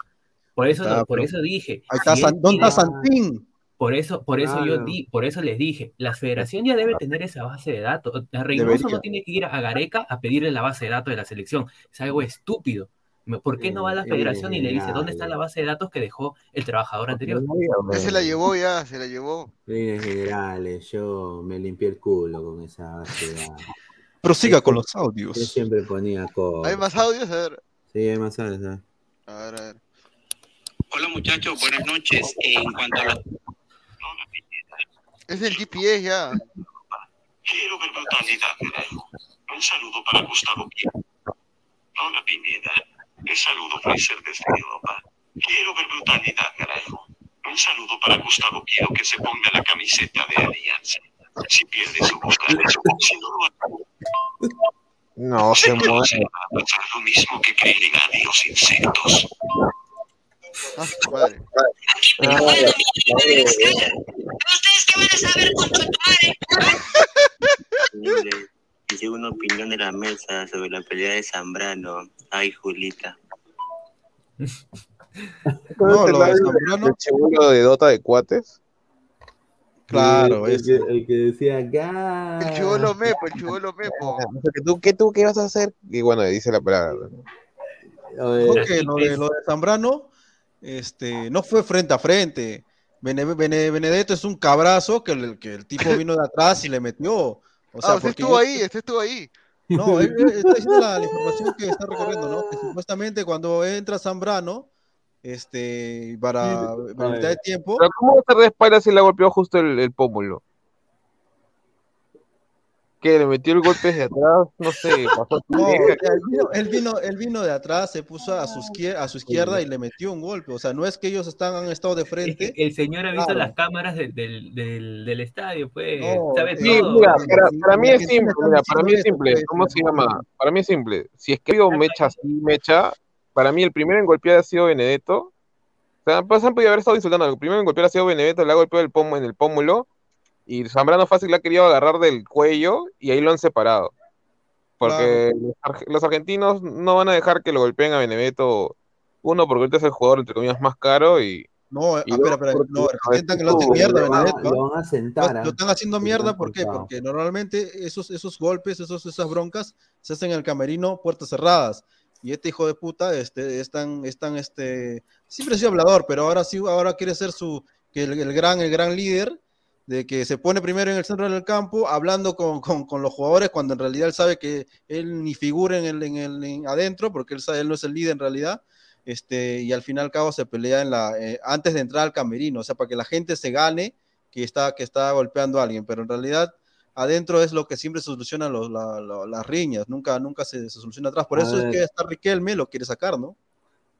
Por eso, Está, por pero- eso dije. Ahí está si San- él ¿Dónde está Santín? Por eso, por eso yo di, por eso les dije, la federación ya debe tener esa base de datos. Reynoso Debería. no tiene que ir a Gareca a pedirle la base de datos de la selección. Es algo estúpido. ¿Por qué no va a la Eh, federación y le dice eh, dónde está la base de datos que dejó el trabajador anterior? Ya se la llevó ya, se la llevó. Líneas generales, yo me limpié el culo con esa base de datos. Prosiga con los Yo audios. siempre ponía cosas. ¿Hay más audios? A ver. Sí, hay más audios. ¿eh? A ver, a ver. Hola muchachos, buenas noches. En cuanto a lo Es el GPS ya. Quiero ver brutalidad, carajo. Un saludo para Gustavo Quiero. Hola, Pineda. Les saludo Freezer desde Europa. Quiero ver brutalidad, carajo. Un saludo para Gustavo Quiero que se ponga la camiseta de Alianza. Si pierde su boca, si no lo No se se va a pasar lo mismo que creen a los insectos. Ah, madre. ¿Ustedes qué van a saber con tu madre? Increíble. Dice una opinión de la mesa sobre la pelea de Zambrano. Ay, Julita. *laughs* No, lo de Zambrano. El chibolo de Dota de cuates. Claro, el, ese. que, el que decía ¡Ga! El chivolo mepo, el chivolo mepo. *laughs* Que tú, ¿qué, tú, ¿Qué vas a hacer? Y bueno, dice la palabra. Que lo de, lo de Zambrano este, no fue frente a frente. Bene- Bene- Benedetto es un cabrazo que el, que el tipo vino de atrás y le metió. O *laughs* sea, ah, usted porque estuvo yo- ahí, usted estuvo ahí. No, él, él está diciendo la, la información que está recorriendo, ¿no? Que supuestamente cuando entra Zambrano, este, para, para mitad de tiempo, Pero ¿cómo va a ser de espalda si le golpeó justo el, el pómulo? Que le metió el golpe desde atrás, no sé, pasó no, él vino, él vino, él vino de atrás, se puso a su izquierda, a su izquierda y le metió un golpe. O sea, no es que ellos están, han estado de Es frente. que el señor ha visto Claro. las cámaras del, del, del, del estadio, pues. No, sabe Sí, todo. mira, para, mí es simple, mira, para mí es simple. ¿Cómo pues, se llama? Para mí es simple. Si es que ha habido mecha así, mecha, para mí el primero en golpear ha sido Benedetto. O sea, pues han podido haber estado insultando. El primero en golpear ha sido Benedetto, le ha golpeado el pomo en el pómulo. Y Zambrano fácil le ha querido agarrar del cuello y ahí lo han separado. Porque los, arge- los argentinos no van a dejar que lo golpeen a Benedetto. Uno, porque ahorita es el jugador, entre comillas, más caro. Y, No, y ah, espera, espera, no, representan que lo hacen mierda, lo, lo van a sentar. Lo, lo están haciendo Lo mierda, ¿por qué? Porque normalmente esos, esos golpes, esos, esas broncas, se hacen en el camerino, puertas cerradas. Y este hijo de puta, este, es tan, es tan, este, siempre ha sido hablador, pero ahora sí, ahora quiere ser su, que el, el gran, el gran líder, de que se pone primero en el centro del campo, hablando con, con, con los jugadores, cuando en realidad él sabe que él ni figura en el, en el en adentro, porque él sabe, él no es el líder en realidad. Este, y al fin y al cabo se pelea en la, eh, antes de entrar al camerino, o sea, para que la gente se gane que está, que está golpeando a alguien, pero en realidad adentro es lo que siempre soluciona los- la- la- las riñas, nunca, nunca se, se soluciona atrás. Por A eso es que hasta Riquelme lo quiere sacar, ¿no?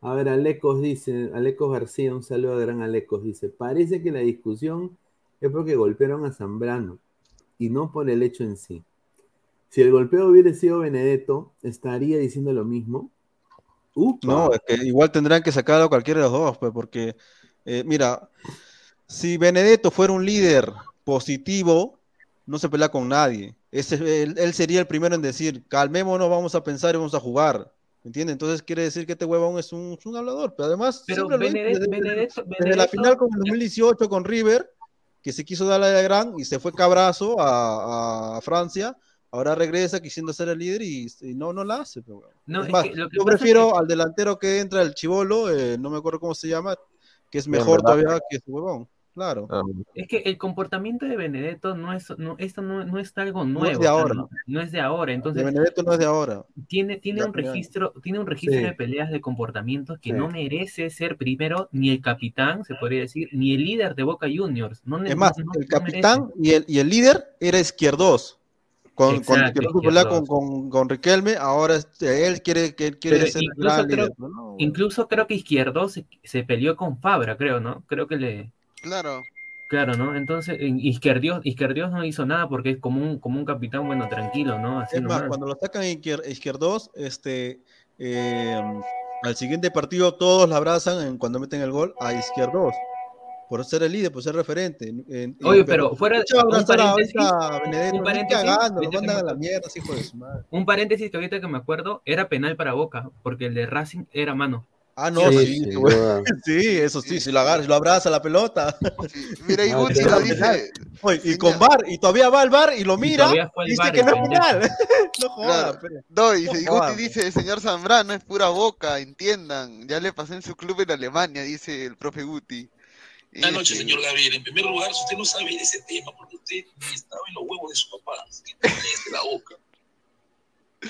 A ver, Alecos dice, Alecos García, un saludo a gran Alecos, dice, parece que la discusión es porque golpearon a Zambrano y no por el hecho en sí. Si el golpeo hubiera sido Benedetto, estaría diciendo lo mismo. Upa. No, es que igual tendrán que sacarlo a cualquiera de los dos, pues, porque, eh, mira, si Benedetto fuera un líder positivo, no se pelea con nadie. Ese, él, él sería el primero en decir, calmémonos, vamos a pensar y vamos a jugar. ¿Me entiendes? Entonces quiere decir que este huevón es un, es un hablador, pero además Pero siempre lo hizo Benedetto, desde, Benedetto, desde la Benedetto- final con el 2018 con River, que se quiso dar la de gran y se fue cabrazo a, a Francia, ahora regresa quisiendo ser el líder y, y no, no la hace. pero. No, Es es más, que lo que yo pasa es prefiero que- al delantero que entra el chivolo, eh, no me acuerdo cómo se llama, que es mejor todavía que ese huevón. Claro. Ah, Es que el comportamiento de Benedetto no es, no, esto no, no es algo No es nuevo, de ahora. no, no es de ahora, De entonces Benedetto no es de ahora. tiene, tiene Ya, un ya. registro, tiene un registro Sí. de peleas de comportamientos que Sí. no merece ser primero ni el capitán, se podría decir, ni el líder de Boca Juniors. No, Es más, el no capitán y el, y el líder era izquierdos. Con, con, Exacto, con, Izquierdos. con, con Riquelme, ahora este, él quiere, que él quiere Pero ser el incluso gran creo, líder. incluso creo que Izquierdo se, se peleó con Fabra, creo, ¿no? Creo que le... Claro. Claro, ¿no? Entonces, en Izquierdios, Izquierdios no hizo nada porque es como un, como un capitán, bueno, tranquilo, ¿no? Así Es más, cuando lo sacan izquierdos, este, eh, al siguiente partido todos la abrazan en- cuando meten el gol a izquierdos. Por ser el líder, por ser referente. En- en- Oye, pero fuera- ¿Qué va a un paréntesis, ahorita a Benedetto? un Ni paréntesis, cagando, lo ahorita que mandan a me- la mierda, así hijo de su madre. Un paréntesis que ahorita que me acuerdo, era penal para Boca, porque el de Racing era mano. Ah, no, Sí, sí, *laughs* sí, eso sí, si lo agarra, si lo abraza la pelota. Mira, y Ah, Guti lo dice. Oye, y con VAR, y todavía va al VAR y lo Y mira, al dice que no es penal. *laughs* *laughs* No jodas, Claro. No, y, No y Guti dice, señor Zambrano es pura boca, entiendan. Ya le pasé en su club en Alemania, dice el profe Guti. Y Buenas noches, señor Gabriel. En primer lugar, usted no sabe de ese tema porque usted ni estaba en los huevos de su papá. que cállese la boca.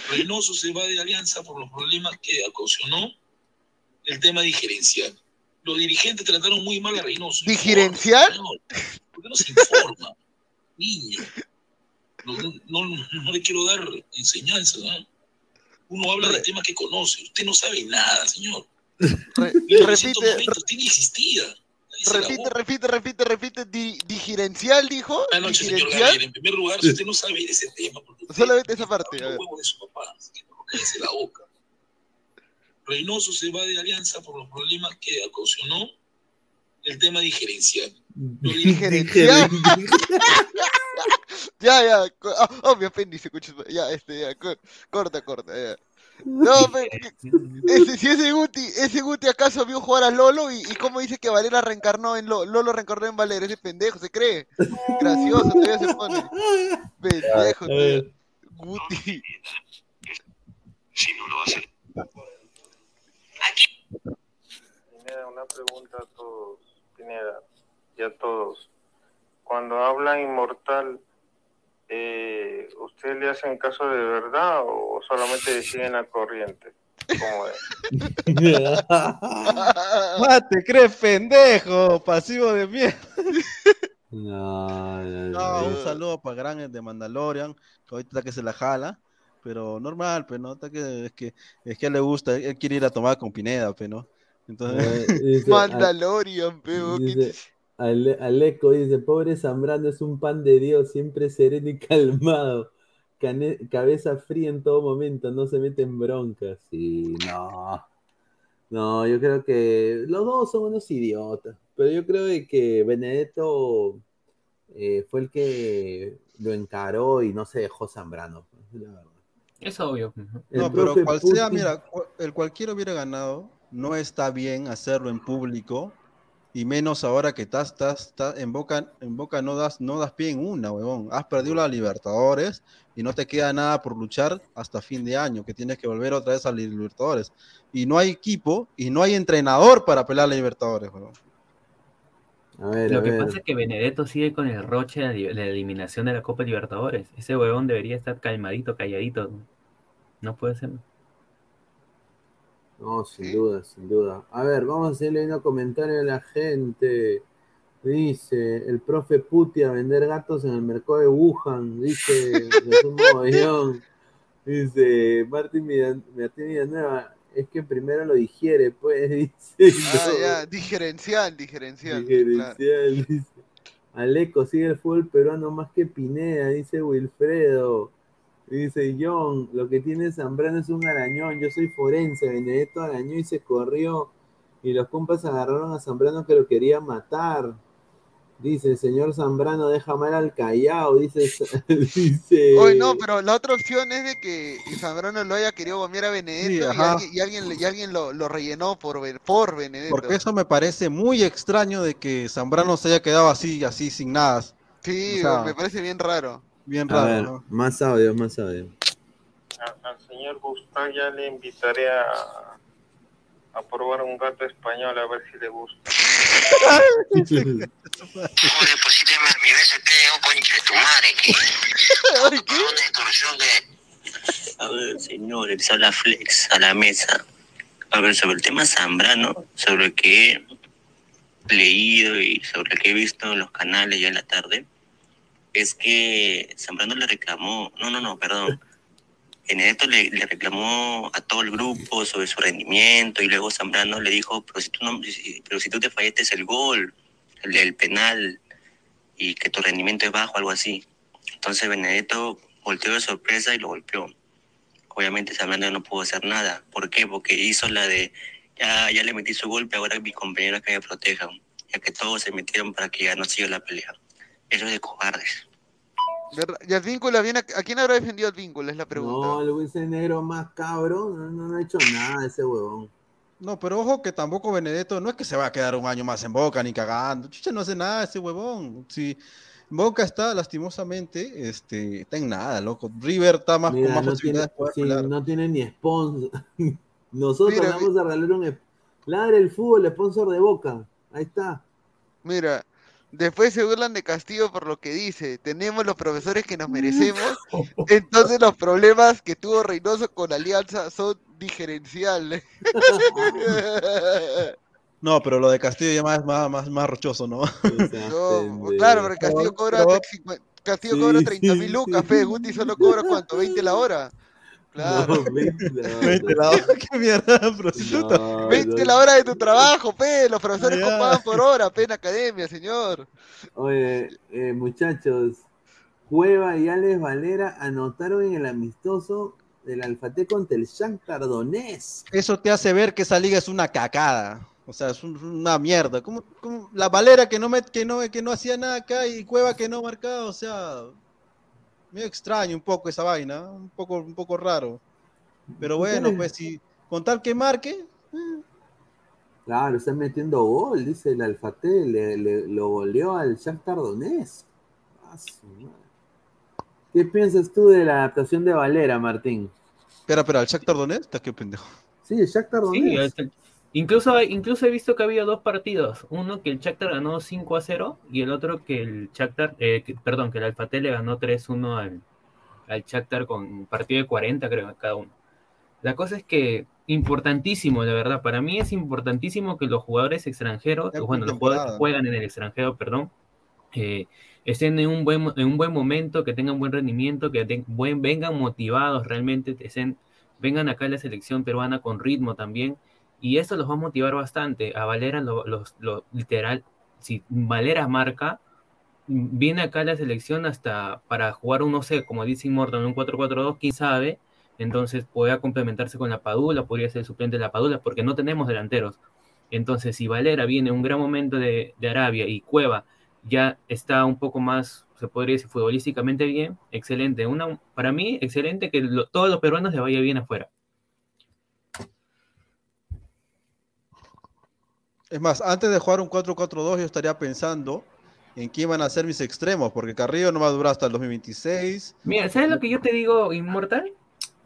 Reynoso se va de alianza por los problemas que ocasionó el tema digerencial. Los dirigentes trataron muy mal a Reynoso. ¿Digerencial? Señor, ¿Por qué no se informa? *laughs* Niño. No, no- no le quiero dar enseñanza. ¿no? Uno habla de temas que conoce. Usted no sabe nada, señor. re- 1990 repite, usted ni existía. Cállese la repite, repite, repite, repite. Di, digerencial, dijo. Buenas noches, señor. Gabriel. En primer lugar, si usted no sabe ese tema, porque usted Solamente esa parte. a ver. de su papá, así que no la boca. Reynoso se va de alianza por los problemas que ocasionó el tema diferencial. Diferencial. *laughs* ya, ya. co- Oh, oh, mi apéndice, escucha. Ya, este, ya. co- Corta, corta, ya. No, pero, ese, si ese Guti, ese Guti acaso vio jugar a Lolo y, y cómo dice que Valera reencarnó en Lolo, Lolo reencarnó en Valera, ese pendejo, ¿se cree? Gracioso, todavía se pone. Pendejo. Guti. Si no lo hace. Pineda, una pregunta a todos, Pineda, y a todos. Cuando hablan inmortal, eh, ¿ustedes le hacen caso de verdad o solamente siguen la corriente? ¿Cómo es? *laughs* Ah, te crees pendejo, pasivo de mierda. *laughs* No, no, no. No, un saludo para Gran de Mandalorian, que ahorita que se la jala, pero normal, pues, ¿no? Que, es que es que a él le gusta, él quiere ir a tomar con Pineda, pues, ¿no? Entonces, Eh, *laughs* dice, Mandalorian, peo. que- Dice, Ale- Aleco dice, pobre Zambrano es un pan de Dios, siempre sereno y *laughs* calmado. Cane- cabeza fría en todo momento, no se mete en broncas. Sí, no. No, yo creo que los dos son unos idiotas. Pero yo creo de que Benedetto eh, fue el que lo encaró y no se dejó Zambrano. la verdad. Es obvio. No, pero cual sea, mira, el cualquiera hubiera ganado, no está bien hacerlo en público, y menos ahora que estás, estás, estás en Boca, en Boca no das, no das pie en una, huevón. Has perdido la Libertadores y no te queda nada por luchar hasta fin de año, que tienes que volver otra vez a la Libertadores. Y no hay equipo y no hay entrenador para pelear la Libertadores, huevón. A ver, Lo a que ver. pasa es que Benedetto sigue con el roche de la eliminación de la Copa Libertadores. Ese huevón debería estar calmadito, calladito. No puede ser. No, sin duda, sin duda. A ver, vamos a hacerle un comentario a la gente. Dice, el profe Puti a vender gatos en el mercado de Wuhan. Dice, *laughs* Jesús Mogollón. Dice, Martín Villan- Martín Villanueva, es que primero lo digiere, pues, *laughs* dice. Ah, no. ya, diferencial, diferencial. Diferencial, dice. Aleco, sigue el fútbol peruano más que Pineda, dice Wilfredo. Dice John, lo que tiene Zambrano es un arañón, yo soy forense, Benedetto arañó y se corrió. Y los compas agarraron a Zambrano que lo quería matar. Dice, el señor Zambrano deja mal al Callao, dice, *laughs* dice. Oye, no, pero la otra opción es de que Zambrano lo haya querido bombear a Benedetto Sí, y alguien, y alguien, y alguien lo, lo rellenó por, por Benedetto. Porque eso me parece muy extraño de que Zambrano se haya quedado así, así, sin nada. Sí, O sea, me parece bien raro. Bien A raro, ver, ¿no? más audio, más audio. A- al señor Gustavo ya le invitaré a, a probar un gato español a ver si le gusta. a mi BCP, oh concha de tu madre, que una extorsión que... A ver, señores, a la flex, a la mesa. A ver, sobre el tema Zambrano, sobre el que he leído y sobre el que he visto en los canales ya en la tarde, es que Zambrano le reclamó, no, no, no, perdón, Benedetto le, reclamó a todo el grupo sobre su rendimiento y luego Zambrano le dijo, pero si tú, no, pero si tú te fallaste el gol, el, el penal, y que tu rendimiento es bajo, algo así. Entonces Benedetto volteó de sorpresa y lo golpeó. Obviamente Zambrano no pudo hacer nada. ¿Por qué? Porque hizo la de, ya, ya le metí su golpe, ahora mis compañeros que me protejan. Ya que todos se metieron para que ya no siga la pelea. Es de cobardes. ¿Y Advíncula viene a, a quién habrá defendido Advíncula? Es la pregunta. No, el Luis Negro más cabrón, no, no, no ha hecho nada ese huevón. No, pero ojo que tampoco Benedetto no es que se va a quedar un año más en Boca ni cagando. Chucha, no hace nada ese huevón. Si Boca está lastimosamente, este, está en nada, loco. River está más Mira, con más no tiene, posibilidades de poder sí, no tiene ni sponsor. *laughs* Nosotros Mira, vamos a regalar un... Ladre el fútbol, sponsor de Boca. Ahí está. Mira, después se burlan de Castillo por lo que dice. Tenemos los profesores que nos merecemos. *laughs* Entonces los problemas que tuvo Reynoso con Alianza son diferenciales. *laughs* No, pero lo de Castillo ya más, más, más, más rochoso, ¿no? No, claro, porque Castillo cobra, Castillo cobra 30 sí, mil lucas, sí. fe, Guti solo cobra cuánto, 20 la hora. Claro. No, 20 la hora. 20 la hora, *laughs* qué mierda, prostituta. No, 20 no. la hora de tu trabajo, pe, los profesores copaban por hora, pe, en academia, señor. Oye, eh, muchachos, Cueva y Alex Valera anotaron en el amistoso del Alfate contra el Shakhtar Donetsk. Eso te hace ver que esa liga es una cacada. O sea, es un- una mierda. Como, la Valera que no, met- que, no, que no hacía nada acá y Cueva que no marcaba. O sea, medio extraño un poco esa vaina. Un poco, un poco raro. Pero bueno, pues si con tal que marque, Claro, está metiendo gol, dice el Alfate, le, le- lo goleó al Shakhtar Donetsk. Ah. ¿Qué piensas tú de la adaptación de Valera, Martín? Espera, espera, ¿el Shakhtar Donetsk? Está qué pendejo. Sí, el Shakhtar Sí, Donetsk. hasta- incluso, incluso he visto que había dos partidos. Uno que el Shakhtar ganó 5 a 0 y el otro que el Shakhtar, eh, que- perdón, que el Alfate le ganó 3-1 al, al Shakhtar con un partido de 40 creo cada uno. La cosa es que importantísimo, la verdad, para mí es importantísimo que los jugadores extranjeros, bueno, los jugadores que juegan en el extranjero, perdón, eh, estén en un buen, en un buen momento, que tengan buen rendimiento, que ten- buen, vengan motivados realmente, estén- vengan acá a la selección peruana con ritmo también, y eso los va a motivar bastante. A Valera, lo, los- lo- literal, si Valera marca, viene acá a la selección hasta para jugar un, no sé, como dice Immortal, un 4-4-2, quién sabe, entonces pueda complementarse con la Padula, podría ser suplente de la Padula, porque no tenemos delanteros. Entonces, si Valera viene en un gran momento de, Arabia y Cueva ya está un poco más, se podría decir, futbolísticamente bien, excelente. Una, para mí, excelente que lo- todos los peruanos les vaya bien afuera. Es más, antes de jugar un 4-4-2 yo estaría pensando en quién van a ser mis extremos, porque Carrillo no va a durar hasta el 2026. Mira, ¿sabes lo que yo te digo, Inmortal?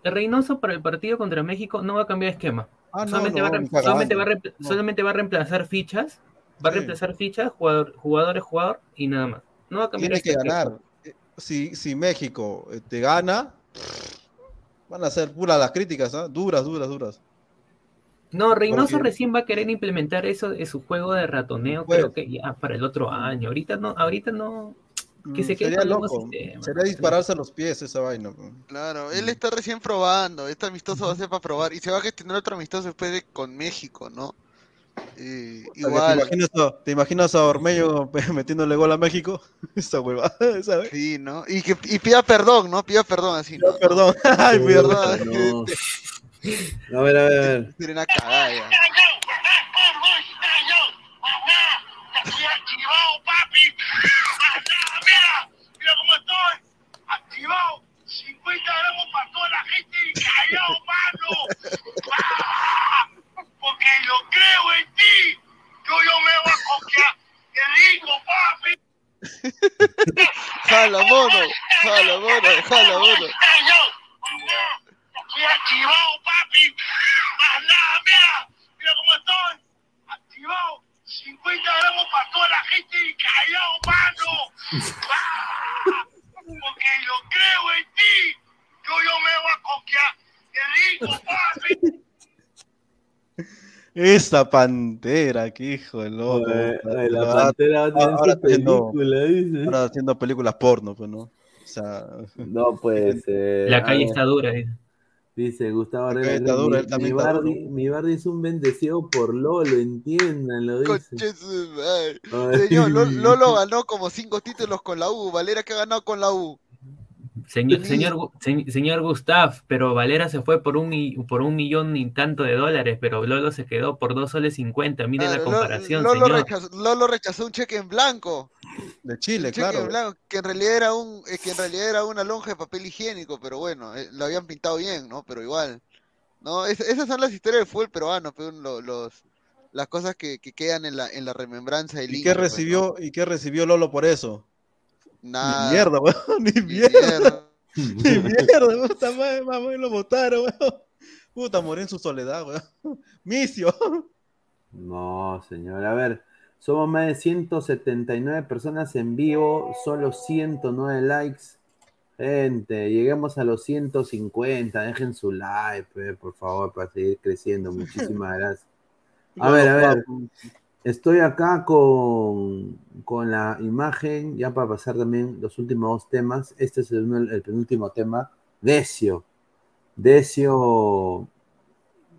Reynoso para el partido contra México no va a cambiar esquema. Ah, no, solamente, no, va a solamente, va solamente va reemplazar fichas, va a reemplazar fichas, jugador, jugadores, jugador y nada más. No va a cambiar Tiene que esquema. ganar. Eh, Si, si México eh, te gana, van a ser puras las críticas, ¿ah? duras, duras, duras. No, Reynoso Porque- recién va a querer implementar eso de su juego de ratoneo, Pues- creo que ya para el otro año. Ahorita no, ahorita no. Que se Mm, quede sería loco. sistema. Sería dispararse a los pies esa vaina. pues. Claro, él está recién probando, este amistoso va a ser para probar y se va a gestionar otro amistoso después de con México, ¿no? Eh, igual, ¿Te imaginas, a, te imaginas a Ormeño *laughs* metiéndole gol a México? *laughs* Esa hueva, ¿sabes? sí, ¿no? Y que y pida perdón, ¿no? Pida perdón así, ¿no? Perdón. *laughs* Ay, perdón. no. A ver, a ver, a ver. *laughs* Ya. Estoy activado, papi. Mira, mira cómo estoy. Activado. 50 gramos para toda la gente y callado, mano. Porque yo creo en ti. Yo, yo me voy a coquear. ¡Qué rico, papi! Jala, mono, jala, mono, jala, mono. Estoy activado, papi. Más nada, mira. Mira cómo estoy. Activado. 50 gramos para toda la gente y callado, mano. ¡Ah! Porque yo creo en ti. Yo, yo me voy a coquear. ¡Qué rico, papi! Esta pantera, que hijo de loco. Oye, oye, la Ahora- Pantera va a tener película, dice. ahora haciendo películas porno, pues, ¿no? O sea, No puede ser. *laughs* La calle Ah, está dura. dice. Dice Gustavo calle Herrera, está dura, mi, él también mi está Bardi, mi Bardi es un bendecido por Lolo, entiéndanlo, dice. Señor, Lo- *laughs* Lolo ganó como cinco títulos con la U. Valera que ha ganado con la U. Señor, señor, señor Gustav, pero Valera se fue por un, por un millón y tanto de dólares, pero Lolo se quedó por dos soles cincuenta. Mire la Claro, Lo- comparación, Lolo, señor. rechazó, Lolo rechazó un cheque en blanco. de Chile, Un cheque claro. en blanco, que en realidad era un, eh, que en realidad era una lonja de papel higiénico, pero bueno, eh, lo habían pintado bien, ¿no? Pero igual. No, Es- esas son las historias del fútbol peruano, pero lo- los, las cosas que, que quedan en la, en la remembranza del ¿Y hincha, qué pues, recibió, ¿Y qué recibió Lolo por eso? Nada. *laughs* *laughs* Ni mierda, weón. Ni mierda. Ni mierda, weón. Puta madre, mamá, lo votaron, weón. Puta, morí en su soledad, weón. *laughs* Micio. No, señor. A ver, somos más de 179 personas en vivo, solo 109 likes. Gente, lleguemos a los 150. Dejen su like, pe, por favor, para seguir creciendo. Muchísimas gracias. A ver, a ver. Estoy acá con, con la imagen, ya para pasar también los últimos temas. Este es el penúltimo tema. Decio. Decio,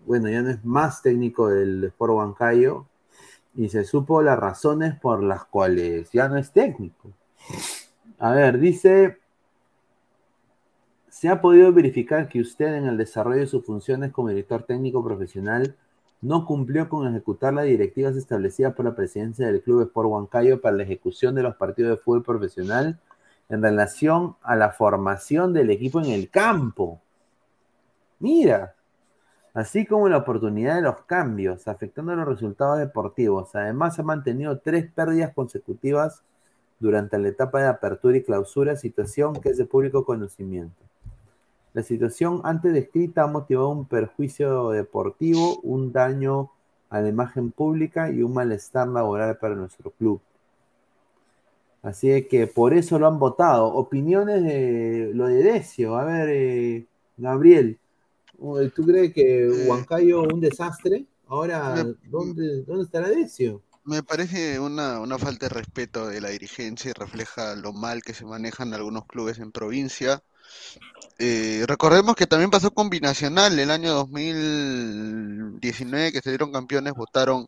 bueno, ya no es más técnico del Sport Huancayo y se supo las razones por las cuales ya no es técnico. A ver, dice Se ha podido verificar que usted en el desarrollo de sus funciones como director técnico profesional no cumplió con ejecutar las directivas establecidas por la presidencia del Club Sport Huancayo para la ejecución de los partidos de fútbol profesional en relación a la formación del equipo en el campo. Mira, así como la oportunidad de los cambios, afectando los resultados deportivos. Además, ha mantenido tres pérdidas consecutivas durante la etapa de apertura y clausura, situación que es de público conocimiento. La situación antes descrita ha motivado un perjuicio deportivo, un daño a la imagen pública y un malestar laboral para nuestro club. Así que por eso lo han votado. Opiniones de lo de Decio. A ver, eh, Gabriel, ¿tú crees que Huancayo un desastre? Ahora, ¿dónde, dónde estará Decio? Me parece una, una falta de respeto de la dirigencia y refleja lo mal que se manejan algunos clubes en provincia. Eh, recordemos que también pasó con Binacional el año 2019 que se dieron campeones, votaron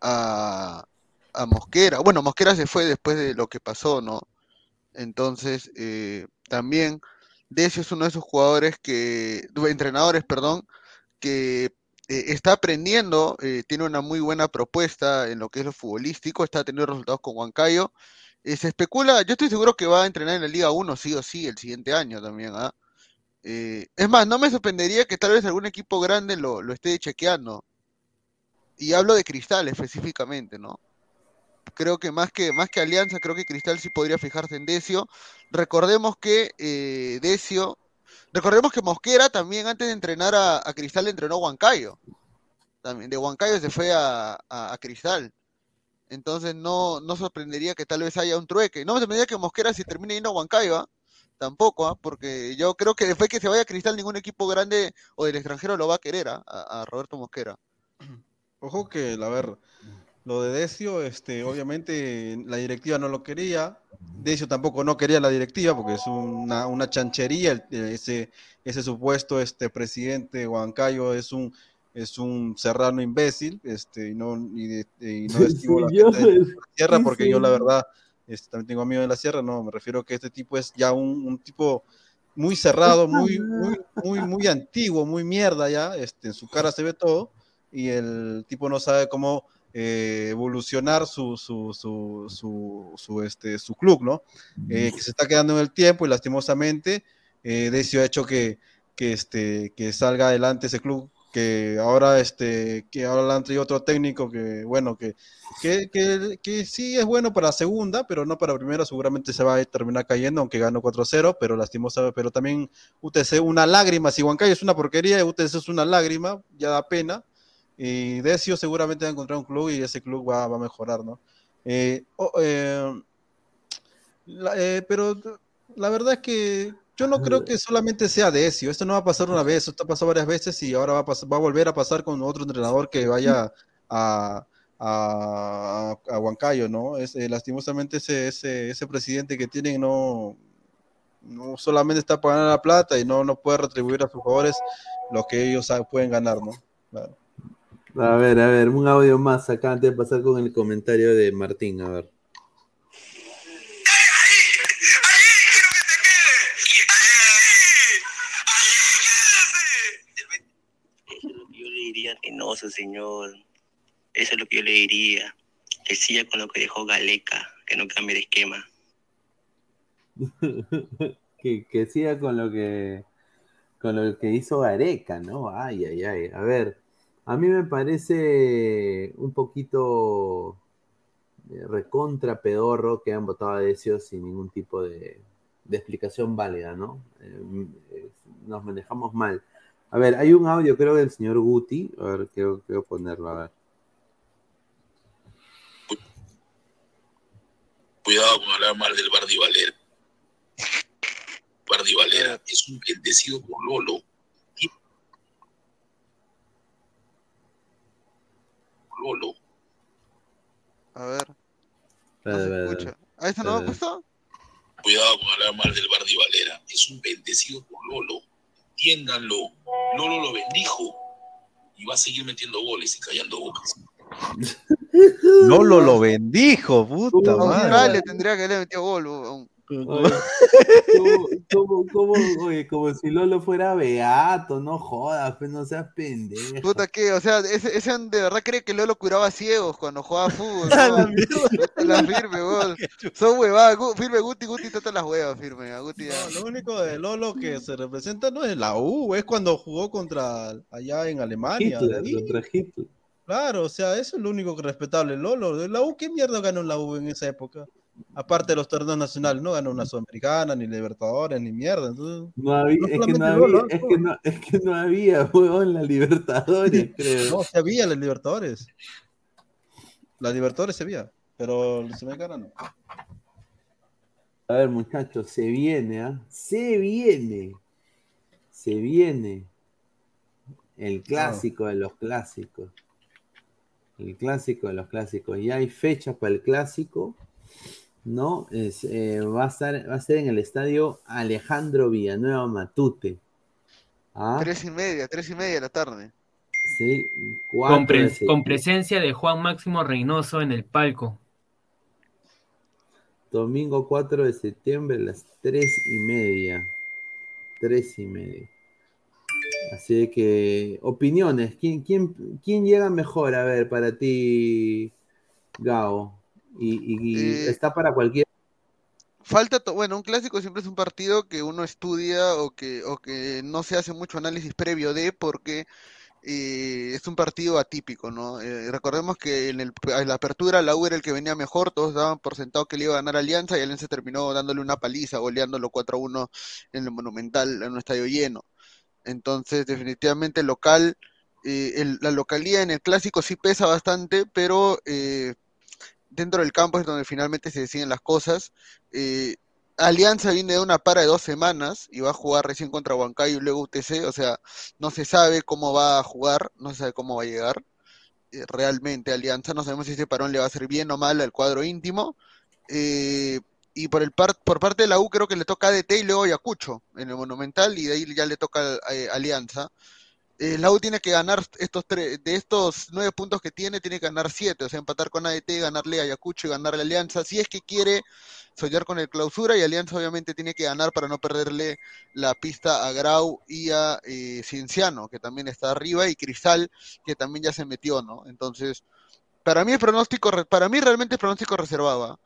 a, a Mosquera. Bueno, Mosquera se fue después de lo que pasó, ¿no? Entonces, eh, también Decio es uno de esos jugadores que, entrenadores, perdón, que eh, está aprendiendo, eh, tiene una muy buena propuesta en lo que es lo futbolístico, está teniendo resultados con Huancayo. se especula, yo estoy seguro que va a entrenar en la Liga 1 sí o sí el siguiente año también, ¿ah? Es más, no me sorprendería que tal vez algún equipo grande lo, lo esté chequeando. Y hablo de Cristal específicamente, ¿no? creo que más que más que Alianza, creo que Cristal sí podría fijarse en Decio. Recordemos que eh, Decio, recordemos que Mosquera también antes de entrenar a, Cristal entrenó a Huancayo. También de Huancayo se fue a, Cristal. Entonces no, no sorprendería que tal vez haya un trueque. No me sorprendería que Mosquera si termine yendo a Huancayo, ¿ah? Tampoco, ¿ah? porque yo creo que después que se vaya a Cristal ningún equipo grande o del extranjero lo va a querer ¿ah? a, a Roberto Mosquera. *clears throat* Ojo que, a ver, lo de Decio, este, obviamente la directiva no lo quería. Decio tampoco no quería la directiva porque es una, una chanchería. ese, ese supuesto este, presidente Huancayo es un, es un serrano imbécil. Este, y no, y, no *laughs* estimo la, sierra porque yo la verdad este, también tengo amigos de la sierra. No, me refiero a que este tipo es ya un, un tipo muy cerrado, muy, muy, muy, muy antiguo, muy mierda ya. Este, en su cara se ve todo y el tipo no sabe cómo eh, evolucionar su, su, su, su, su, este, su club, ¿no? Eh, que se está quedando en el tiempo y lastimosamente eh, Decio ha hecho que, que, este, que salga adelante ese club que ahora este que ahora le han traído otro técnico que bueno que, que, que, que, sí es bueno para segunda pero no para primera seguramente se va a terminar cayendo aunque ganó 4-0 pero lastimosamente pero también UTC una lágrima si Huancayo es una porquería UTC es una lágrima ya da pena y Decio seguramente va a encontrar un club y ese club va, a mejorar, ¿no? Eh, eh, eh, pero la verdad es que yo no creo que solamente sea Decio. Esto no va a pasar una vez, esto ha pasado varias veces y ahora va a, pasar, va a volver a pasar con otro entrenador que vaya a, a, a Huancayo, ¿no? Es, lastimosamente ese, ese, ese presidente que tienen no, no solamente está pagando la plata y no, no puede retribuir a sus jugadores lo que ellos pueden ganar, ¿no? Claro. A ver, a ver, un audio más acá antes de pasar con el comentario de Martín, a ver. No, señor. Eso es lo que yo le diría. Que siga con lo que dejó Galeca, que no cambie de esquema. *laughs* que, que siga con lo que con lo que hizo Gareca, ¿no? Ay, ay, ay. A ver, a mí me parece un poquito eh, recontra pedorro que han votado a Decio sin ningún tipo de, explicación válida, ¿no? Eh, nos manejamos mal. A ver, hay un audio, creo, del señor Guti. A ver, quiero, ponerlo, a ver. Cuidado con hablar mal del Bardi Valera. Bardi Valera es un bendecido por Lolo A ver. No se escucha. ¿A eso no me puesto? Cuidado con hablar mal del Bardi Valera. Es un bendecido por Lolo. Entiéndanlo. Lolo lo bendijo. Y va a seguir metiendo goles y callando bocas. Lolo lo bendijo, puta madre. le tendría que haber metido gol. Oye, ¿cómo, cómo, cómo, oye, como si Lolo fuera beato, no jodas, pues no seas pendejo. Puta que, o sea, ese, ese de verdad cree que Lolo curaba ciegos cuando jugaba fútbol. *laughs* A ¿no? *laughs* la firme, weón. *laughs* Son huevadas, Gu- firme Guti, Guti, todas las huevas, firme. A Guti ya. No, lo único de Lolo que se representa no es la U, es cuando jugó contra allá en Alemania. Hitler, ahí. contra Hitler. Claro, o sea, eso es lo único que respetable. Lolo, de la U, ¿qué mierda ganó la U en esa época? Aparte de los torneos nacionales, no ganó una Sudamericana, ni Libertadores, ni mierda. Entonces, No había, no es, que no había, es, que no, es que no había, *laughs* huevón, la Libertadores, creo. No, se había las Libertadores. Las Libertadores se había, pero la Sudamericana no. A ver, muchachos, se viene, ¿ah? Se viene. Se viene. El clásico de los clásicos. El clásico de los clásicos. Ya hay fecha para el clásico. ¿No? Es, eh, va, a estar, va a ser en el estadio Alejandro Villanueva Matute. ¿Ah? Tres y media, tres y media de la tarde. Sí, Con, 4 pre- de con presencia de Juan Máximo Reynoso en el palco. Domingo 4 de septiembre a las 3 y media. 3 y media. Así que, opiniones. ¿Quién, quién, quién llega mejor? A ver, para ti, Gao. Y, Eh, está para cualquier. Falta, bueno, un clásico siempre es un partido que uno estudia o que, o que no se hace mucho análisis previo de porque eh, es un partido atípico, ¿no? Eh, recordemos que en, el, en la apertura la U era el que venía mejor, todos daban por sentado que le iba a ganar Alianza y Alianza terminó dándole una paliza, goleándolo 4 a 1 en el Monumental, en un estadio lleno. Entonces, definitivamente local, eh, el- la localía en el clásico sí pesa bastante, pero eh, dentro del campo es donde finalmente se deciden las cosas. Eh, Alianza viene de una para de dos semanas y va a jugar recién contra Huancayo y luego UTC, o sea, no se sabe cómo va a jugar, no se sabe cómo va a llegar. Eh, realmente Alianza, no sabemos si ese parón le va a hacer bien o mal al cuadro íntimo. Eh, y por el par- por parte de la U creo que le toca ADT y luego Ayacucho en el Monumental y de ahí ya le toca eh, Alianza. Eh, la tiene que ganar estos tres, de estos nueve puntos que tiene, tiene que ganar siete, o sea, empatar con ADT, ganarle a Ayacucho y ganarle a Alianza, si es que quiere soñar con el clausura y Alianza obviamente tiene que ganar para no perderle la pista a Grau y a eh, Cienciano, que también está arriba, y Cristal, que también ya se metió, ¿no? Entonces, para mí el pronóstico, para mí realmente el pronóstico reservado, ¿ah?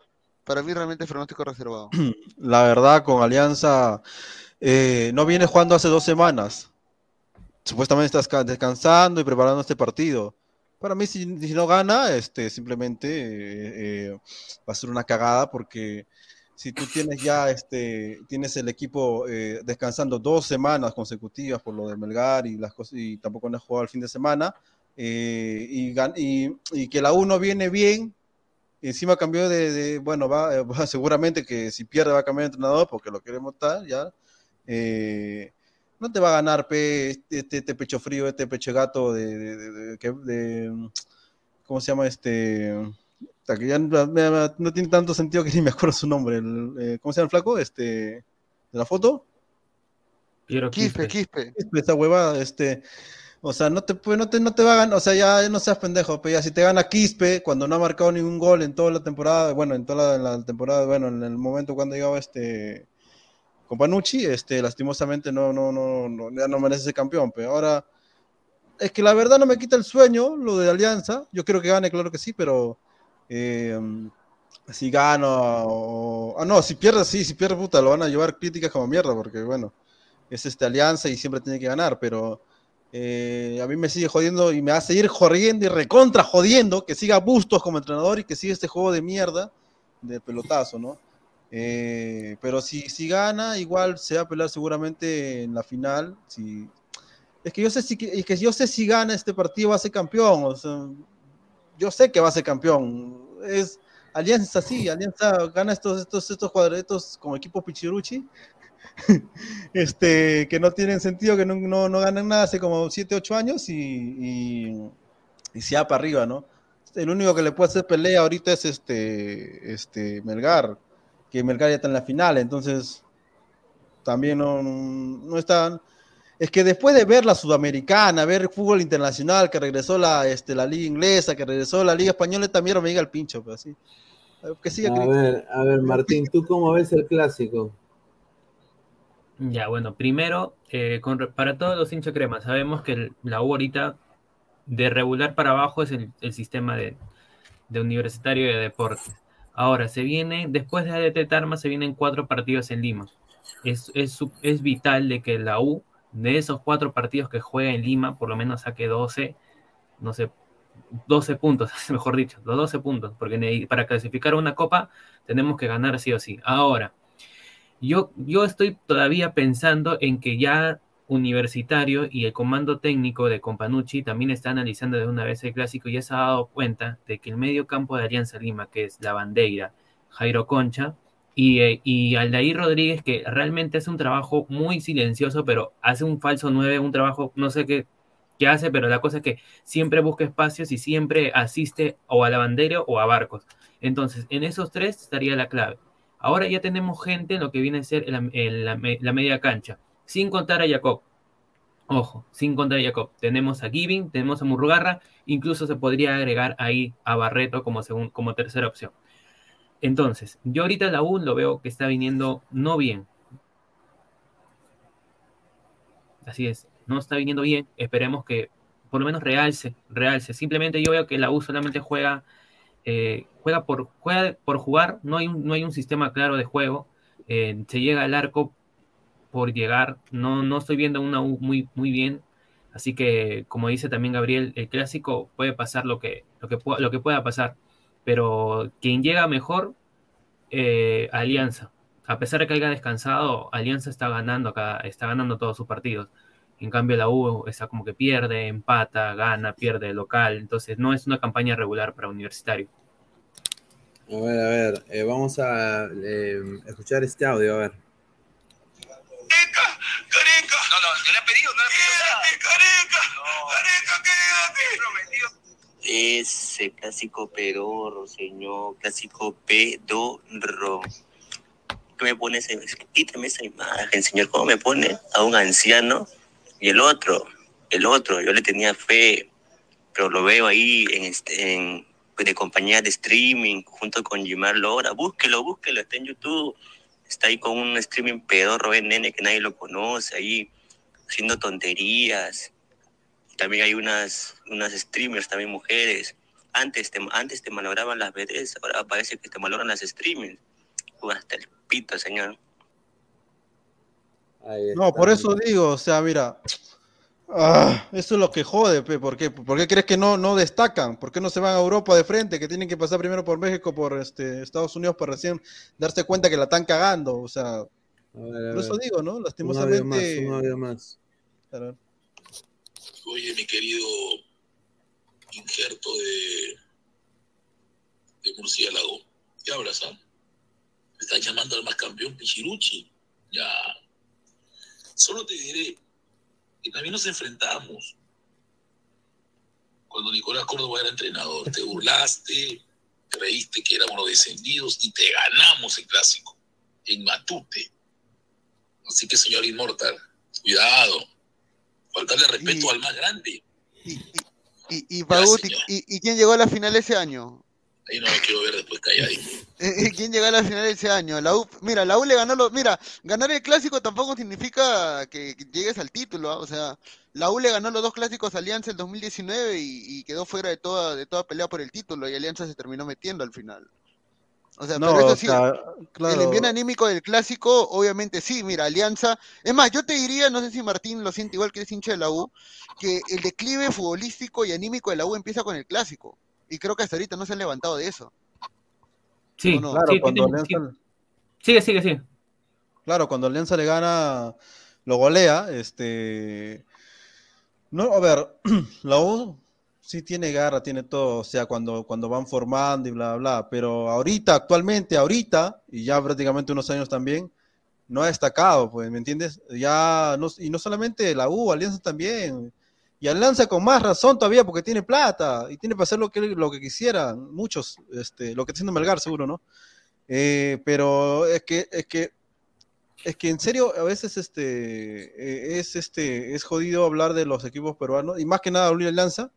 Para mí realmente el pronóstico reservado. *clears throat* La verdad, con Alianza eh, no viene jugando hace dos semanas. Supuestamente estás ca- descansando y preparando este partido. Para mí, si, si no gana, este, simplemente eh, eh, va a ser una cagada porque si tú tienes ya este, tienes el equipo eh, descansando dos semanas consecutivas por lo de Melgar y las cosas y tampoco no ha jugado el fin de semana eh, y, y, y que la 1 viene bien encima cambió de, de- bueno, va- *laughs* seguramente que si pierde va a cambiar de entrenador porque lo queremos tal, ya. Eh, no te va a ganar pe, este, este pecho frío, este pecho gato de, de- de- de- que- de- ¿cómo se llama este? Que ya no, me- no tiene tanto sentido que ni me acuerdo su nombre. el, eh, ¿Cómo se llama el flaco? Este, de la foto. Piero Quispe, Quispe. Quispe, esa huevada, este, o sea, no te, puede- no te, no te va a ganar, o sea, ya, no seas pendejo, pero ya si te gana Quispe, cuando no ha marcado ningún gol en toda la temporada, bueno, en toda la, la temporada, bueno, en el momento cuando llegaba este, con Panucci, este, lastimosamente no, no, no, no, ya no merece ser campeón, pero ahora, es que la verdad no me quita el sueño, lo de Alianza, yo quiero que gane, claro que sí, pero, eh, si gano, o, ah, no, si pierde, sí, si pierde, puta, lo van a llevar críticas como mierda, porque, bueno, es este Alianza y siempre tiene que ganar, pero eh, a mí me sigue jodiendo y me va a seguir jodiendo y recontra jodiendo que siga Bustos como entrenador y que siga este juego de mierda de pelotazo, ¿no? Eh, pero si, si gana, igual se va a pelear seguramente en la final. Si... Es que yo sé si es que yo sé si gana este partido va a ser campeón. O sea, yo sé que va a ser campeón. Es Alianza sí, Alianza gana estos, estos, estos cuadritos como equipo Pichiruchi *laughs* este, que no tienen sentido, que no, no, no ganan nada hace como 7, 8 años y, y, y se va para arriba, ¿no? El único que le puede hacer pelea ahorita es este, este Melgar, que Melgar ya está en la final, entonces también no, no están... Es que después de ver la sudamericana, ver el fútbol internacional, que regresó la, este, la liga inglesa, que regresó la liga española, también me llega el pincho, pero así. Que siga A ver, a ver, Martín, ¿tú cómo ves el clásico? Ya, bueno, primero, eh, con para todos los hinchas crema, sabemos que el- la U ahorita de regular para abajo es el, el sistema de, de universitario de deporte. Ahora, se viene, después de ADT Tarma, se vienen cuatro partidos en Lima. Es, es, es vital de que la U, de esos cuatro partidos que juega en Lima, por lo menos saque 12, no sé, 12 puntos, *laughs* mejor dicho, los 12 puntos, porque para clasificar una copa tenemos que ganar sí o sí. Ahora, yo, yo estoy todavía pensando en que ya Universitario y el comando técnico de Companucci también está analizando de una vez el clásico y se ha dado cuenta de que el medio campo de Alianza Lima, que es la Bandeira, Jairo Concha y, eh, Aldair Rodríguez, que realmente hace un trabajo muy silencioso, pero hace un falso 9, un trabajo, no sé qué, qué hace, pero la cosa es que siempre busca espacios y siempre asiste o a la bandera o a Barcos. Entonces, en esos tres estaría la clave. Ahora ya tenemos gente en lo que viene a ser la, me- la media cancha, sin contar a Jacob. Ojo, sin contar a Jacob. Tenemos a Giving, tenemos a Murrugarra, incluso se podría agregar ahí a Barreto como, segun- como tercera opción. Entonces, yo ahorita la U lo veo que está viniendo no bien. Así es, no está viniendo bien. Esperemos que por lo menos realce, realce. Simplemente yo veo que la U solamente juega, eh, juega, por, juega por jugar, no hay un, no hay un sistema claro de juego. Eh, se llega al arco por llegar, no, no estoy viendo una U muy, muy bien. Así que, como dice también Gabriel, el clásico puede pasar lo que, lo que, lo que pueda pasar. Pero quien llega mejor, eh, Alianza. A pesar de que haya descansado, Alianza está ganando acá, está ganando todos sus partidos. En cambio, la U está como que pierde, empata, gana, pierde local. Entonces, no es una campaña regular para Universitario. A ver, a ver, eh, vamos a eh, escuchar este audio, a ver. No, le he pedido, no le he pedido nada. Careca, careca, quédate. Ese clásico pedorro, señor, clásico pedorro. ¿Qué me pone ese? Quítame esa imagen, señor. ¿Cómo me pone a un anciano? Y el otro, el otro, yo le tenía fe, pero lo veo ahí en este, en, de compañía de streaming, junto con Jimar Lora. Búsquelo, búsquelo, está en YouTube. Está ahí con un streaming pedorro, en nene, que nadie lo conoce, ahí haciendo tonterías. También hay unas, unas streamers, también mujeres. Antes te, antes te malograban las BDs, ahora parece que te malogran las streamers. Tú hasta el pito, señor. No, por eso digo, o sea, mira, ah, eso es lo que jode, pe, ¿por qué? ¿Por qué crees que no, no destacan? ¿Por qué no se van a Europa de frente? Que tienen que pasar primero por México, por este, Estados Unidos para recién darse cuenta que la están cagando, o sea, A ver, a por eso digo, ¿no? Lastimosamente. más, un audio más. Claro. Oye, mi querido injerto de, de murciélago, ¿qué hablas, ah? Me están llamando al más campeón Pichiruchi. Ya. Solo te diré que también nos enfrentamos. Cuando Nicolás Córdoba era entrenador, te burlaste, creíste que éramos los descendidos y te ganamos el clásico en Matute. Así que, señor Inmortal, cuidado. Faltarle respeto al más grande. Y, y, Pagut, ¿y, y- quién llegó a la final ese año? Ahí no lo quiero ver después calladito. *laughs* ¿Quién llegó a la final ese año? La U, mira, la U le ganó los, mira, ganar el clásico tampoco significa que que llegues al título, ¿ah? o sea, la U le ganó los dos clásicos a Alianza el 2019 y, y quedó fuera de toda, de toda pelea por el título y Alianza se terminó metiendo al final. O sea, No, pero eso sí, el envío anímico del clásico, obviamente sí, mira, Alianza, es más, yo te diría, no sé si Martín lo siente igual que es hincha de la U, que el declive futbolístico y anímico de la U empieza con el clásico. Y creo que hasta ahorita no se han levantado de eso. Sí, ¿O no? Claro, sí, cuando Alianza, Sigue, sigue, sigue. claro, cuando Alianza le gana, lo golea, este, no, a ver, *clears throat* la U sí tiene garra, tiene todo, o sea, cuando, cuando van formando y bla, bla, pero ahorita, actualmente, ahorita, y ya prácticamente unos años también, no ha destacado, pues, ¿me entiendes? Ya, no, y no solamente la U, Alianza también, y Alianza con más razón todavía porque tiene plata y tiene para hacer lo que, lo que quisieran, muchos, este, lo que está haciendo Melgar seguro, ¿no? Eh, pero es que, es que, es que en serio, a veces este, eh, es, este, es jodido hablar de los equipos peruanos, y más que nada Alianza,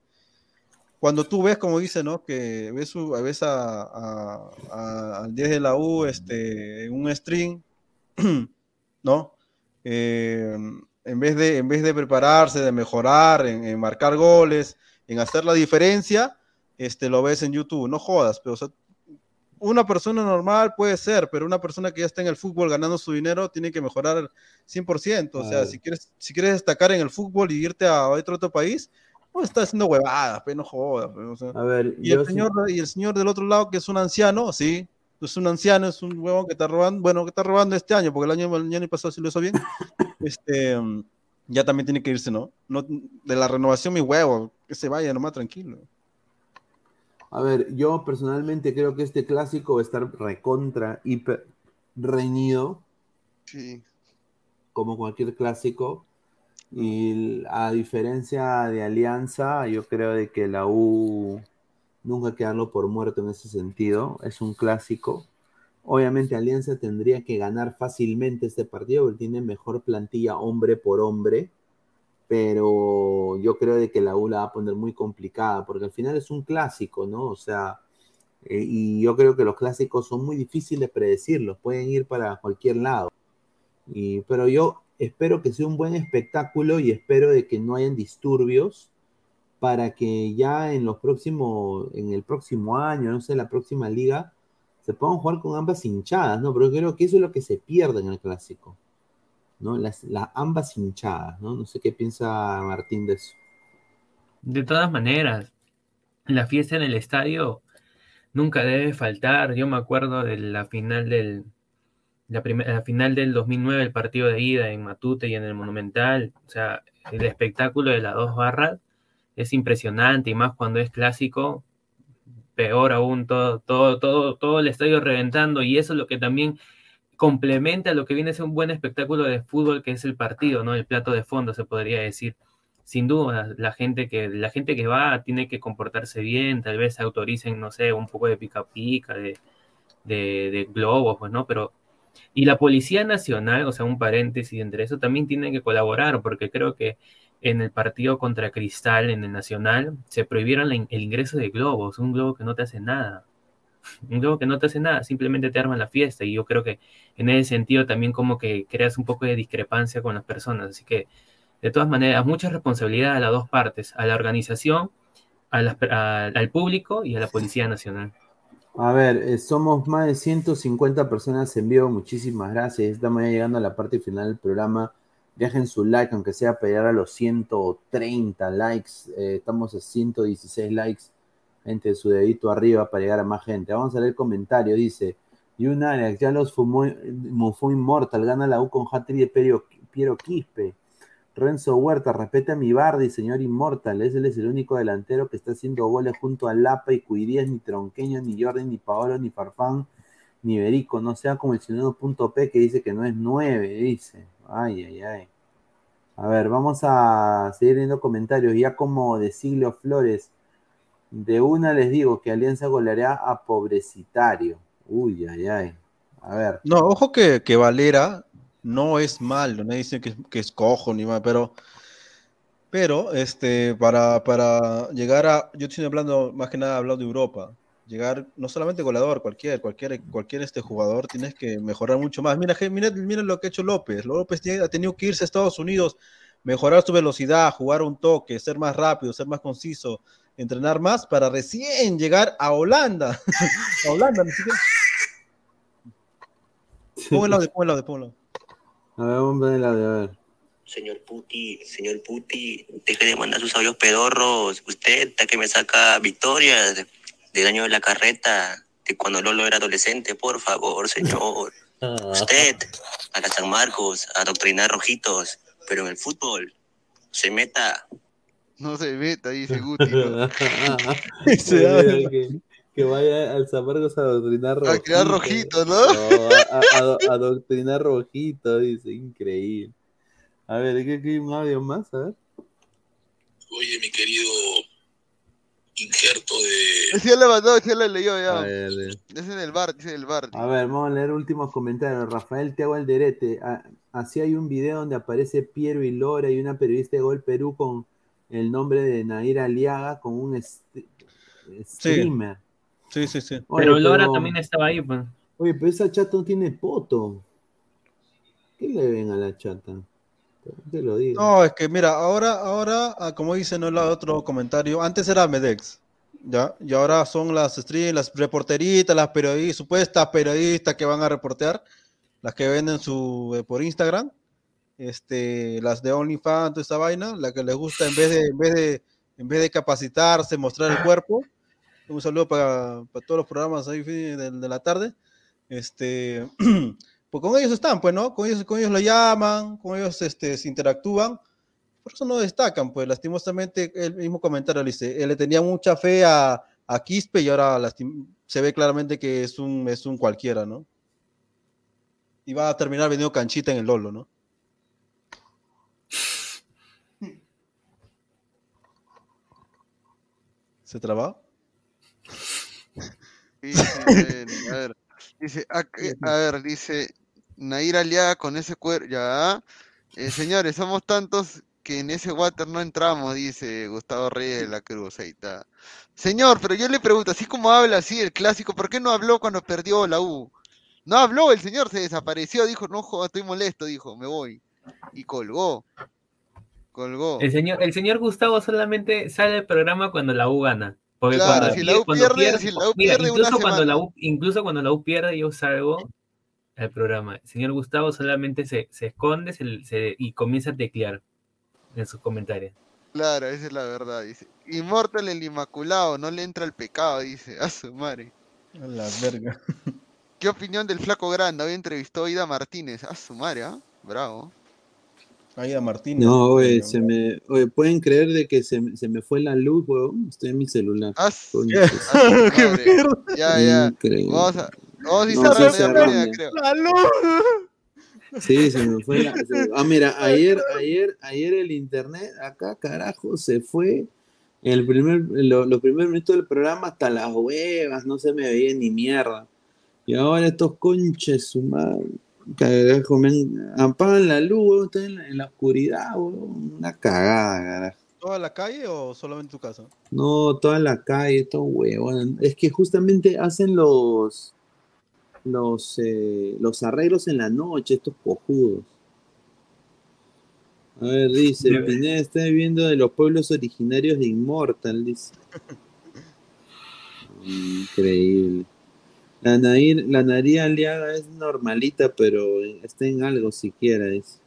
cuando tú ves, como dice, ¿no? Que ves, ves a, a- a- al 10 de la U este, en un string, *clears throat* ¿no? Eh, en, vez de, en vez de prepararse, de mejorar, en, en marcar goles, en hacer la diferencia, este, lo ves en YouTube. No jodas, pero o sea, una persona normal puede ser, pero una persona que ya está en el fútbol ganando su dinero tiene que mejorar 100%. O sea, si quieres, si quieres destacar en el fútbol y irte a otro, otro país, pues está haciendo huevadas, pero no jodas. pe, o sea. A ver, y, el sí- señor, y el señor del otro lado, que es un anciano, sí, es un anciano, es un huevón que está robando, bueno, que está robando este año, porque el año, el año pasado sí lo hizo bien, *laughs* este, ya también tiene que irse, ¿no? no de la renovación, mi huevo, que se vaya nomás tranquilo. A ver, yo personalmente creo que este clásico va a estar recontra, hiper reñido. Sí. Como cualquier clásico. Y a diferencia de Alianza, yo creo de que la U nunca hay que darlo por muerto en ese sentido. Es un clásico. Obviamente Alianza tendría que ganar fácilmente este partido porque tiene mejor plantilla hombre por hombre pero yo creo de que la U la va a poner muy complicada, porque al final es un clásico, ¿no? O sea, eh, y yo creo que los clásicos son muy difíciles de predecirlos, pueden ir para cualquier lado. Y, pero yo espero que sea un buen espectáculo y espero de que no hayan disturbios para que ya en los próximos, en el próximo año, no sé, la próxima liga, se puedan jugar con ambas hinchadas, ¿no? Pero creo que eso es lo que se pierde en el clásico. ¿no? Las, las ambas hinchadas, ¿no? No sé qué piensa Martín de eso. De todas maneras, la fiesta en el estadio nunca debe faltar. Yo me acuerdo de la final del la, final del 2009, el partido de ida en Matute y en el Monumental. O sea, el espectáculo de las dos barras es impresionante y más cuando es clásico, peor aún, todo, todo, todo, todo el estadio reventando y eso es lo que también complementa lo que viene a ser un buen espectáculo de fútbol que es el partido, ¿no? El plato de fondo, se podría decir. Sin duda, la gente que, la gente que va tiene que comportarse bien, tal vez autoricen, no sé, un poco de pica pica, de, de, de globos, pues, ¿no? Pero, y la Policía Nacional, o sea, un paréntesis entre eso, también tiene que colaborar, porque creo que en el partido contra Cristal, en el Nacional, se prohibieron la el ingreso de globos, un globo que no te hace nada. Un globo que no te hace nada, simplemente te arma la fiesta. Y yo creo que en ese sentido también como que creas un poco de discrepancia con las personas, así que de todas maneras mucha responsabilidad a las dos partes, a la organización, al público y a la Policía Nacional. A ver, eh, somos más de 150 personas en vivo, muchísimas gracias. Estamos ya llegando a la parte final del programa. Dejen su like, aunque sea para llegar a los 130 likes. Eh, estamos a 116 likes. Gente, su dedito arriba para llegar a más gente. Vamos a leer el comentario. Dice, Yun Alex, ya los fumó, fue Immortal, gana la U con hat-trick de Piero Quispe. Renzo Huerta, respeta a mi Bardi, señor Immortal. Ese es el único delantero que está haciendo goles junto a Lapa y Cuirías, ni Tronqueño, ni Jordi, ni Paolo, ni Farfán, ni Berico. No sea como el P que dice que no es 9, dice. Ay, ay, ay. A ver, vamos a seguir viendo comentarios. Ya como de Siglo Flores, de una les digo que Alianza goleará a Pobrecitario. Uy, ay, ay. A ver. No, ojo que, que Valera no es malo, no dicen que, que es cojo ni más, pero, pero este, para, para llegar a, yo estoy hablando más que nada hablando de Europa, llegar, no solamente goleador, cualquier, cualquier, cualquier este jugador, tienes que mejorar mucho más. Mira, mira, mira lo que ha hecho López, López tiene- ha tenido que irse a Estados Unidos, mejorar su velocidad, jugar un toque, ser más rápido, ser más conciso, entrenar más para recién llegar a Holanda. *laughs* a Holanda, ni siquiera. *laughs* El audio, A ver, vamos a ver el audio, a ver. Señor Puti, señor Puti, deje de mandar sus audios pedorros. Usted está que me saca victorias de- del año de la carreta, de cuando Lolo era adolescente, por favor, señor. *laughs* Usted, a la San Marcos, a doctrinar rojitos, pero en el fútbol, se meta. No se meta, dice Guti. ¿no? *laughs* *laughs* Mira, que, vaya al San Marcos a adoctrinar rojito. A crear rojito, ¿no? a, a- a- adoctrinar rojito, dice, increíble. A ver, ¿qué, qué un audio más? A ver. Oye, mi querido injerto de... Sí, ya la mandó, sí, ya la leyó A ya. ver, Es en el bar, dice en el bar. A ver, vamos a leer últimos comentarios. Rafael Tiago Alderete. ah, Así hay un video donde aparece Piero y Lora y una periodista de Gol Perú con el nombre de Nair Aliaga como un streamer. Sí, sí, sí. Oye, Pero Lora pero- también estaba ahí, pues. Oye, pero esa chata no tiene poto. ¿Qué le ven a la chata? Te lo digo. No, es que mira, ahora, ahora, ah, como dice no el otro comentario, antes era Medex, ¿ya? Y ahora son las stream, las reporteritas, las periodistas, supuestas periodistas que van a reportear, las que venden su eh, por Instagram, este, las de OnlyFans, toda esa vaina, la que les gusta en vez de, en vez de, en vez de capacitarse, mostrar el cuerpo. Un saludo para, para todos los programas ahí de, de la tarde. Este, *clears throat* pues con ellos están, pues, ¿no? Con ellos, con ellos lo llaman, con ellos este, se interactúan. Por eso no destacan, pues, lastimosamente, el mismo comentario le dice, él le tenía mucha fe a, a Quispe y ahora se ve claramente que es un, es un cualquiera, ¿no? Y va a terminar vendiendo canchita en el Lolo, ¿no? *laughs* ¿Se trabó? A ver, dice, a, a ver, dice Nair Aliaga con ese cuerpo, ya, eh, señores, somos tantos que en ese water no entramos, dice Gustavo Reyes de la Cruz, ahí está. Señor, pero yo le pregunto, así como habla así el clásico, ¿por qué no habló cuando perdió la U? No habló, el señor se desapareció, dijo, no joda, estoy molesto, dijo, me voy. Y colgó. Colgó. El señor, el señor Gustavo solamente sale del programa cuando la U gana. Porque Claro, cuando, si la U cuando pierde- si la U mira, pierde una incluso cuando la. U, incluso cuando la U pierde, yo salgo al programa. El señor Gustavo solamente se, se esconde se- se- y comienza a teclear en sus comentarios. Claro, esa es la verdad, dice. Inmortal el Inmaculado, no le entra el pecado, dice. A su madre. A la verga. ¿Qué opinión del flaco grande? Hoy entrevistó a Ida Martínez. A su madre, ¿ah? Bravo. Aida Martínez. No, oye, se me, oye, ¿pueden creer de que se, me- se me fue la luz, weón? Estoy en mi celular. Ah, Coño, su madre. *laughs* Ya, ya. Increíble. Vamos a, No, instalar la sinceramente. moneda, creo. ¡La luz! Sí, se me fue la... se- Ah, mira, *laughs* ayer, ayer, ayer el internet, acá, carajo, se fue el primer, lo- los primeros minutos del programa hasta las huevas, no se me veía ni mierda. Y ahora estos conches, su madre, apagan la luz, weón, estoy en la, en la oscuridad, weón, una cagada, carajo. ¿Toda la calle o solamente tu casa? No, toda la calle, estos huevos. Es que justamente hacen los los eh, los arreglos en la noche, estos cojudos. A ver, dice, Pineda está viviendo de los pueblos originarios de Immortal, dice. *laughs* Increíble. La Nair, la Naría Aliaga es normalita, pero está en algo siquiera, dice.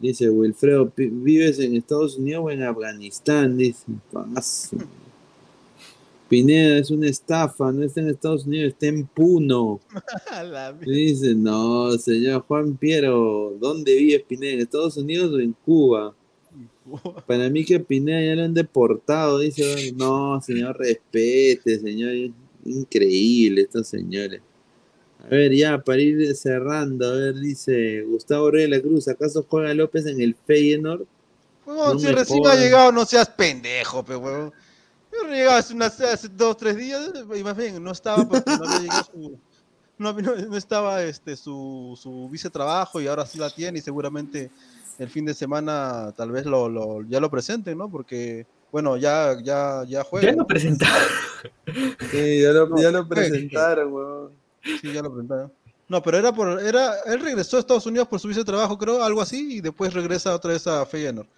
Dice Wilfredo, "Pi- ¿vives en Estados Unidos o en Afganistán? Dice. Paso. Pineda es una estafa, no está en Estados Unidos, está en Puno. *laughs* Dice, no, señor Juan Piero, ¿dónde vive Pineda? ¿En Estados Unidos o en Cuba? *laughs* Para mí que Pineda ya lo han deportado, dice, no, señor, respete, señor, increíble estos señores. A ver, ya, para ir cerrando, a ver, dice Gustavo Reyes de la Cruz, ¿acaso juega López en el Feyenoord? Huevón, No si recién ha llegado, no seas pendejo, pe huevón. Yo llegaba hace, unas, hace dos, tres días, y más bien, no estaba porque no había llegado su, no, no- no estaba este, su, su vicetrabajo y ahora sí la tiene y seguramente el fin de semana tal vez lo, lo- ya lo presenten, ¿no? Porque, bueno, ya, ya, ya juega. Ya lo presentaron. Sí, ya lo, ya lo presentaron, weón. Sí, ya lo presentaron. No, pero era por, era, él regresó a Estados Unidos por su vicetrabajo, creo, algo así, y después regresa otra vez a Feyenoord.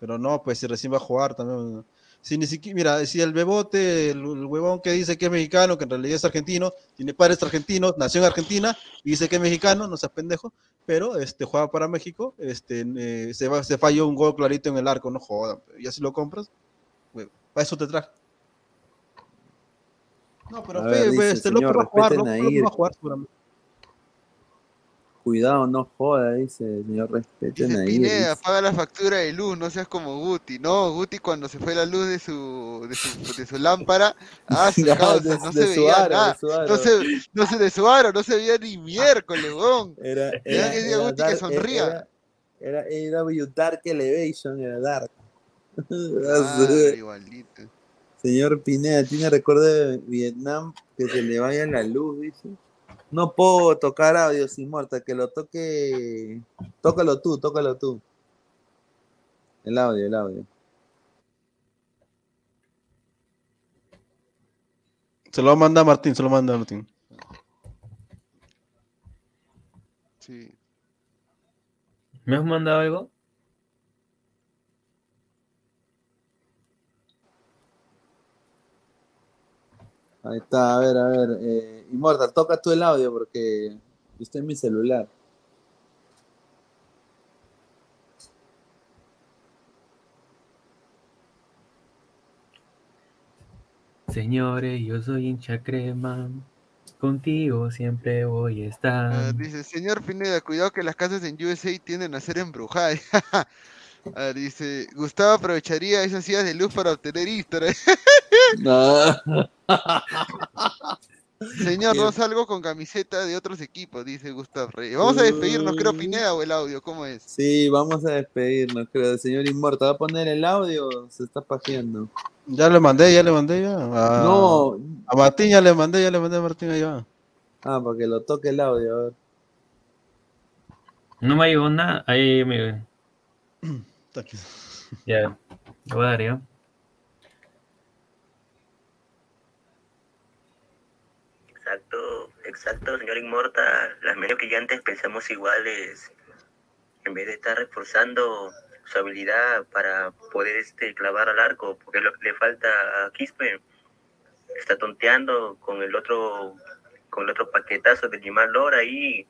Pero no, pues si recién va a jugar también. Si ni siquiera, mira, si el bebote, el, el huevón que dice que es mexicano, que en realidad es argentino, tiene padres argentinos, nació en Argentina y dice que es mexicano, no seas pendejo, pero este juega para México, este eh, se, va, se falló un gol clarito en el arco, no jodan, y así lo compras, huevo, para eso te traje. No, pero A fe, ver, dice, este señor, va a jugar, Ir. va a jugar seguramente. Cuidado, no joda, dice, señor, respeten Dice ahí. Pineda, dice. paga la factura de luz, no seas como Guti. No, Guti cuando se fue la luz de su, de su, de su lámpara, *laughs* ah, su No, causa, de- no de se su veía aro, de nada. su aro. No se, no se de su aro, no se veía ni miércoles, weón. Era, era, que decía era Guti que Dark- sonría. Era, era AW Dark Elevation, era Dark. *laughs* Igualito. Señor Pineda, ¿tiene recuerdo de Vietnam que se le vaya la luz, dice? No puedo tocar audios inmortal, que lo toque. Tócalo tú, tócalo tú. El audio, el audio. Se lo manda Martín, se lo manda Martín. Sí. ¿Me has mandado algo? Ahí está, a ver, a ver. Eh, Immortal, toca tú el audio porque estoy en mi celular. Señores, yo soy hincha crema. Contigo siempre voy a estar. Ah, dice, señor Pineda, cuidado que las casas en USA tienden a ser embrujadas. *laughs* Ah, dice, Gustavo aprovecharía esas sillas de luz para obtener. No. *laughs* Señor, no salgo con camiseta de otros equipos, dice Gustavo Reyes. Vamos a despedirnos, creo, Pineda o el audio, ¿cómo es? Sí, vamos a despedirnos, creo. El señor Immortal va a poner el audio, se está pajeando. Ya le mandé, ya le mandé ya. A, No. A Martín ya le mandé, ya le mandé a Martín allá. Ah, para que lo toque el audio, a ver. No me llegó nada. Ahí me. *clears throat* A dar ya. Exacto, exacto, señor Inmortal. Las medios que ya antes pensamos iguales, en vez de estar reforzando su habilidad para poder este clavar al arco, porque es lo que le falta a Quispe. Está tonteando con el otro con el otro paquetazo de Jimar Lora ahí,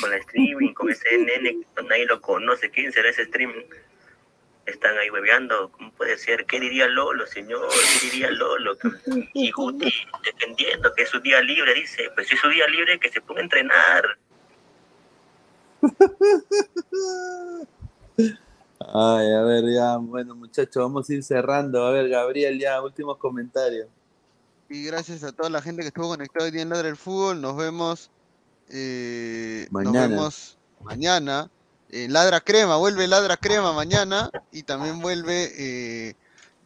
con la streaming, con ese nene nadie lo conoce, quién será ese streaming. Están ahí hueveando, ¿cómo puede ser? ¿Qué diría Lolo, señor? ¿Qué diría Lolo? *laughs* Y Guti defendiendo que es su día libre, dice, pues si es su día libre que se ponga a entrenar. Ay, a ver, ya, bueno, muchachos, vamos a ir cerrando. A ver, Gabriel, ya, últimos comentarios. Y gracias a toda la gente que estuvo conectada hoy día en Ladra el Fútbol. Nos vemos. eh, Mañana. Nos vemos mañana. En Ladra Crema, vuelve Ladra Crema mañana. Y también vuelve. eh,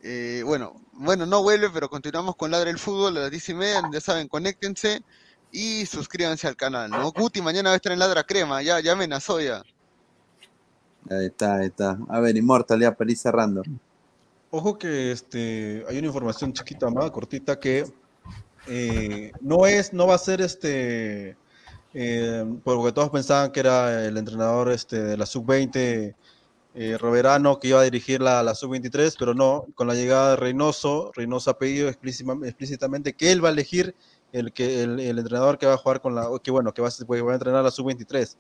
eh, bueno, bueno, no vuelve, pero continuamos con Ladra el Fútbol a las 10 y media. Ya saben, conéctense y suscríbanse al canal. ¿no? Guti mañana va a estar en Ladra Crema. Ya, ya amenazó ya. Ahí está, ahí está. A ver, Immortal, ya para ir cerrando. Ojo que este, hay una información chiquita más, cortita, que eh, no es, no va a ser este, eh, porque todos pensaban que era el entrenador este, de la sub-20, eh, Roberano, que iba a dirigir la, la sub-23, pero no, con la llegada de Reynoso, Reynoso ha pedido explícitamente que él va a elegir el, que, el, entrenador que va a jugar con la, que bueno, que va, a- que va a entrenar la sub-23.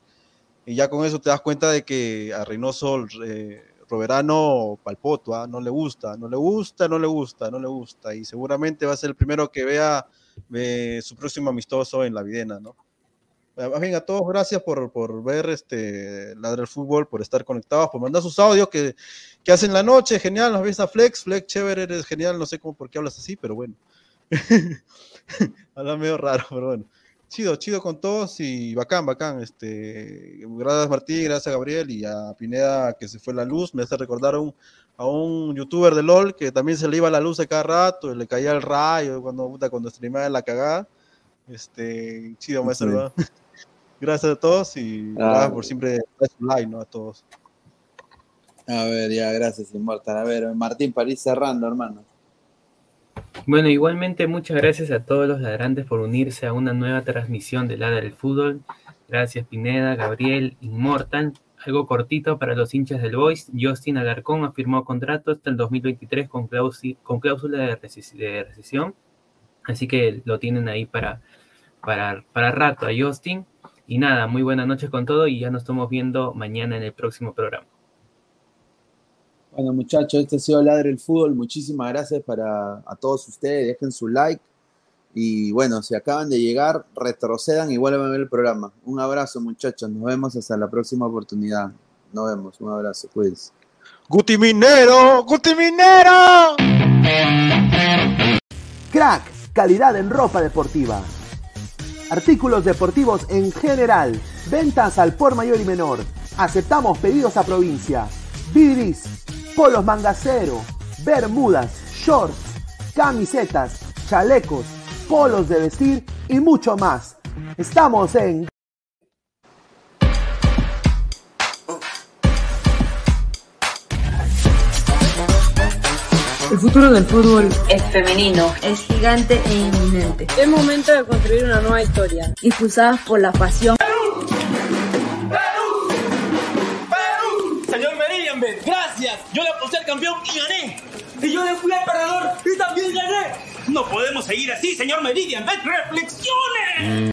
Y ya con eso te das cuenta de que a Reynoso, eh, Roberano palpoto, ¿ah? no le gusta, no le gusta, no le gusta, no le gusta. Y seguramente va a ser el primero que vea eh, su próximo amistoso en la Videna, ¿no? Eh, Más bien, a todos gracias por, por ver este Ladra el Fútbol, por estar conectados, por mandar sus audios que, que hacen la noche, genial, nos ves a Flex, Flex, chévere, eres genial, no sé cómo, por qué hablas así, pero bueno. *laughs* Habla medio raro, pero bueno. Chido, chido con todos y bacán, bacán. Este, gracias Martín, gracias a Gabriel y a Pineda que se fue la luz. Me hace recordar a un, a un youtuber de LOL que también se le iba la luz a cada rato, y le caía el rayo cuando, cuando streamaba la cagada. Este, chido, maestro. Sí. ¿no? *laughs* Gracias a todos y Ah. gracias por siempre like, ¿no? A todos. A ver, ya, gracias, Immortal. A ver, Martín, para ir cerrando, hermano. Bueno, igualmente muchas gracias a todos los ladrantes por unirse a una nueva transmisión de Ladra del Fútbol. Gracias Pineda, Gabriel, Inmortal. Algo cortito para los hinchas del Boys. Justin Alarcón ha firmado contrato hasta el 2023 con, cláusula de, reces- de recesión. Así que lo tienen ahí para, para, para rato a Justin. Y nada, muy buenas noches con todo y ya nos estamos viendo mañana en el próximo programa. Bueno, muchachos, este ha sido Ladre el Fútbol. Muchísimas gracias para a todos ustedes. Dejen su like. Y bueno, si acaban de llegar, retrocedan y vuelvan a ver el programa. Un abrazo, muchachos. Nos vemos hasta la próxima oportunidad. Nos vemos. Un abrazo. Cuídense. Guti Minero, Guti Minero. Crack, calidad en ropa deportiva. Artículos deportivos en general. Ventas al por mayor y menor. Aceptamos pedidos a provincia. Bidris, polos mangacero, bermudas, shorts, camisetas, chalecos, polos de vestir y mucho más. Estamos en futuro del fútbol es femenino, es gigante e inminente. Es momento de construir una nueva historia. Impulsadas por la pasión. Señor Meridian gracias. Yo le aposté al campeón y gané. Y yo le fui al perdedor y también gané. No podemos seguir así, señor Meridian ¡Reflexione!